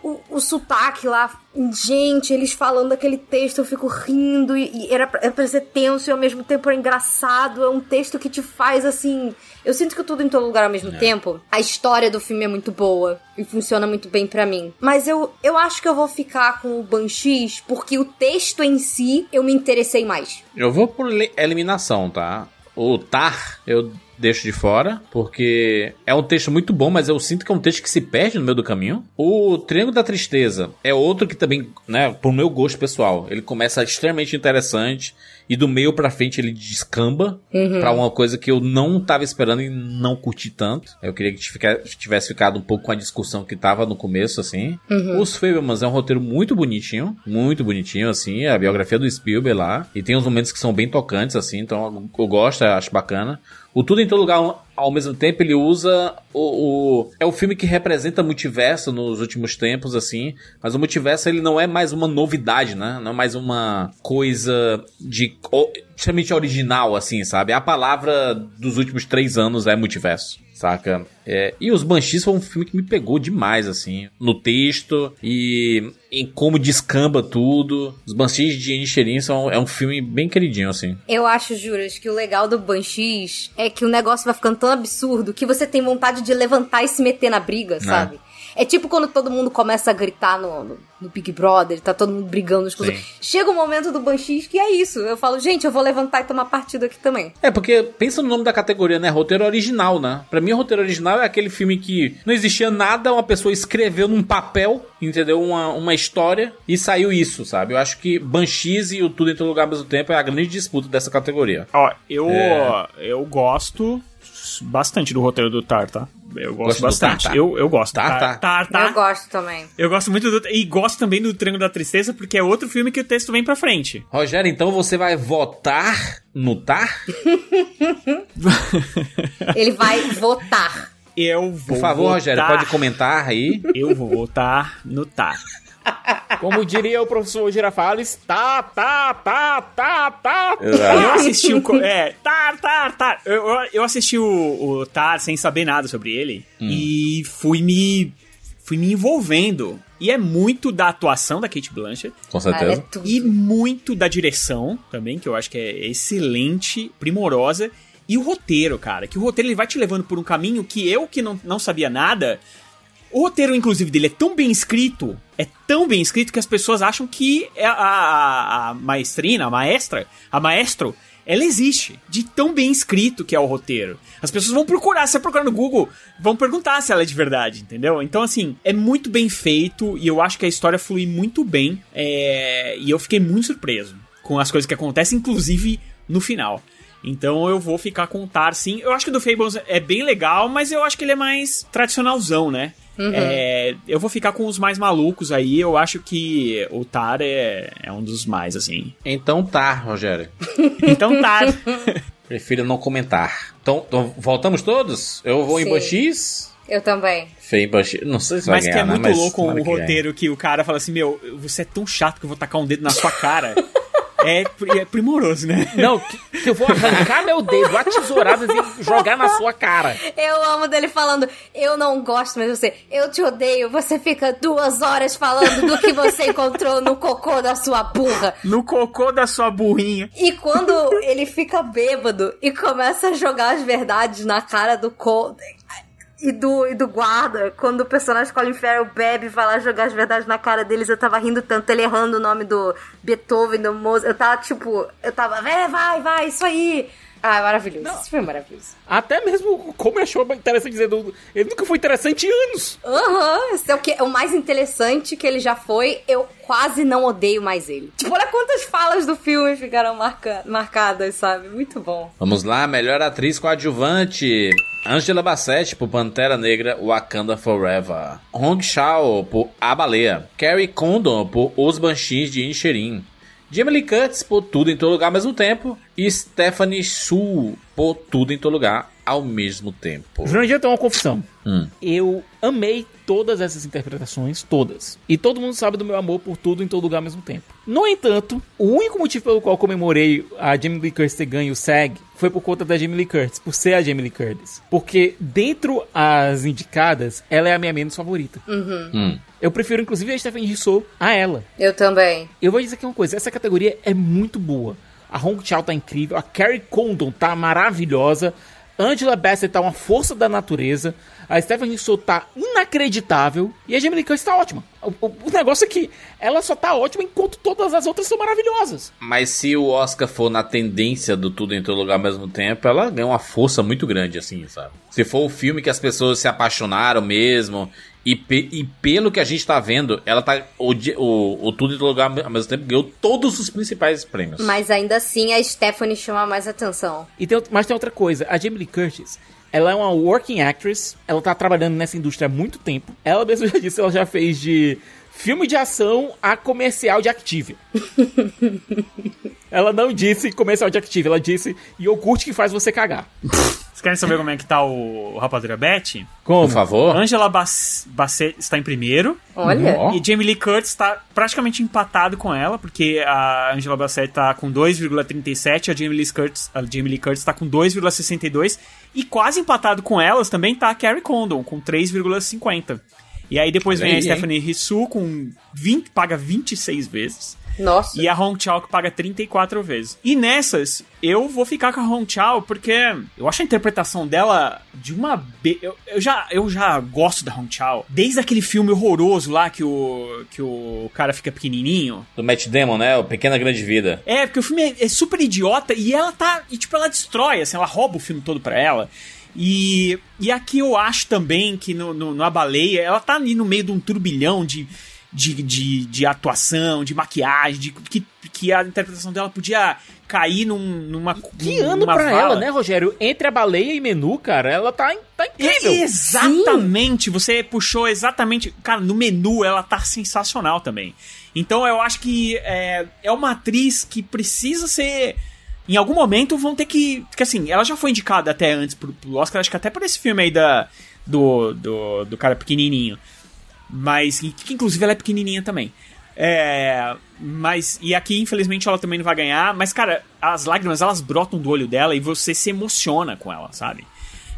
O, o sotaque lá, gente, eles falando aquele texto, eu fico rindo e, e era, pra, era pra ser tenso e ao mesmo tempo é engraçado. É um texto que te faz assim. Eu sinto que tudo em todo lugar ao mesmo tempo. A história do filme é muito boa e funciona muito bem pra mim. Mas eu, eu acho que eu vou ficar com o Banshees porque o texto em si eu me interessei mais. Eu vou por eliminação, tá? O Tar, eu deixo de fora, porque é um texto muito bom, mas eu sinto que é um texto que se perde no meio do caminho. O Triângulo da Tristeza é outro que também, né, por meu gosto pessoal, ele começa extremamente interessante e do meio pra frente ele descamba pra uma coisa que eu não tava esperando e não curti tanto. Eu queria que tivesse ficado um pouco com a discussão que tava no começo, assim. Os Fablemans é um roteiro muito bonitinho, muito bonitinho, assim, a biografia do Spielberg lá. E tem uns momentos que são bem tocantes, assim, então eu- eu gosto, eu acho bacana. O Tudo em Todo Lugar ao- mesmo tempo ele usa o, o- é o filme que representa multiverso nos últimos tempos assim, mas o multiverso ele não é mais uma novidade, né? Não é mais uma coisa de o- original, assim, sabe? A palavra dos últimos três anos é multiverso. Saca? É, e Os Banshees foi um filme que me pegou demais, assim, no texto e em como descamba tudo. Os Banshees de Inisherin são é um filme bem queridinho, assim. Eu acho, Juras, que o legal do Banshees é que o negócio vai ficando tão absurdo que você tem vontade de levantar e se meter na briga, sabe? É tipo quando todo mundo começa a gritar no, no, no Big Brother, tá todo mundo brigando uns com os outros. Chega um momento do Banshees que é isso. Eu falo, gente, eu vou levantar e tomar partido aqui também. É, porque pensa no nome da categoria, né? Roteiro original, né? Pra mim, roteiro original é aquele filme que não existia nada, uma pessoa escreveu num papel, entendeu? Uma, uma história e saiu isso, sabe? Eu acho que Banshees e o Tudo em Todo Lugar ao mesmo tempo é a grande disputa dessa categoria. Ó, eu, É. eu gosto bastante do roteiro do Tar, tá? Eu gosto Gosta do bastante. Tar, tá? Eu, eu gosto. Tar, Tar, tá. Tar, Tar. Eu gosto também. Eu gosto muito do. E gosto também do Triângulo da Tristeza, porque é outro filme que o texto vem pra frente. Rogério, então você vai votar no TAR? Ele vai votar. Eu vou. Por favor, Rogério, votar- pode comentar aí. Eu vou votar no Tar. Como diria o professor Girafales, tá, tá, tá, tá, tá. Eu assisti o. É, Tar, Tar, Tar. Eu, eu, assisti o, o Tar sem saber nada sobre ele e fui me. fui me envolvendo. E é muito da atuação da Kate Blanchett. Com é certeza. tudo. E muito da direção também, que eu acho que é excelente, primorosa. E o roteiro, cara, que o roteiro ele vai te levando por um caminho que eu, que não, não sabia nada. O roteiro, inclusive, dele é tão bem escrito, é tão bem escrito que as pessoas acham que é a, a, a maestrina, a maestra, a maestro, ela existe, de tão bem escrito que é o roteiro. As pessoas vão procurar, se você procurar no Google, vão perguntar se ela é de verdade, entendeu? Então, assim, é muito bem feito e eu acho que a história flui muito bem. é, e eu fiquei muito surpreso com as coisas que acontecem, inclusive no final. Então eu vou ficar com o Tar, sim. Eu acho que o do Fables é bem legal, mas eu acho que ele é mais tradicionalzão, né? É, eu vou ficar com os mais malucos aí. Eu acho que o Tar é, é um dos mais, assim. Então tá, Rogério. Então Tar. Prefiro não comentar. Então, então, voltamos todos? Eu vou em Sim. Banshees. Eu também. Fei em Banshees. Não sei se vai Mas que ganhar, é né? muito Mas louco tomara o que roteiro que o cara fala assim: Meu, você é tão chato que eu vou tacar um dedo na sua cara. é, é primoroso, né? Não, que, que eu vou arrancar meu dedo, a tesourada e jogar na sua cara. Eu amo dele falando, eu não gosto, mas você, eu te odeio. Você fica duas horas falando do que você encontrou no cocô da sua burra. No cocô da sua burrinha. E quando ele fica bêbado e começa a jogar as verdades na cara do Cole e do, e do guarda, quando o personagem Colin Farrell bebe e vai lá jogar as verdades na cara deles, eu tava rindo tanto, ele errando o nome do Beethoven, do Mozart, eu tava tipo, eu tava, é, vai, vai, isso aí. Ah, maravilhoso, isso foi maravilhoso. Até mesmo como eu achou interessante dizer, do- ele nunca foi interessante em anos. Aham, esse é o, que, é o mais interessante que ele já foi. Eu quase não odeio mais ele. Tipo, olha quantas falas do filme ficaram marca, marcadas, sabe? Muito bom. Vamos lá, melhor atriz coadjuvante. Angela Bassett por Pantera Negra Wakanda Forever. Hong Shao por A Baleia. Carrie Condon por Os Banshees de Inisherin. Jamie Lee Curtis por Tudo em Todo Lugar ao mesmo tempo. E Stephanie Su por Tudo em Todo Lugar ao mesmo tempo. Jurandir tem uma confissão. Hum. Eu amei todas essas interpretações, todas. E todo mundo sabe do meu amor por tudo em todo lugar ao mesmo tempo. No entanto, o único motivo pelo qual comemorei a Jamie Lee Curtis ter ganho o SAG foi por conta da Jamie Lee Curtis, por ser a Jamie Lee Curtis. Porque dentro as indicadas, ela é a minha menos favorita. Hum. Eu prefiro inclusive a Stephanie Hissou a ela. Eu também. Eu vou dizer aqui uma coisa, essa categoria é muito boa. A Hong Chao tá incrível, a Carrie Condon tá maravilhosa, Angela Bassett tá uma força da natureza, a Stephanie Hsu tá inacreditável e a Jamie Lee Curtis tá ótima. O, o- o negócio é que ela só tá ótima enquanto todas as outras são maravilhosas. Mas se o Oscar for na tendência do Tudo em Todo Lugar ao mesmo tempo, ela ganha uma força muito grande, assim, sabe? Se for o filme que as pessoas se apaixonaram mesmo, e, pe- e pelo que a gente tá vendo, ela tá. O, o, o Tudo em Todo Lugar ao mesmo tempo ganhou todos os principais prêmios. Mas ainda assim a Stephanie chama mais atenção. E tem, mas tem outra coisa, a Jamie Lee Curtis, ela é uma working actress, ela tá trabalhando nessa indústria há muito tempo. Ela mesma já disse, ela já fez de filme de ação a comercial de Activia. ela não disse comercial de Activia, ela disse iogurte que faz você cagar. Vocês querem saber como é que tá o, o Rapadura Beth? Por favor. Angela Bas Bassett está em primeiro. Olha. E Jamie Lee Curtis está praticamente empatado com ela, porque a Angela Bassett tá com 2,37, a Jamie Lee Curtis, a Jamie Lee Curtis tá com 2,62 e quase empatado com elas também tá a Carrie Condon com 3,50. E aí depois Olha vem a aí, Stephanie Hsu com 20, paga 26 vezes. Nossa. E a Hong Chao que paga 34 vezes. E nessas, eu vou ficar com a Hong Chao porque eu acho a interpretação dela de uma. Be... Eu, eu já, eu já gosto da Hong Chao. Desde aquele filme horroroso lá que o, que o cara fica pequenininho. Do Matt Damon, né? O Pequena Grande Vida. É, porque o filme é, é super idiota e ela tá. E tipo, ela destrói, assim, ela rouba o filme todo pra ela. E, e aqui eu acho também que no, no, na baleia, ela tá ali no meio de um turbilhão de, de, de, de atuação, de maquiagem, de, que, que a interpretação dela podia cair num, numa. Que numa ano pra vala. ela, né, Rogério? Entre a baleia e menu, cara, ela tá, tá incrível. Exatamente, você puxou exatamente. Cara, no menu ela tá sensacional também. Então eu acho que é, é uma atriz que precisa ser. Em algum momento vão ter que. Porque assim, ela já foi indicada até antes pro, pro Oscar, acho que até por esse filme aí da, do, do, do cara pequenininho. Mas. Que, inclusive ela é pequenininha também. É. Mas. E aqui, infelizmente, ela também não vai ganhar. Mas, cara, as lágrimas elas brotam do olho dela e você se emociona com ela, sabe?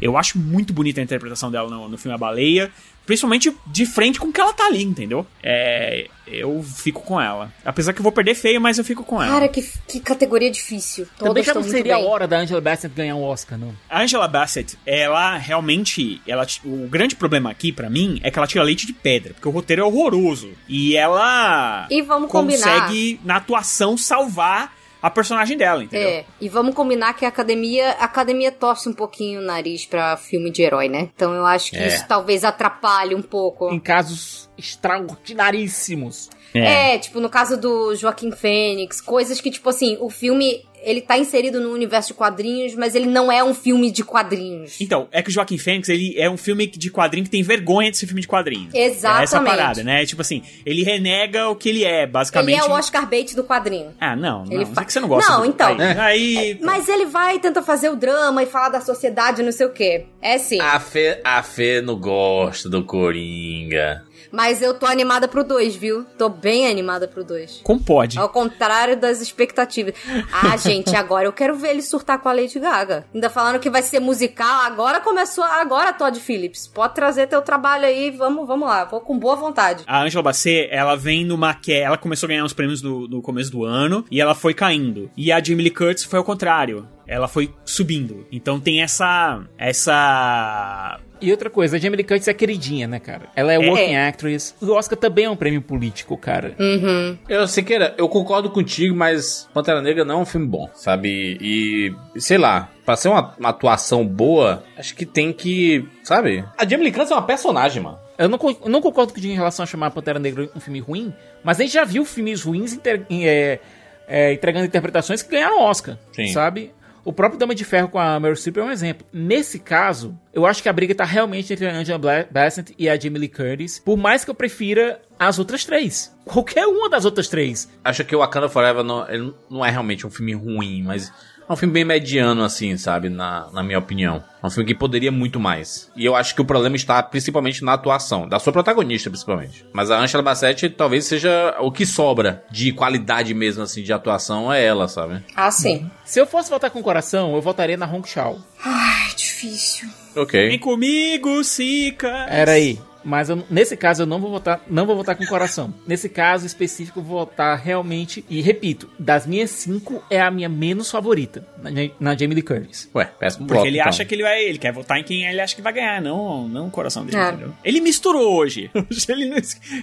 Eu acho muito bonita a interpretação dela no, no filme A Baleia. Principalmente de frente com o que ela tá ali, entendeu? É. Eu fico com ela. Apesar que eu vou perder feio, mas eu fico com ela. Cara, que, que categoria difícil. Todas Também já não seria a hora da Angela Bassett ganhar um Oscar, não. A Angela Bassett, ela realmente. Ela, o grande problema aqui, pra mim, é que ela tira leite de pedra, porque o roteiro é horroroso. E ela. E vamos combinar. consegue, na atuação, salvar a personagem dela, entendeu? É, e vamos combinar que a academia, a academia torce um pouquinho o nariz pra filme de herói, né? Então eu acho que É. isso talvez atrapalhe um pouco. Em casos extraordinaríssimos. É. tipo, no caso do Joaquim Fênix, coisas que, tipo assim, o filme, ele tá inserido no universo de quadrinhos, mas ele não é um filme de quadrinhos. Então, é que o Joaquim Fênix, ele é um filme de quadrinho que tem vergonha de ser filme de quadrinho. Exatamente. É essa parada, né? Tipo assim, ele renega o que ele é, basicamente. Ele é o Oscar bait do quadrinho. Ah, não, não. Ele fa- que você não gosta. Não, do- então. Aí, aí- Mas ele vai e tenta fazer o drama e falar da sociedade, não sei o quê. É sim. A Fê, a Fê não gosta do Coringa. Mas eu tô animada pro 2, viu? Tô bem animada pro 2. Como pode? Ao contrário das expectativas. Ah, gente, agora eu quero ver ele surtar com a Lady Gaga. Ainda falando que vai ser musical. Agora começou. Agora, Todd Phillips. Pode trazer teu trabalho aí. Vamos, vamos lá. Vou com boa vontade. A Angela Bassett, ela vem numa que Ela começou a ganhar os prêmios no, no começo do ano e ela foi caindo. E a Jamie Lee Curtis foi ao contrário. Ela foi subindo. Então tem essa. Essa. E outra coisa, a Jamie Lee Curtis é queridinha, né, cara? Ela é working actress. O Oscar também é um prêmio político, cara. Uhum. Eu, Siqueira, eu concordo contigo, mas Pantera Negra não é um filme bom, sabe? E, sei lá, pra ser uma, uma atuação boa, acho que tem que, sabe? A Jamie Lee Curtis é uma personagem, mano. Eu não, eu não concordo contigo em relação a chamar Pantera Negra um filme ruim, mas a gente já viu filmes ruins inter- é, é, entregando interpretações que ganharam Oscar, Sim. sabe? O próprio Dama de Ferro com a Meryl Streep é um exemplo. Nesse caso, eu acho que a briga tá realmente entre a Angela Bassett e a Jamie Lee Curtis, por mais que eu prefira as outras três. Qualquer uma das outras três. Acho que o Wakanda Forever não, não é realmente um filme ruim, mas é um filme bem mediano, assim, sabe? Na, na minha opinião. É um filme que poderia muito mais. E eu acho que o problema está principalmente na atuação, da sua protagonista, principalmente. Mas a Angela Bassett talvez seja o que sobra de qualidade mesmo, assim, de atuação, é ela, sabe? Ah, sim. Se eu fosse votar com o coração, eu votaria na Hong Chao. Ai, difícil. Vem Ok. comigo, Sica! Era aí. Mas eu- nesse caso eu não vou votar, não vou votar com o coração. Nesse caso específico eu vou votar realmente e repito, das minhas cinco é a minha menos favorita na, na Jamie Lee Curtis. Ué, péssimo Porque voto, ele então. acha que ele vai. Ele quer votar em quem ele acha que vai ganhar, não, não o coração dele, É. entendeu? Ele misturou hoje. Hoje ele,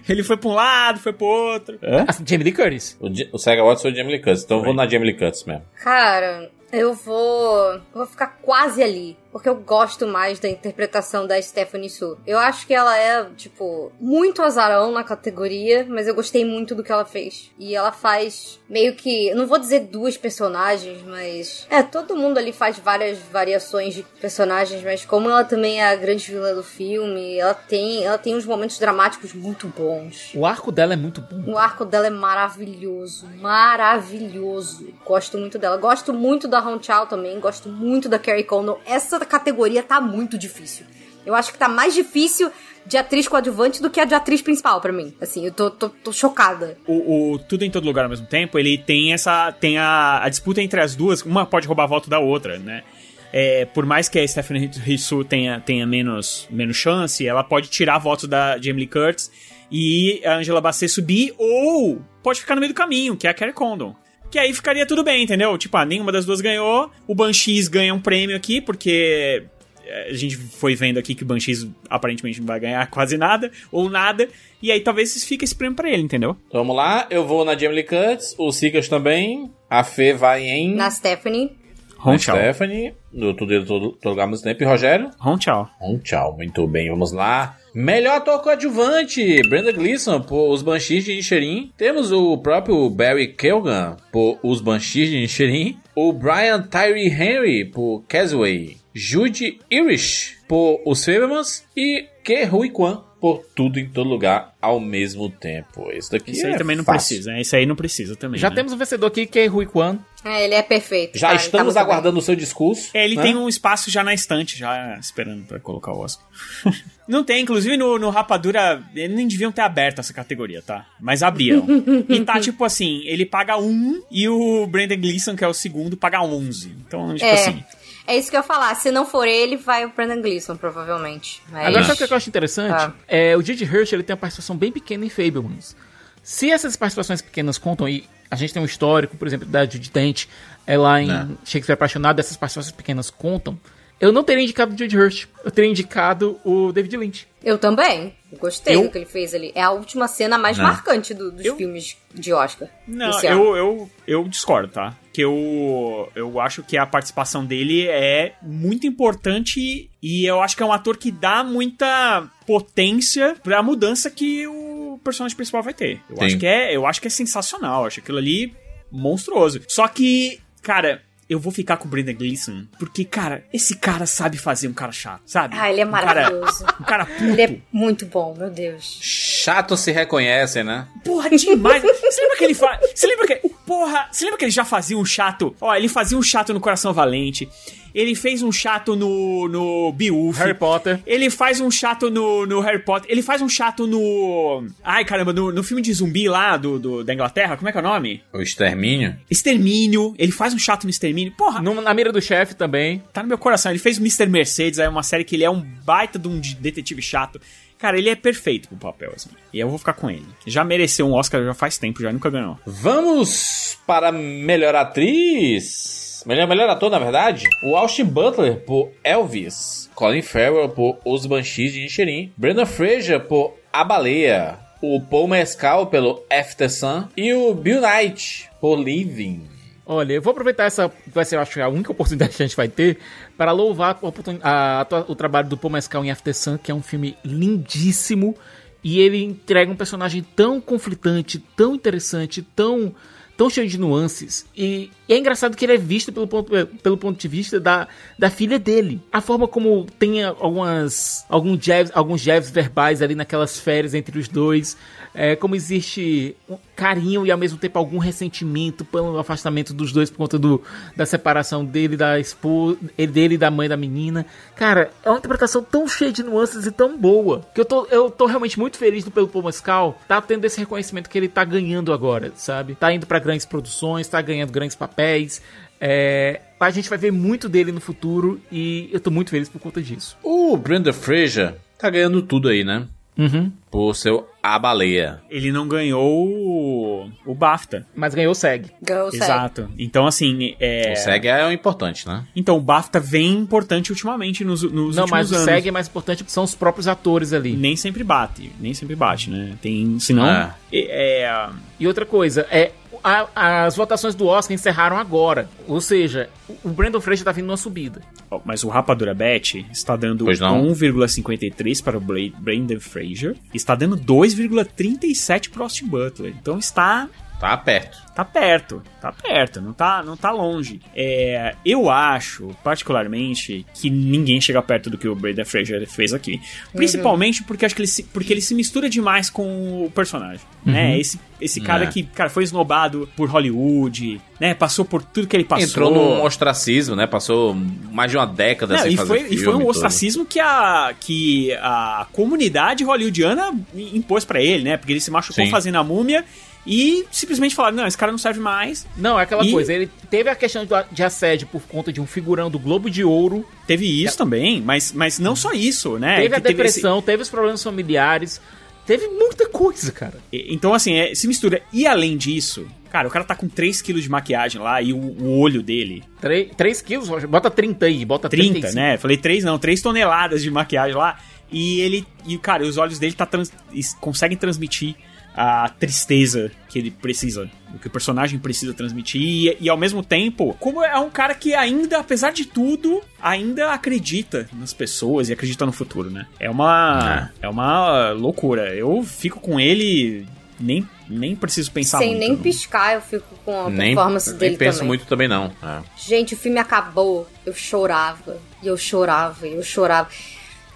ele foi pra um lado, foi pro outro. A Jamie Lee Curtis. O, o Sega Watts foi o Jamie Lee Curtis, então eu vou na Jamie Lee Curtis mesmo. Cara, eu vou. Eu vou ficar quase ali. Porque eu gosto mais da interpretação da Stephanie Su. Eu acho que ela é, tipo, muito azarão na categoria, mas eu gostei muito do que ela fez. E ela faz meio que, não vou dizer duas personagens, mas é, todo mundo ali faz várias variações de personagens, mas como ela também é a grande vilã do filme, ela tem, ela tem uns momentos dramáticos muito bons. O arco dela é muito bom. O arco dela é maravilhoso, maravilhoso. Gosto muito dela. Gosto muito da Hong Chao também, gosto muito da Carrie Condon. Essa categoria tá muito difícil. Eu acho que tá mais difícil de atriz coadjuvante do que a de atriz principal pra mim. Assim, eu tô, tô, tô chocada. O, o Tudo em Todo Lugar ao mesmo tempo, ele tem essa. tem a, a disputa entre as duas, uma pode roubar voto da outra, né? É, por mais que a Stephanie Rissu tenha, tenha menos, menos chance, ela pode tirar votos da Jamie Lee Curtis e a Angela Bassett subir, ou pode ficar no meio do caminho, que é a Carrie Condon. Que aí ficaria tudo bem, entendeu? Tipo, ah, nenhuma das duas ganhou. O Banshees ganha um prêmio aqui, porque a gente foi vendo aqui que o Banshees aparentemente não vai ganhar quase nada, ou nada. E aí talvez fique esse prêmio pra ele, entendeu? Vamos lá, eu vou na Jamie Lee Curtis, o Sikas também, a Fê vai em... Na Stephanie. na Stephanie, no Tudo Todo Lugar ao mesmo tempo, e Rogério? Hong Chao. Um tchau, muito bem, vamos lá. Melhor ator coadjuvante, Brenda Gleeson por Os Banshees de Inisherin. Temos o próprio Barry Keoghan por Os Banshees de Inisherin. O Brian Tyree Henry por Casway. Jude Irish por Os Fablemans. E Ke Rui Kwan por Tudo em Todo Lugar ao mesmo tempo. Esse daqui Isso é aí também não fácil. precisa, né? Isso aí não precisa também. Já né? temos um vencedor aqui, que é Rui Kwan. É, ele é perfeito. Já tá? Ele tá estamos bem. aguardando o seu discurso. É, ele né? tem um espaço já na estante, já esperando pra colocar o Oscar. não tem, inclusive no, no Rapadura, eles nem deviam ter aberto essa categoria, tá? Mas abriram. e tá tipo assim, ele paga um e o Brandon Gleeson, que é o segundo, paga 11. Então, tipo É. assim... É isso que eu ia falar. Se não for ele, vai o Brandon Gleeson, provavelmente. Mas... Agora, sabe o que eu acho interessante? Ah. É, o J.J. Hirsch ele tem uma participação bem pequena em Fablemans. Se essas participações pequenas contam, e a gente tem um histórico, por exemplo, da Judy Dent, é lá em Não. Shakespeare Apaixonado, essas participações pequenas contam, eu não teria indicado o J.J. Hirsch. Eu teria indicado o David Lynch. Eu também. Gostei Eu- do que ele fez ali. É a última cena mais Não. marcante do- dos Eu- filmes de Oscar. Não, eu, eu, eu discordo, tá? Que eu, eu acho que a participação dele é muito importante e eu acho que é um ator que dá muita potência pra mudança que o personagem principal vai ter. Eu Sim. acho que é, eu acho que é sensacional, eu acho aquilo ali monstruoso. Só que, cara, eu vou ficar com o Brendan Gleeson porque, cara, esse cara sabe fazer um cara chato, sabe? Ah, ele é Um cara- maravilhoso. Um cara puto. Ele é muito bom, meu Deus. Chato se reconhece, né? Porra, demais. Você lembra que ele faz. Você lembra que. Porra, você lembra que ele já fazia um chato? Ó, ele fazia um chato no Coração Valente. Ele fez um chato no. no Beowulf. Harry Potter. Ele faz um chato no, no Harry Potter. Ele faz um chato no. Ai, caramba, no, no filme de zumbi lá do, do- da Inglaterra. Como é que é o nome? O extermínio. Extermínio. Ele faz um chato no Extermínio. Porra, No- na mira do chefe também. tá no meu coração. Ele fez o Mr. Mercedes, é uma série que ele é um baita de um de- detetive chato. Cara, ele é perfeito pro papel, assim. E eu vou ficar com ele. Já mereceu um Oscar já faz tempo, já nunca ganhou. Vamos para melhor atriz. Melhor, melhor ator, na verdade. O Austin Butler por Elvis. Colin Farrell por Os Banshees de Inisherin. Brendan Fraser por A Baleia. O Paul Mescal pelo After Sun. E o Bill Knight por Living. Olha, eu vou aproveitar essa, que vai ser, acho, a única oportunidade que a gente vai ter, para louvar a- a- o trabalho do Paul Mescal em After Sun, que é um filme lindíssimo, e ele entrega um personagem tão conflitante, tão interessante, tão, tão cheio de nuances, e, e é engraçado que ele é visto pelo ponto, pelo ponto de vista da, da filha dele. A forma como tem algumas, alguns, jabs, alguns jabs verbais ali naquelas férias entre os dois, é, como existe um carinho e ao mesmo tempo algum ressentimento pelo afastamento dos dois por conta do, da separação dele da esposa, dele e da mãe da menina. Cara, é uma interpretação tão cheia de nuances e tão boa que eu tô, eu tô realmente muito feliz do pelo Paul Mescal tá tendo esse reconhecimento que ele tá ganhando agora, sabe? Tá indo pra grandes produções, tá ganhando grandes papéis. É, a gente vai ver muito dele no futuro e eu tô muito feliz por conta disso. O Brendan Fraser tá ganhando tudo aí, né? Uhum. Por seu A Baleia. Ele não ganhou o, o BAFTA. Mas ganhou segue. Girl segue. Exato. Então, assim, é... O SEG é o importante, né? Então, o BAFTA vem importante ultimamente nos, nos Não, últimos mas o anos. segue é mais importante porque são os próprios atores ali. Nem sempre bate, nem sempre bate, né? Tem, senão... É. É. é, E outra coisa, é a- as votações do Oscar encerraram agora. Ou seja, o Brandon Fraser tá vindo numa subida. Ó, Mas o Rapadura Bet está dando Pois não. 1,53 para o Bla- Brandon Fraser. Está dando 2,37 para o Austin Butler. Então está Tá perto. tá perto, tá perto, não tá, não tá longe. É, eu acho, particularmente, que ninguém chega perto do que o Brandon Fraser fez aqui. Principalmente porque acho que ele se, porque ele se mistura demais com o personagem, né? Esse, esse cara É. que, cara, foi esnobado por Hollywood, né? Passou por tudo que ele passou. Entrou num ostracismo, né? Passou mais de uma década Não, sem e, fazer foi, filme. e foi um ostracismo que a, que a comunidade hollywoodiana impôs pra ele, né? Porque ele se machucou Sim. fazendo a múmia e simplesmente falaram: não, esse cara não serve mais. Não, é aquela E- coisa, ele teve a questão de- assédio por conta de um figurão do Globo de Ouro, Teve isso também, mas, mas não só isso, né? teve a Que esse- depressão, teve os problemas familiares, teve muita coisa, cara. e- Então, assim, é, se mistura. E além disso, cara, o cara tá com 3kg de maquiagem lá e o, o olho dele. 3 quilos, Roger, bota 30 aí, bota 30, 35. né? Falei 3 não, 3 toneladas de maquiagem lá. E ele. E, cara, os olhos dele tá trans, conseguem transmitir a tristeza que ele precisa, o que o personagem precisa transmitir. E, e ao mesmo tempo, como é um cara que ainda, apesar de tudo, ainda acredita nas pessoas e acredita no futuro, né? É uma. É, uma loucura. Eu fico com ele. Nem, nem preciso pensar Sem muito. nem piscar, eu fico com a Nem, performance nem dele penso também. muito também, não. É. Gente, o filme acabou. Eu chorava. E eu chorava, e eu chorava.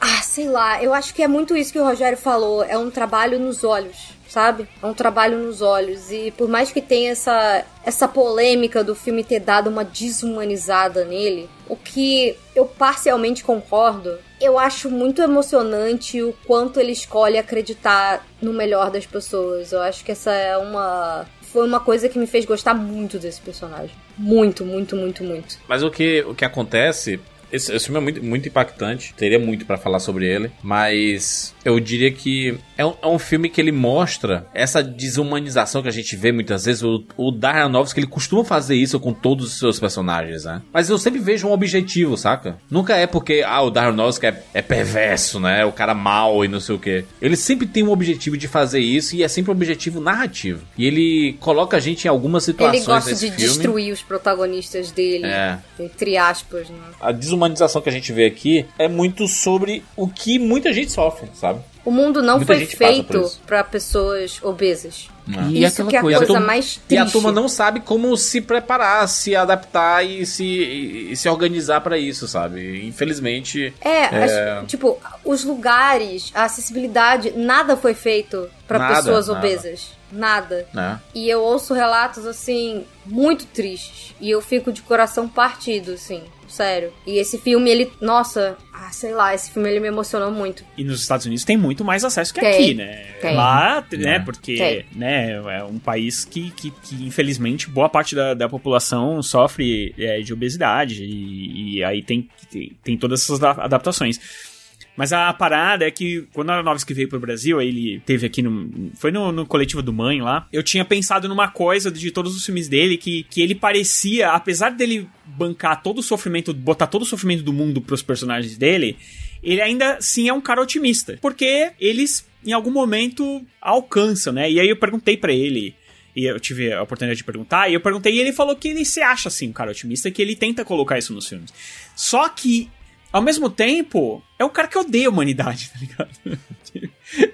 Ah, sei lá, eu acho que é muito isso que o Rogério falou. É um trabalho nos olhos, sabe? É um trabalho nos olhos. E por mais que tenha essa, essa polêmica do filme ter dado uma desumanizada nele, o que eu parcialmente concordo, eu acho muito emocionante o quanto ele escolhe acreditar no melhor das pessoas. Eu acho que essa é uma. Foi uma coisa que me fez gostar muito desse personagem. Muito, muito, muito, muito. Mas o que, o que acontece. Esse, esse filme é muito, muito impactante. Teria muito pra falar sobre ele. Mas eu diria que é um, é um filme que ele mostra essa desumanização que a gente vê muitas vezes. O, o Darren Aronofsky, ele costuma fazer isso com todos os seus personagens, né? Mas eu sempre vejo um objetivo, saca? Nunca é porque, ah, o Darren Aronofsky é, é perverso, né? O cara mal e não sei o quê. Ele sempre tem um objetivo de fazer isso e é sempre um objetivo narrativo. E ele coloca a gente em algumas situações Ele gosta de filme. destruir os protagonistas dele, É. entre aspas, né? A desumanização que a gente vê aqui é muito sobre o que muita gente sofre, sabe? O mundo não Muita foi feito pra pessoas obesas. E Isso aquela que é a coisa, mais E a triste. turma não sabe como se preparar, se adaptar e se, e, e se organizar pra isso, sabe? Infelizmente. É, as- tipo, os lugares, a acessibilidade, nada foi feito pra Nada, pessoas nada. obesas. Nada. Né? E eu ouço relatos, assim, muito tristes. E eu fico de coração partido, assim. Sério. E esse filme, ele. Nossa, ah, sei lá, esse filme ele me emocionou muito. E nos Estados Unidos tem muito mais acesso que Tem, aqui, né? tem. Lá, né? É. Porque, Tem. né, é um país que, que, que, infelizmente, boa parte da, da população sofre é, de obesidade. E, e aí tem, tem, tem todas essas da- adaptações. Mas a parada é que quando a Aronofsky veio pro Brasil, ele teve aqui no. Foi no, no coletivo do Mãe lá. Eu tinha pensado numa coisa de todos os filmes dele que, que ele parecia, apesar dele bancar todo o sofrimento, botar todo o sofrimento do mundo pros personagens dele, ele ainda sim é um cara otimista. Porque eles, em algum momento, alcançam, né? E aí eu perguntei pra ele. E eu tive a oportunidade de perguntar, e eu perguntei, e ele falou que ele se acha assim, um cara otimista, que ele tenta colocar isso nos filmes. Só que, ao mesmo tempo, é um cara que odeia a humanidade, tá ligado?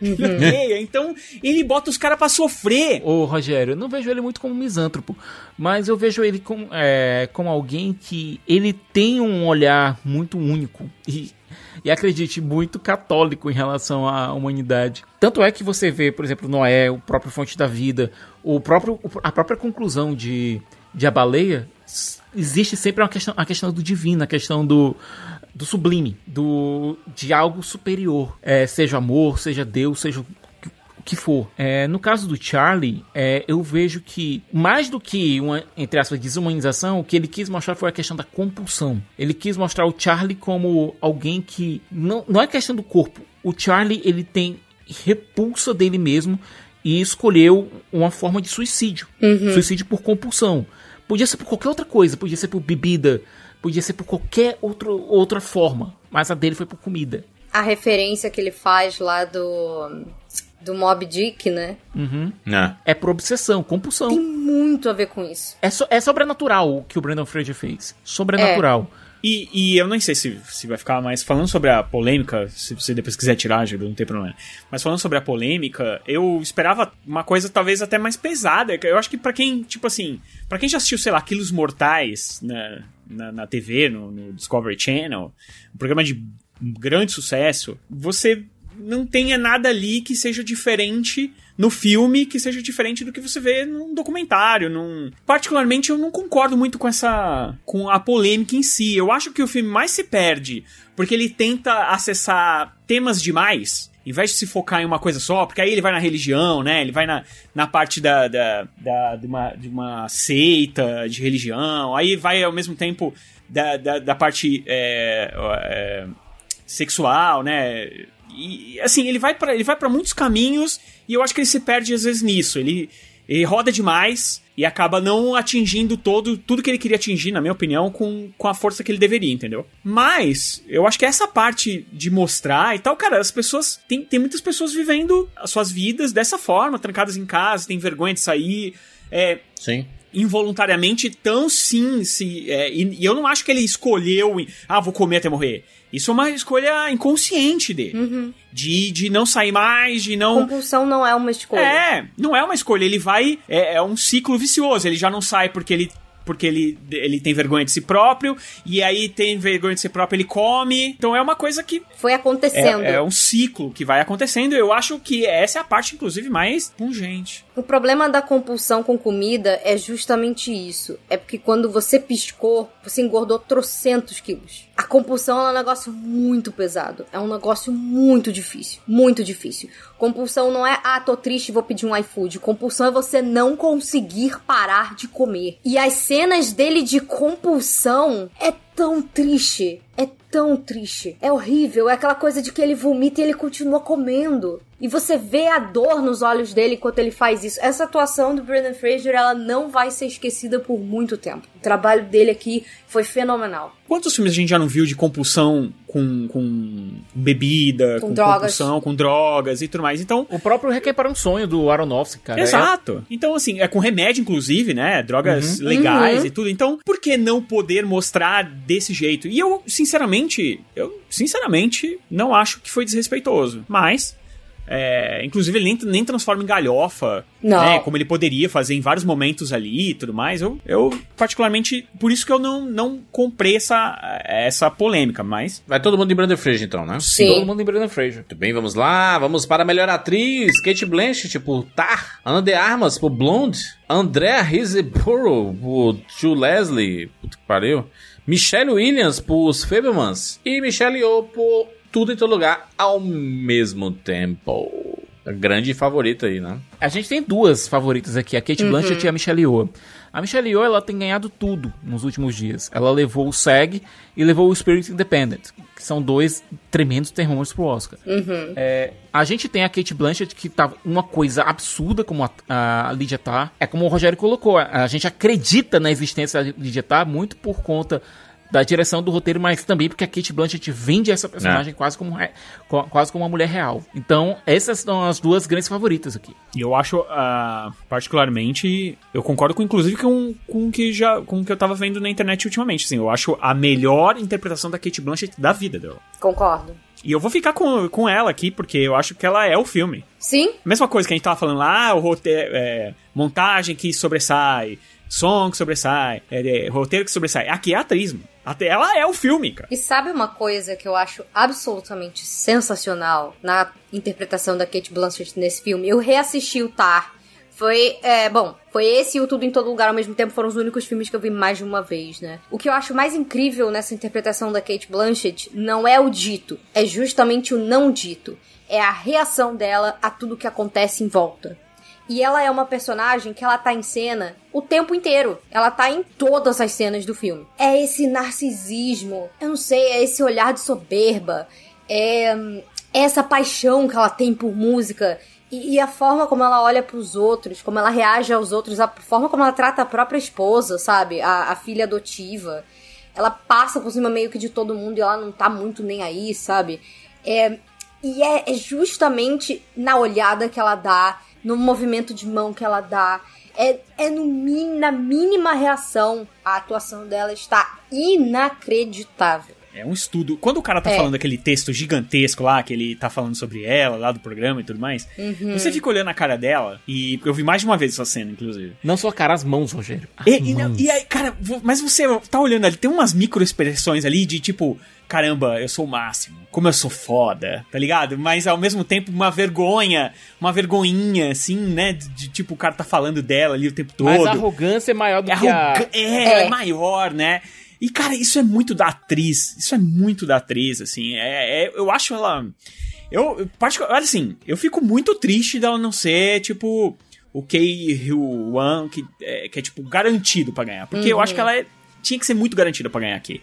ele odeia, então ele bota os caras pra sofrer. Ô, Rogério, eu não vejo ele muito como misântropo, mas eu vejo ele como, é, como alguém que ele tem um olhar muito único e, e acredite muito católico em relação à humanidade. Tanto é que você vê, por exemplo, Noé, o próprio Fonte da Vida, o próprio, a própria conclusão de, de A Baleia, existe sempre uma questão, a questão do divino, a questão do, do sublime, do, de algo superior, é, seja amor, seja Deus, seja o que for. É, no caso do Charlie, é, eu vejo que, mais do que uma, entre aspas, desumanização, o que ele quis mostrar foi a questão da compulsão. Ele quis mostrar o Charlie como alguém que. Não, não é questão do corpo. O Charlie, ele tem repulsa dele mesmo e escolheu uma forma de suicídio. Suicídio por compulsão. Podia ser por qualquer outra coisa, podia ser por bebida, podia ser por qualquer outro, outra forma. Mas a dele foi por comida. A referência que ele faz lá do. do Mob Dick, né? Uhum. É. É por obsessão, compulsão. Tem muito a ver com isso. É, so- é sobrenatural o que o Brandon Fraser fez. Sobrenatural. E, e eu nem sei se, se vai ficar, mas falando sobre a polêmica, se você depois quiser tirar, Gil, não tem problema. Mas falando sobre a polêmica, eu esperava uma coisa talvez até mais pesada. Eu acho que pra quem, tipo assim, pra quem já assistiu, sei lá, Quilos Mortais na, na, na TV, no, no Discovery Channel, um programa de grande sucesso, você não tenha nada ali que seja diferente no filme, que seja diferente do que você vê num documentário, num... Particularmente, eu não concordo muito com essa... com a polêmica em si. Eu acho que o filme mais se perde porque ele tenta acessar temas demais, em vez de se focar em uma coisa só, porque aí ele vai na religião, né? Ele vai na, na parte da, da, da- de, uma, de uma seita de religião, aí vai ao mesmo tempo da, da, da parte é, é, sexual, né? E assim, ele vai para ele vai para muitos caminhos e eu acho que ele se perde às vezes nisso. Ele, ele roda demais e acaba não atingindo todo tudo que ele queria atingir, na minha opinião, com, com a força que ele deveria, entendeu? Mas eu acho que essa parte de mostrar e tal, cara, as pessoas tem, tem muitas pessoas vivendo as suas vidas dessa forma, trancadas em casa, tem vergonha de sair, é, Sim. involuntariamente tão sim se é, e, e eu não acho que ele escolheu ah vou comer até morrer isso é uma escolha inconsciente dele de, de não sair mais de não Compulsão não é uma escolha. é não é uma escolha ele vai é, é um ciclo vicioso ele já não sai porque ele porque ele, ele tem vergonha de si próprio, e aí tem vergonha de si próprio, ele come. Então é uma coisa que Foi acontecendo. é, é um ciclo que vai acontecendo. Eu acho que essa é a parte, inclusive, mais pungente. O problema da compulsão com comida é justamente isso. É porque quando você piscou, você engordou trocentos quilos. A compulsão é um negócio muito pesado. É um negócio muito difícil. Muito difícil. Compulsão não é, ah, tô triste, vou pedir um iFood. Compulsão é você não conseguir parar de comer. E as cenas dele de compulsão é tão triste. É tão triste. É horrível. É aquela coisa de que ele vomita e ele continua comendo. E você vê a dor nos olhos dele enquanto ele faz isso. Essa atuação do Brendan Fraser, ela não vai ser esquecida por muito tempo. O trabalho dele aqui foi fenomenal. Quantos filmes a gente já não viu de compulsão com, com bebida, Com com, drogas. compulsão, com drogas e tudo mais? Então, O próprio Requiem para um Sonho do Aronofsky, cara. Exato. Então, assim, é com remédio, inclusive, né? Drogas legais Uhum. e tudo. Então, por que não poder mostrar desse jeito? E eu, sinceramente, eu, sinceramente, não acho que foi desrespeitoso. Mas. É, inclusive, ele nem, nem transforma em galhofa, Não. né? Como ele poderia fazer em vários momentos ali e tudo mais. Eu, eu particularmente, por isso que eu não, não comprei essa, essa polêmica, mas. Vai todo mundo de Brandon Fraser, então, né? Sim. Todo mundo em Brandon Fraser. Muito bem, vamos lá. Vamos para a melhor atriz. Kate Blanchett por Tar. Ana de Armas por Blonde. Andrea Riseborough por True Leslie. Puta que pariu. Michelle Williams por Os Fablemans. E Michelle Yeoh por Tudo em Todo Lugar ao mesmo tempo. A grande favorita aí, né? A gente tem duas favoritas aqui, a Kate Blanchett e a Michelle Yeoh. A Michelle Yeoh, ela tem ganhado tudo nos últimos dias. Ela levou o SEG e levou o Spirit Independent, que são dois tremendos termômetros pro Oscar. É, a gente tem a Kate Blanchett, que tá uma coisa absurda, como a, a Lydia tá. É como o Rogério colocou, a, a gente acredita na existência da Lydia tá muito por conta da direção do roteiro, mas também porque a Kate Blanchett vende essa personagem quase, como, quase como uma mulher real. Então, essas são as duas grandes favoritas aqui. E eu acho, ah, particularmente, eu concordo com, inclusive, com, com o que já, com o que eu tava vendo na internet ultimamente. Assim, eu acho a melhor interpretação da Kate Blanchett da vida dela. Concordo. E eu vou ficar com, com ela aqui, porque eu acho que ela é o filme. Sim, Mesma coisa que a gente tava falando lá, o roteiro, é, montagem que sobressai, som que sobressai, é, é, roteiro que sobressai. Aqui é a atriz, mano. Até ela é o filme, cara. E sabe uma coisa que eu acho absolutamente sensacional na interpretação da Kate Blanchett nesse filme? Eu reassisti o Tar. Foi, é, bom, foi esse e o Tudo em Todo Lugar ao mesmo tempo, foram os únicos filmes que eu vi mais de uma vez, né? O que eu acho mais incrível nessa interpretação da Kate Blanchett não é o dito, é justamente o não dito. É a reação dela a tudo que acontece em volta. E ela é uma personagem que ela tá em cena o tempo inteiro. Ela tá em todas as cenas do filme. É esse narcisismo, eu não sei, é esse olhar de soberba, é hum, essa paixão que ela tem por música e, e a forma como ela olha pros outros, como ela reage aos outros, a forma como ela trata a própria esposa, sabe? A, a filha adotiva. Ela passa por cima meio que de todo mundo e ela não tá muito nem aí, sabe? É, E é, é justamente na olhada que ela dá, no movimento de mão que ela dá. É, é no, na mínima reação. A atuação dela está inacreditável. É um estudo. Quando o cara tá É. falando aquele texto gigantesco lá, que ele tá falando sobre ela, lá do programa e tudo mais, Uhum. você fica olhando a cara dela, e eu vi mais de uma vez essa cena, inclusive. Não só cara, as mãos, Rogério. As E, e mãos. e aí, cara, mas você tá olhando ali, tem umas microexpressões ali de tipo, caramba, eu sou o máximo, como eu sou foda, tá ligado? Mas ao mesmo tempo uma vergonha, uma vergonhinha, assim, né? De, de, tipo, o cara tá falando dela ali o tempo todo. Mas a arrogância é maior do É, que a... é, ela é É. maior, né? E, cara, isso é muito da atriz. Isso é muito da atriz, assim. É, é- eu acho ela. Eu, eu particular- olha assim, eu fico muito triste dela não ser, tipo, o Kei Wan, que, é, que é, tipo, garantido pra ganhar. Porque eu acho que ela é- tinha que ser muito garantida pra ganhar aqui.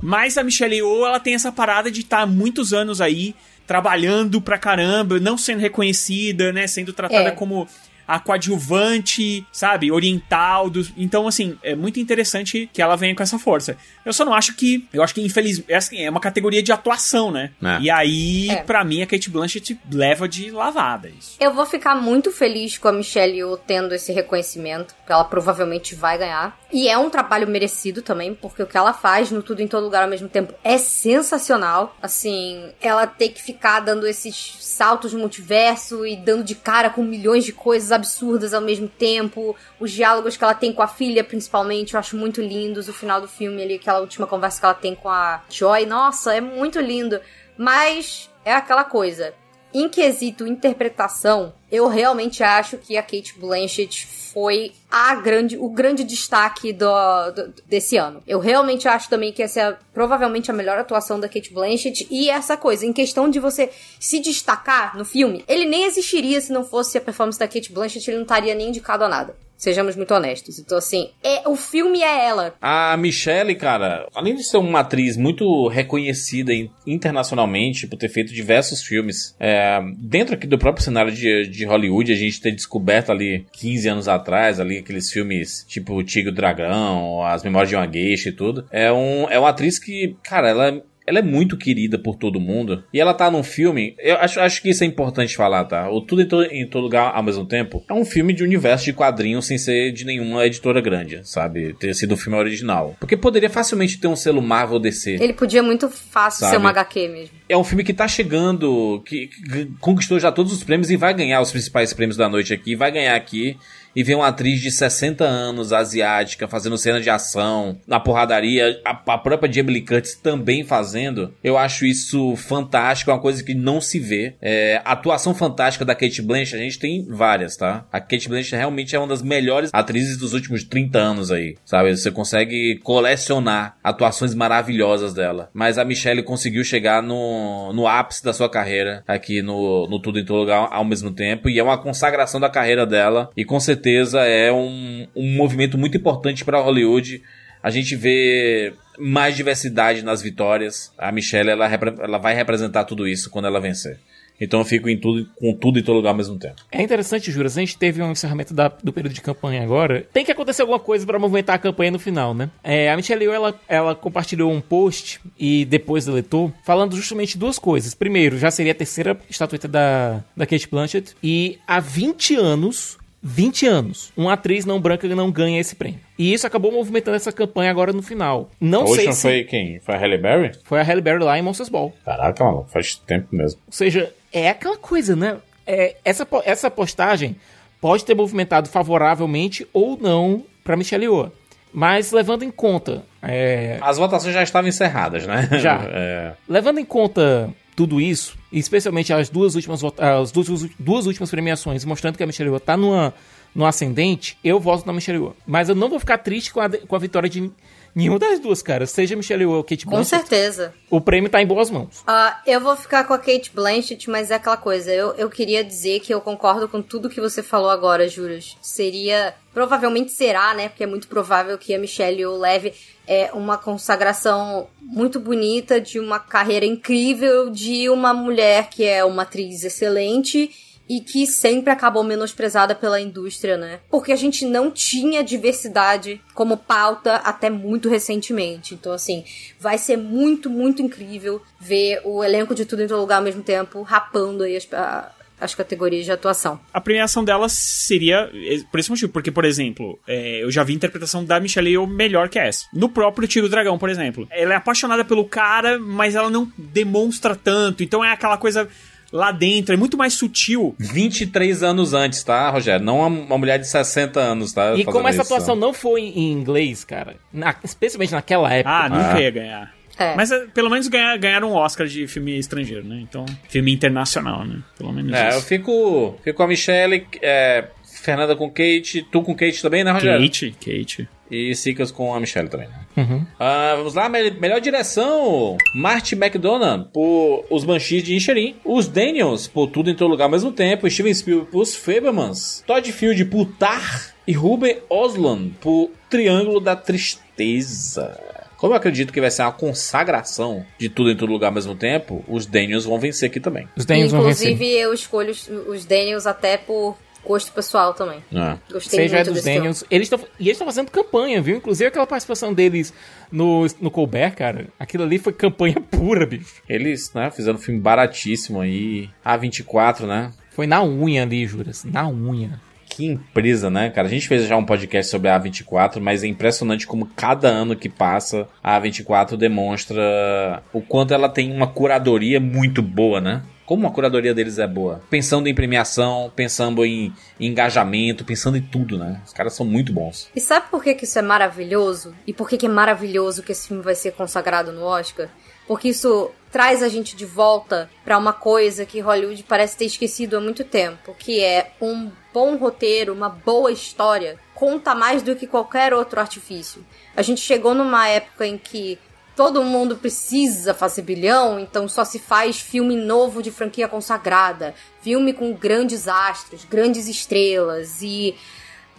Mas a Michelle Yeoh, ela tem essa parada de estar muitos anos aí trabalhando pra caramba, não sendo reconhecida, né? Sendo tratada É. como a coadjuvante, sabe, oriental. dos- Então, assim, é muito interessante que ela venha com essa força. Eu só não acho que. Eu acho que, infelizmente, é, assim, é uma categoria de atuação, né? É. E aí, É. pra mim, a Kate Blanchett leva de lavada isso. Eu vou ficar muito feliz com a Michelle Yeoh tendo esse reconhecimento, que ela provavelmente vai ganhar. E é um trabalho merecido também, porque o que ela faz no Tudo em Todo Lugar ao mesmo tempo é sensacional. Assim, ela ter que ficar dando esses saltos no multiverso e dando de cara com milhões de coisas absurdas ao mesmo tempo. Os diálogos que ela tem com a filha, principalmente, eu acho muito lindos. O final do filme ali, aquela última conversa que ela tem com a Joy, nossa, é muito lindo. Mas é aquela coisa. Em quesito interpretação, eu realmente acho que a Kate Blanchett foi a grande, o grande destaque do, do- desse ano. Eu realmente acho também que essa é provavelmente a melhor atuação da Kate Blanchett. E essa coisa, em questão de você se destacar no filme, ele nem existiria se não fosse a performance da Kate Blanchett, ele não estaria nem indicado a nada. Sejamos muito honestos. Então, assim, é, o filme é ela. A Michelle, cara, além de ser uma atriz muito reconhecida in- internacionalmente por ter feito diversos filmes, é, dentro aqui do próprio cenário de, de Hollywood, a gente ter descoberto ali 15 anos atrás, ali aqueles filmes tipo Tigre e Dragão, As Memórias de uma Geisha e tudo, é, um, é uma atriz que, cara, ela ela é muito querida por todo mundo. E ela tá num filme. Eu acho, acho que isso é importante falar, tá? O Tudo em, to- em Todo Lugar ao mesmo tempo é um filme de universo de quadrinhos sem ser de nenhuma editora grande, sabe? Ter sido um filme original. Porque poderia facilmente ter um selo Marvel DC. Ele podia muito fácil Sabe? ser uma HQ mesmo. É um filme que tá chegando, que, que conquistou já todos os prêmios e vai ganhar os principais prêmios da noite aqui. Vai ganhar aqui. E ver uma atriz de 60 anos, asiática, fazendo cena de ação, na porradaria, a, a própria Jamie Lee Curtis também fazendo. Eu acho isso fantástico, é uma coisa que não se vê. É, atuação fantástica da Kate Blanchett, a gente tem várias, tá? A Kate Blanchett realmente é uma das melhores atrizes dos últimos 30 anos aí, sabe? Você consegue colecionar atuações maravilhosas dela. Mas a Michelle conseguiu chegar no, no ápice da sua carreira aqui no, no Tudo em Todo Lugar ao mesmo tempo. E é uma consagração da carreira dela. E com certeza é um, um movimento muito importante para Hollywood. A gente vê mais diversidade nas vitórias. A Michelle ela, ela vai representar tudo isso quando ela vencer. Então eu fico em tudo, com tudo em todo lugar ao mesmo tempo. É interessante, Juras, a gente teve um encerramento da- do período de campanha agora. Tem que acontecer alguma coisa pra movimentar a campanha no final, né? É, a Michelle Yeoh, ela, ela compartilhou um post e depois deletou, falando justamente duas coisas. Primeiro, já seria a terceira estatueta da, da Kate Blanchett. E há 20 anos... 20 anos, uma atriz não branca não ganha esse prêmio. E isso acabou movimentando essa campanha agora no final. Não a sei última se foi quem? Foi a Halle Berry? foi a Halle Berry lá em Monsters Ball. Caraca, mano, faz tempo mesmo. Ou seja, é aquela coisa, né? É, essa, essa postagem pode ter movimentado favoravelmente ou não para Michelle Yeoh. Mas levando em conta, é, As votações já estavam encerradas, né? Já. É, levando em conta tudo isso, especialmente as duas últimas as duas, duas últimas premiações, mostrando que a Michelle Yeoh tá numa no ascendente, eu voto na Michelle Yeoh. Mas eu não vou ficar triste com a, com a vitória de nenhuma das duas, cara. Seja Michelle Yeoh ou Kate Com Blanchett, certeza. o prêmio tá em boas mãos. Ah, eu vou ficar com a Kate Blanchett, mas é aquela coisa. Eu, eu queria dizer que eu concordo com tudo que você falou agora, Juras. Seria. Provavelmente será, né? Porque é muito provável que a Michelle Yeoh leve é, uma consagração muito bonita de uma carreira incrível de uma mulher que é uma atriz excelente e que sempre acabou menosprezada pela indústria, né? Porque a gente não tinha diversidade como pauta até muito recentemente. Então, assim, vai ser muito, muito incrível ver o elenco de tudo em todo lugar ao mesmo tempo, rapando aí as, a, as categorias de atuação. A premiação dela seria eh, por esse motivo, porque, por exemplo, é, eu já vi a interpretação da Michelle Yeoh melhor que essa. No próprio Tiro Dragão, por exemplo. Ela é apaixonada pelo cara, mas ela não demonstra tanto, então é aquela coisa lá dentro, é muito mais sutil. 23 anos antes, tá, Rogério? Não uma, mulher de 60 anos, tá? E como essa isso. atuação não foi em inglês, cara, na- especialmente naquela época. Ah, nunca Ah. ia ganhar. É. Mas eh, pelo menos ganhar, ganharam um Oscar de filme estrangeiro, né? Então, filme internacional, né? Pelo menos É, eu isso. fico, fico com a Michelle, é, Fernanda com Kate, tu com Kate também, né, Rogério? Kate, Kate. E Sicas com a Michelle também, né? Uhum. Ah, vamos lá, me- melhor direção: Marty McDonagh por Os Banshees de Inisherin, Os Daniels por Tudo em Todo Lugar ao mesmo tempo, Steven Spielberg por Os Fablemans, Todd Field por Tar e Ruben Osland por Triângulo da Tristeza. Como eu acredito que vai ser uma consagração de Tudo em Todo Lugar ao mesmo tempo, os Daniels vão vencer aqui também. Os Daniels vão vencer. Inclusive, eu escolho os, os Daniels até por gosto pessoal também. Ah. Gostei Seja muito dos desse filme. Daniels. Eles tão, e eles estão fazendo campanha, viu? Inclusive aquela participação deles no, no Colbert, cara. Aquilo ali foi campanha pura, bicho. Eles, né, fizeram um filme baratíssimo aí, A24, né? Foi na unha ali, Juras. Na unha. Que empresa, né, cara? A gente fez já um podcast sobre a A24, mas é impressionante como cada ano que passa a A24 demonstra o quanto ela tem uma curadoria muito boa, né? Como a curadoria deles é boa. Pensando em premiação, pensando em engajamento, pensando em tudo, né? Os caras são muito bons. E sabe por que, que isso é maravilhoso? E por que, que é maravilhoso que esse filme vai ser consagrado no Oscar? Porque isso traz a gente de volta pra uma coisa que Hollywood parece ter esquecido há muito tempo, que é um bom roteiro, uma boa história, conta mais do que qualquer outro artifício. A gente chegou numa época em que todo mundo precisa fazer bilhão, então só se faz filme novo de franquia consagrada, filme com grandes astros, grandes estrelas e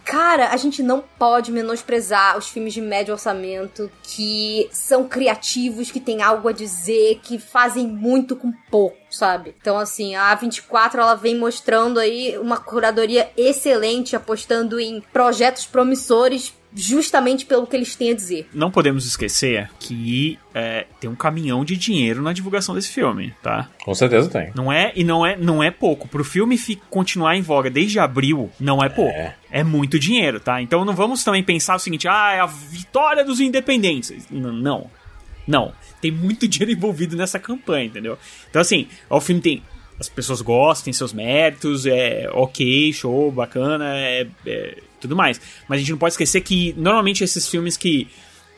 Cara, a gente não pode menosprezar os filmes de médio orçamento que são criativos, que têm algo a dizer, que fazem muito com pouco, sabe? Então, assim, a A24 ela vem mostrando aí uma curadoria excelente, apostando em projetos promissores justamente pelo que eles têm a dizer. Não podemos esquecer que é, tem um caminhão de dinheiro na divulgação desse filme, tá? Com certeza tem. Não é e não é não é pouco. Pro filme fi- continuar em voga desde abril, não é pouco. É. muito dinheiro, tá? Então não vamos também pensar o seguinte: ah, é a vitória dos independentes. N- não. Não. Tem muito dinheiro envolvido nessa campanha, entendeu? Então, assim, o filme tem. As pessoas gostam, tem seus méritos, é ok, show, bacana, é, é tudo mais. Mas a gente não pode esquecer que normalmente esses filmes que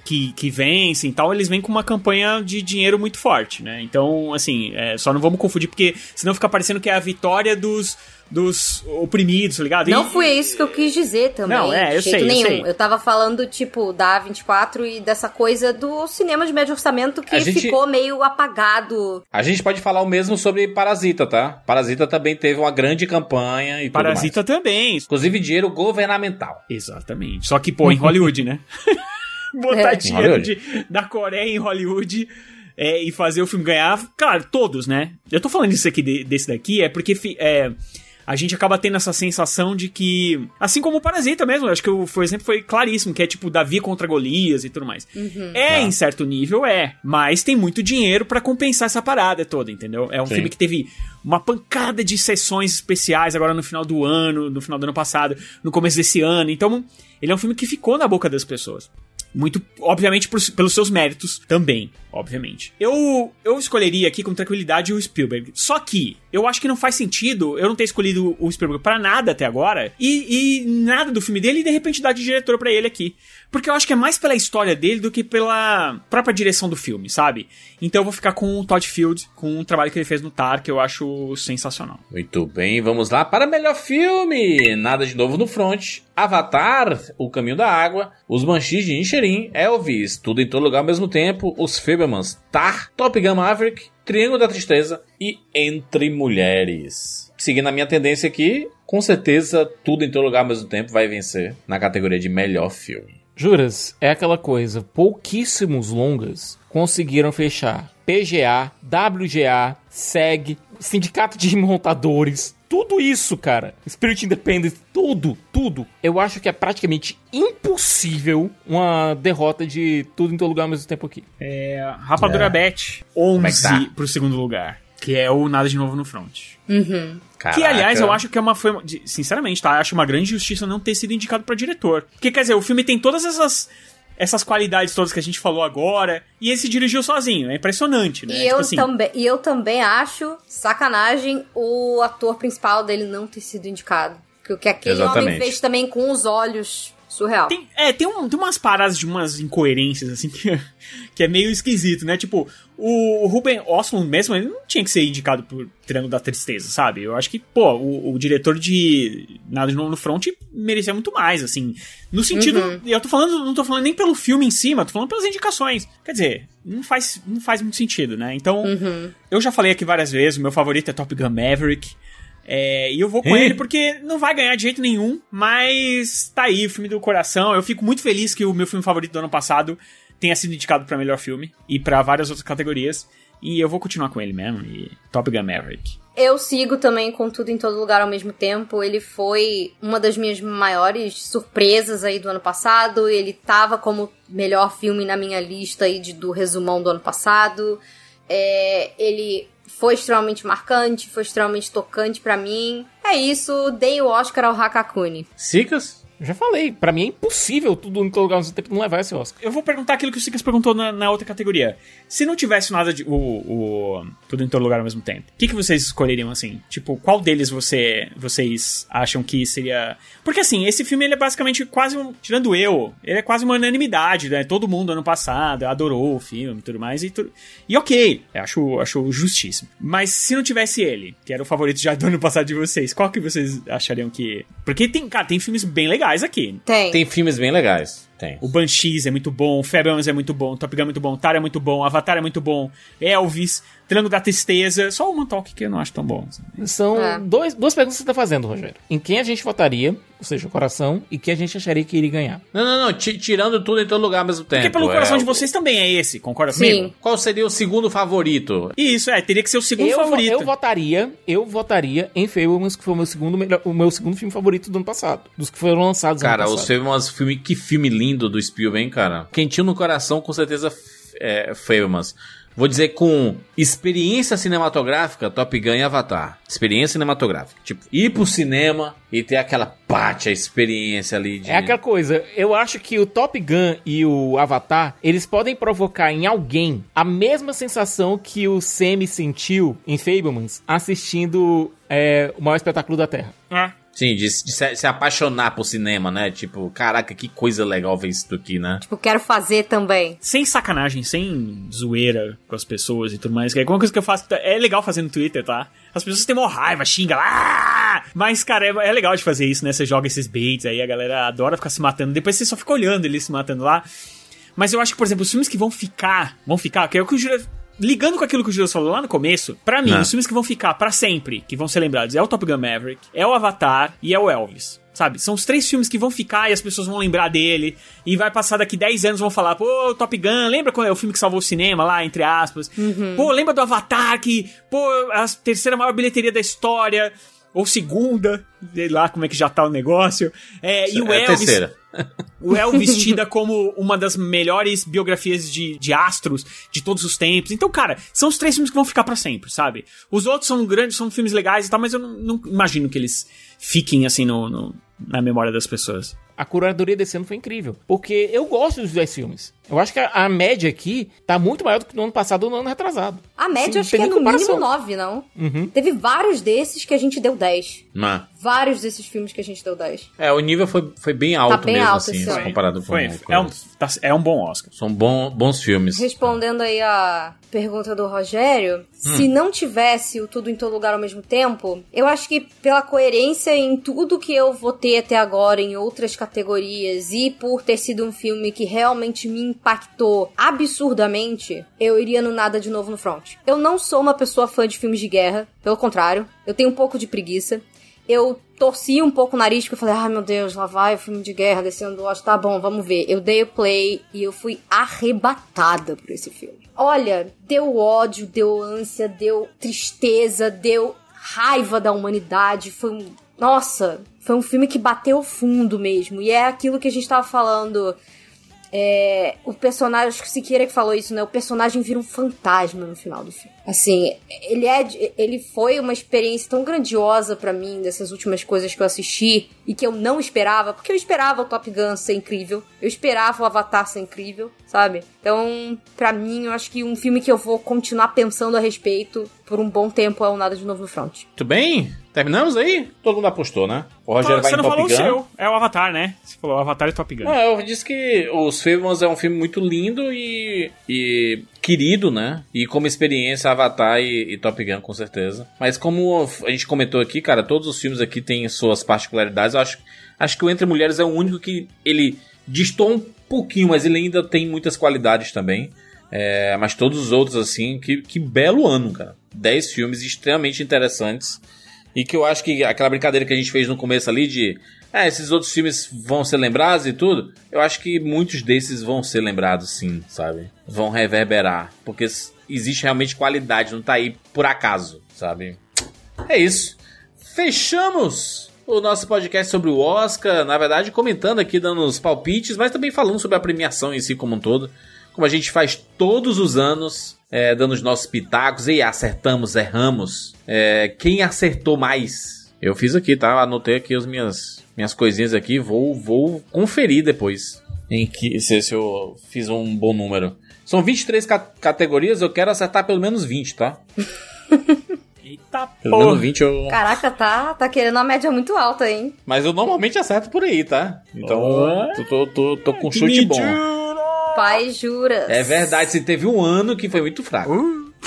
que, que vencem e tal, eles vêm com uma campanha de dinheiro muito forte, né? Então, assim, é, só não vamos confundir, porque senão fica parecendo que é a vitória dos, dos oprimidos, tá ligado? Não E- foi isso que eu quis dizer também. Não, é, eu de jeito sei, eu nenhum. sei. tava falando, tipo, da A24 e dessa coisa do cinema de médio orçamento que gente- ficou meio apagado. A gente pode falar o mesmo sobre Parasita, tá? Parasita também teve uma grande campanha e tudo Parasita mais. também. Inclusive dinheiro governamental. Exatamente. Só que, pô, em Hollywood, né? Botar É. dinheiro de, da Coreia em Hollywood é, e fazer o filme ganhar. Claro, todos, né? Eu tô falando isso aqui de- desse daqui é porque é, a gente acaba tendo essa sensação de que. Assim como o Parasita mesmo, eu acho que o, exemplo foi claríssimo, que é tipo Davi contra Golias e tudo mais. É, em certo nível, é. Mas tem muito dinheiro pra compensar essa parada toda, entendeu? É um Sim. filme que teve uma pancada de sessões especiais agora no final do ano, no final do ano passado, no começo desse ano. Então, ele é um filme que ficou na boca das pessoas. Muito, obviamente, por- pelos seus méritos também, obviamente. Eu, eu escolheria aqui com tranquilidade o Spielberg. Só que eu acho que não faz sentido eu não ter escolhido o Spielberg pra nada até agora e, e nada do filme dele e de repente dar de diretor pra ele aqui. Porque eu acho que é mais pela história dele do que pela própria direção do filme, sabe? Então eu vou ficar com o Todd Field, com o trabalho que ele fez no Tar, que eu acho sensacional. Muito bem, vamos lá para melhor filme. Nada de novo no front. Avatar, O Caminho da Água, Os Banshees de Inisherin, Elvis, Tudo em Todo Lugar ao mesmo tempo, Os Fablemans, Tar, Top Gun Maverick, Triângulo da Tristeza e Entre Mulheres. Seguindo a minha tendência aqui, com certeza Tudo em Todo Lugar ao mesmo tempo vai vencer na categoria de melhor filme. Juras, é aquela coisa, pouquíssimos longas conseguiram fechar PGA, WGA, SEG, Sindicato de Montadores, tudo isso, cara, Spirit Independence, tudo, tudo, eu acho que é praticamente impossível uma derrota de tudo em todo lugar ao mesmo tempo aqui. É, Rapadura Bet, 11 tá? pro segundo lugar. Que é o Nada de Novo no Front. Uhum. Que, aliás, eu acho que é uma. Foi, sinceramente, tá? Eu acho uma grande justiça não ter sido indicado pra diretor. Porque, quer dizer, o filme tem todas essas. Essas qualidades todas que a gente falou agora. E ele se dirigiu sozinho. É impressionante, né? E, Tipo eu assim, também, e eu também acho sacanagem o ator principal dele não ter sido indicado. Porque o que aquele homem Exatamente. fez também com os olhos, surreal. Tem, é, tem, um, tem umas paradas de umas incoerências, assim, que, que é meio esquisito, né? Tipo, o, Ruben Östlund mesmo, ele não tinha que ser indicado por Triângulo da Tristeza, sabe? Eu acho que, pô, o, o diretor de Nada de Novo no Front merecia muito mais, assim. No sentido, eu tô falando, não tô falando nem pelo filme em cima, tô falando pelas indicações. Quer dizer, não faz, não faz muito sentido, né? Então, eu já falei aqui várias vezes, o meu favorito é Top Gun Maverick. É, e eu vou com ele porque não vai ganhar de jeito nenhum, mas tá aí, o filme do coração. Eu fico muito feliz que o meu filme favorito do ano passado tenha sido indicado pra melhor filme e pra várias outras categorias. E eu vou continuar com ele mesmo. E Top Gun Maverick. Eu sigo também com tudo em todo lugar ao mesmo tempo. Ele foi uma das minhas maiores surpresas aí do ano passado. Ele tava como melhor filme na minha lista aí de, do resumão do ano passado. É, ele foi extremamente marcante, foi extremamente tocante pra mim. É isso, dei o Oscar ao Hakakuni. Sicas? Já falei, pra mim é impossível tudo em lugar ao mesmo tempo não levar esse Oscar. Eu vou perguntar aquilo que o Sicas perguntou na, na outra categoria. Se não tivesse nada de. O, o Tudo em todo lugar ao mesmo tempo, o que, que vocês escolheriam assim? Tipo, qual deles você, vocês acham que seria. Porque assim, esse filme ele é basicamente quase um. Tirando eu, ele é quase uma unanimidade, né? Todo mundo ano passado adorou o filme e tudo mais. E, tu... e ok, acho, acho justíssimo. Mas se não tivesse ele, que era o favorito já do ano passado de vocês, qual que vocês achariam que. Porque tem, cara, tem filmes bem legais aqui. Tem. Tem filmes bem legais. Tem. O Banshees é muito bom, o Fairbanks é muito bom, Top Gun é muito bom, Tar é muito bom, Avatar é muito bom, Elvis, Triângulo da Tristeza, só o Montauk que eu não acho tão bom. São É. dois, duas perguntas que você tá fazendo, Rogério. Em quem a gente votaria, ou seja, o coração, e quem a gente acharia que iria ganhar. Não, não, não. ti- tirando tudo em todo lugar ao mesmo tempo. Porque pelo é, coração de o- vocês também é esse, concorda Sim. comigo? Qual seria o segundo favorito? Isso, é, teria que ser o segundo Eu, favorito. eu votaria, eu votaria em Fablemans, que foi o meu segundo melhor, o meu segundo filme favorito do ano passado, dos que foram lançados Cara, ano passado. filmes, filme, que filme lindo do Spielberg, hein, cara. Quentinho no coração, com certeza, é, Fablemans. Vou dizer com experiência cinematográfica, Top Gun e Avatar. Experiência cinematográfica. Tipo, ir pro cinema e ter aquela pátia experiência ali de... É aquela coisa, eu acho que o Top Gun e o Avatar, eles podem provocar em alguém a mesma sensação que o Semi sentiu em Fablemans assistindo é, o maior espetáculo da Terra. Ah, Sim, de, de se, se apaixonar por cinema, né? Tipo, caraca, que coisa legal ver isso aqui, né? Tipo, quero fazer também. sem sacanagem, sem zoeira com as pessoas e tudo mais. Que é uma coisa que eu faço. É legal fazer no Twitter, tá? As pessoas têm mó raiva, xinga lá. Mas, cara, é, é legal de fazer isso, né? Você joga esses baits aí, a galera adora ficar se matando. Depois você só fica olhando eles se matando lá. Mas eu acho que, por exemplo, os filmes que vão ficar. Vão ficar, que é o que o Júlio. Ligando com aquilo que o Júlio falou lá no começo, pra mim, Ah. os filmes que vão ficar pra sempre, que vão ser lembrados, é o Top Gun Maverick, é o Avatar e é o Elvis. Sabe? São os três filmes que vão ficar e as pessoas vão lembrar dele. E vai passar daqui 10 anos vão falar, pô, Top Gun, lembra quando é o filme que salvou o cinema lá, entre aspas? Pô, lembra do Avatar que, pô, a terceira maior bilheteria da história. Ou segunda, sei lá como é que já tá o negócio. É, e o é a Elvis. terceira. O Elvis tida como uma das melhores biografias de, de astros de todos os tempos. Então, cara, são os três filmes que vão ficar pra sempre, sabe? Os outros são grandes, são filmes legais e tal, mas eu não, não imagino que eles fiquem assim no, no- na memória das pessoas. A curadoria desse ano foi incrível, porque eu gosto dos 10 filmes. Eu acho que a, a média aqui tá muito maior do que no ano passado ou no ano retrasado. A média Sim, acho tem que é no comparação. mínimo 9, não? Uhum. Teve vários desses que a gente deu 10. Mas, Vários desses filmes que a gente deu 10. é, o nível foi, foi bem alto bem mesmo, alto assim, comparado com Foi, com é, um, tá- é um bom Oscar. São bom, bons filmes. Respondendo aí a pergunta do Rogério, se não tivesse o Tudo em Todo Lugar ao mesmo tempo, eu acho que pela coerência em tudo que eu votei até agora em outras categorias e por ter sido um filme que realmente me impactou absurdamente, eu iria no Nada de Novo no Front. Eu não sou uma pessoa fã de filmes de guerra, pelo contrário, eu tenho um pouco de preguiça. Eu torci um pouco o nariz, porque eu falei, ai meu Deus, lá vai o filme de guerra descendo do. Tá bom, vamos ver. Eu dei o play e eu fui arrebatada por esse filme. Olha, deu ódio, deu ânsia, deu tristeza, deu raiva da humanidade. Foi um. Nossa, foi um filme que bateu fundo mesmo. E é aquilo que a gente tava falando. É, o personagem, acho que Siqueira que falou isso, né? O personagem vira um fantasma no final do filme. Assim, ele é, ele foi uma experiência tão grandiosa para mim dessas últimas coisas que eu assisti e que eu não esperava, porque eu esperava o Top Gun ser incrível, eu esperava o Avatar ser incrível, sabe? Então, para mim, eu acho que um filme que eu vou continuar pensando a respeito por um bom tempo é o Nada de Novo no Front. Muito bem? Terminamos aí? Todo mundo apostou, né? O Rogério vai Você em não Top falou Gun. o seu. É o Avatar, né? Você falou Avatar e Top Gun. Não, eu disse que Os Fablemans é um filme muito lindo e, e querido, né? E como experiência, Avatar e, e Top Gun, com certeza. Mas como a gente comentou aqui, cara, todos os filmes aqui têm suas particularidades. Eu acho, acho que o Entre Mulheres é o único que ele distou um pouquinho, mas ele ainda tem muitas qualidades também. É, mas todos os outros, assim, que, que belo ano, cara. 10 filmes extremamente interessantes. E que eu acho que aquela brincadeira que a gente fez no começo ali de. É, esses outros filmes vão ser lembrados e tudo. Eu acho que muitos desses vão ser lembrados sim, sabe? Vão reverberar. Porque existe realmente qualidade, não tá aí por acaso, sabe? É isso. Fechamos o nosso podcast sobre o Oscar. Na verdade, comentando aqui, dando os palpites, mas também falando sobre a premiação em si como um todo. Como a gente faz todos os anos, é, dando os nossos pitacos. E acertamos, erramos. É, quem acertou mais? Eu fiz aqui, tá? Anotei aqui as minhas, minhas coisinhas aqui. Vou, vou conferir depois. Em que, se, se eu fiz um bom número. São 23 ca categorias, eu quero acertar pelo menos 20, tá? Eita Pelo menos porra. 20 eu. Caraca, tá, tá querendo uma média muito alta, hein? Mas eu normalmente acerto por aí, tá? Então, Oh. tô, tô, tô, tô com Que chute bom. Pai, jura. É verdade, se teve um ano que foi muito fraco.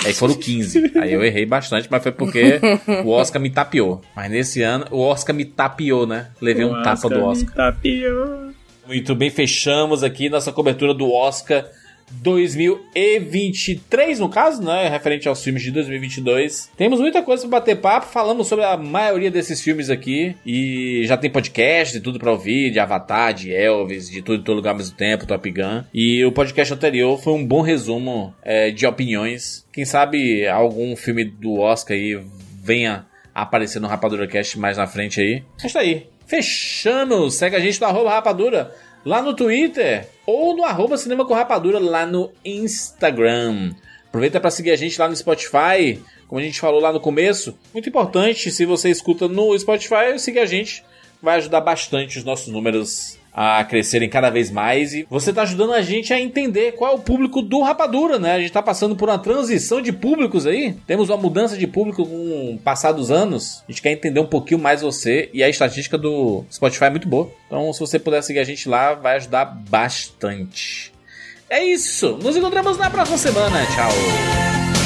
Aí foram 15. Aí eu errei bastante, mas foi porque o Oscar me tapeou. Mas nesse ano, o Oscar me tapeou, né? Levei um tapa do Oscar. Tapiou. Muito bem, fechamos aqui nossa cobertura do Oscar 2023, no caso, né? Referente aos filmes de 2022. Temos muita coisa pra bater papo. Falamos sobre a maioria desses filmes aqui. E já tem podcast e tudo pra ouvir: de Avatar, de Elvis, de tudo em todo lugar ao mesmo tempo, Top Gun. E o podcast anterior foi um bom resumo é, de opiniões. Quem sabe algum filme do Oscar aí venha aparecer no Rapadura Cast mais na frente aí. É isso aí. Fechamos! Segue a gente no arroba Rapadura lá no Twitter ou no arroba Cinema com Rapadura lá no Instagram. Aproveita para seguir a gente lá no Spotify, como a gente falou lá no começo. Muito importante, se você escuta no Spotify, siga a gente. Vai ajudar bastante os nossos números a crescerem cada vez mais e você tá ajudando a gente a entender qual é o público do Rapadura, né? A gente tá passando por uma transição de públicos aí. Temos uma mudança de público com o passar dos anos. A gente quer entender um pouquinho mais você e a estatística do Spotify é muito boa. Então, se você puder seguir a gente lá, vai ajudar bastante. É isso. Nos encontramos na próxima semana. Tchau.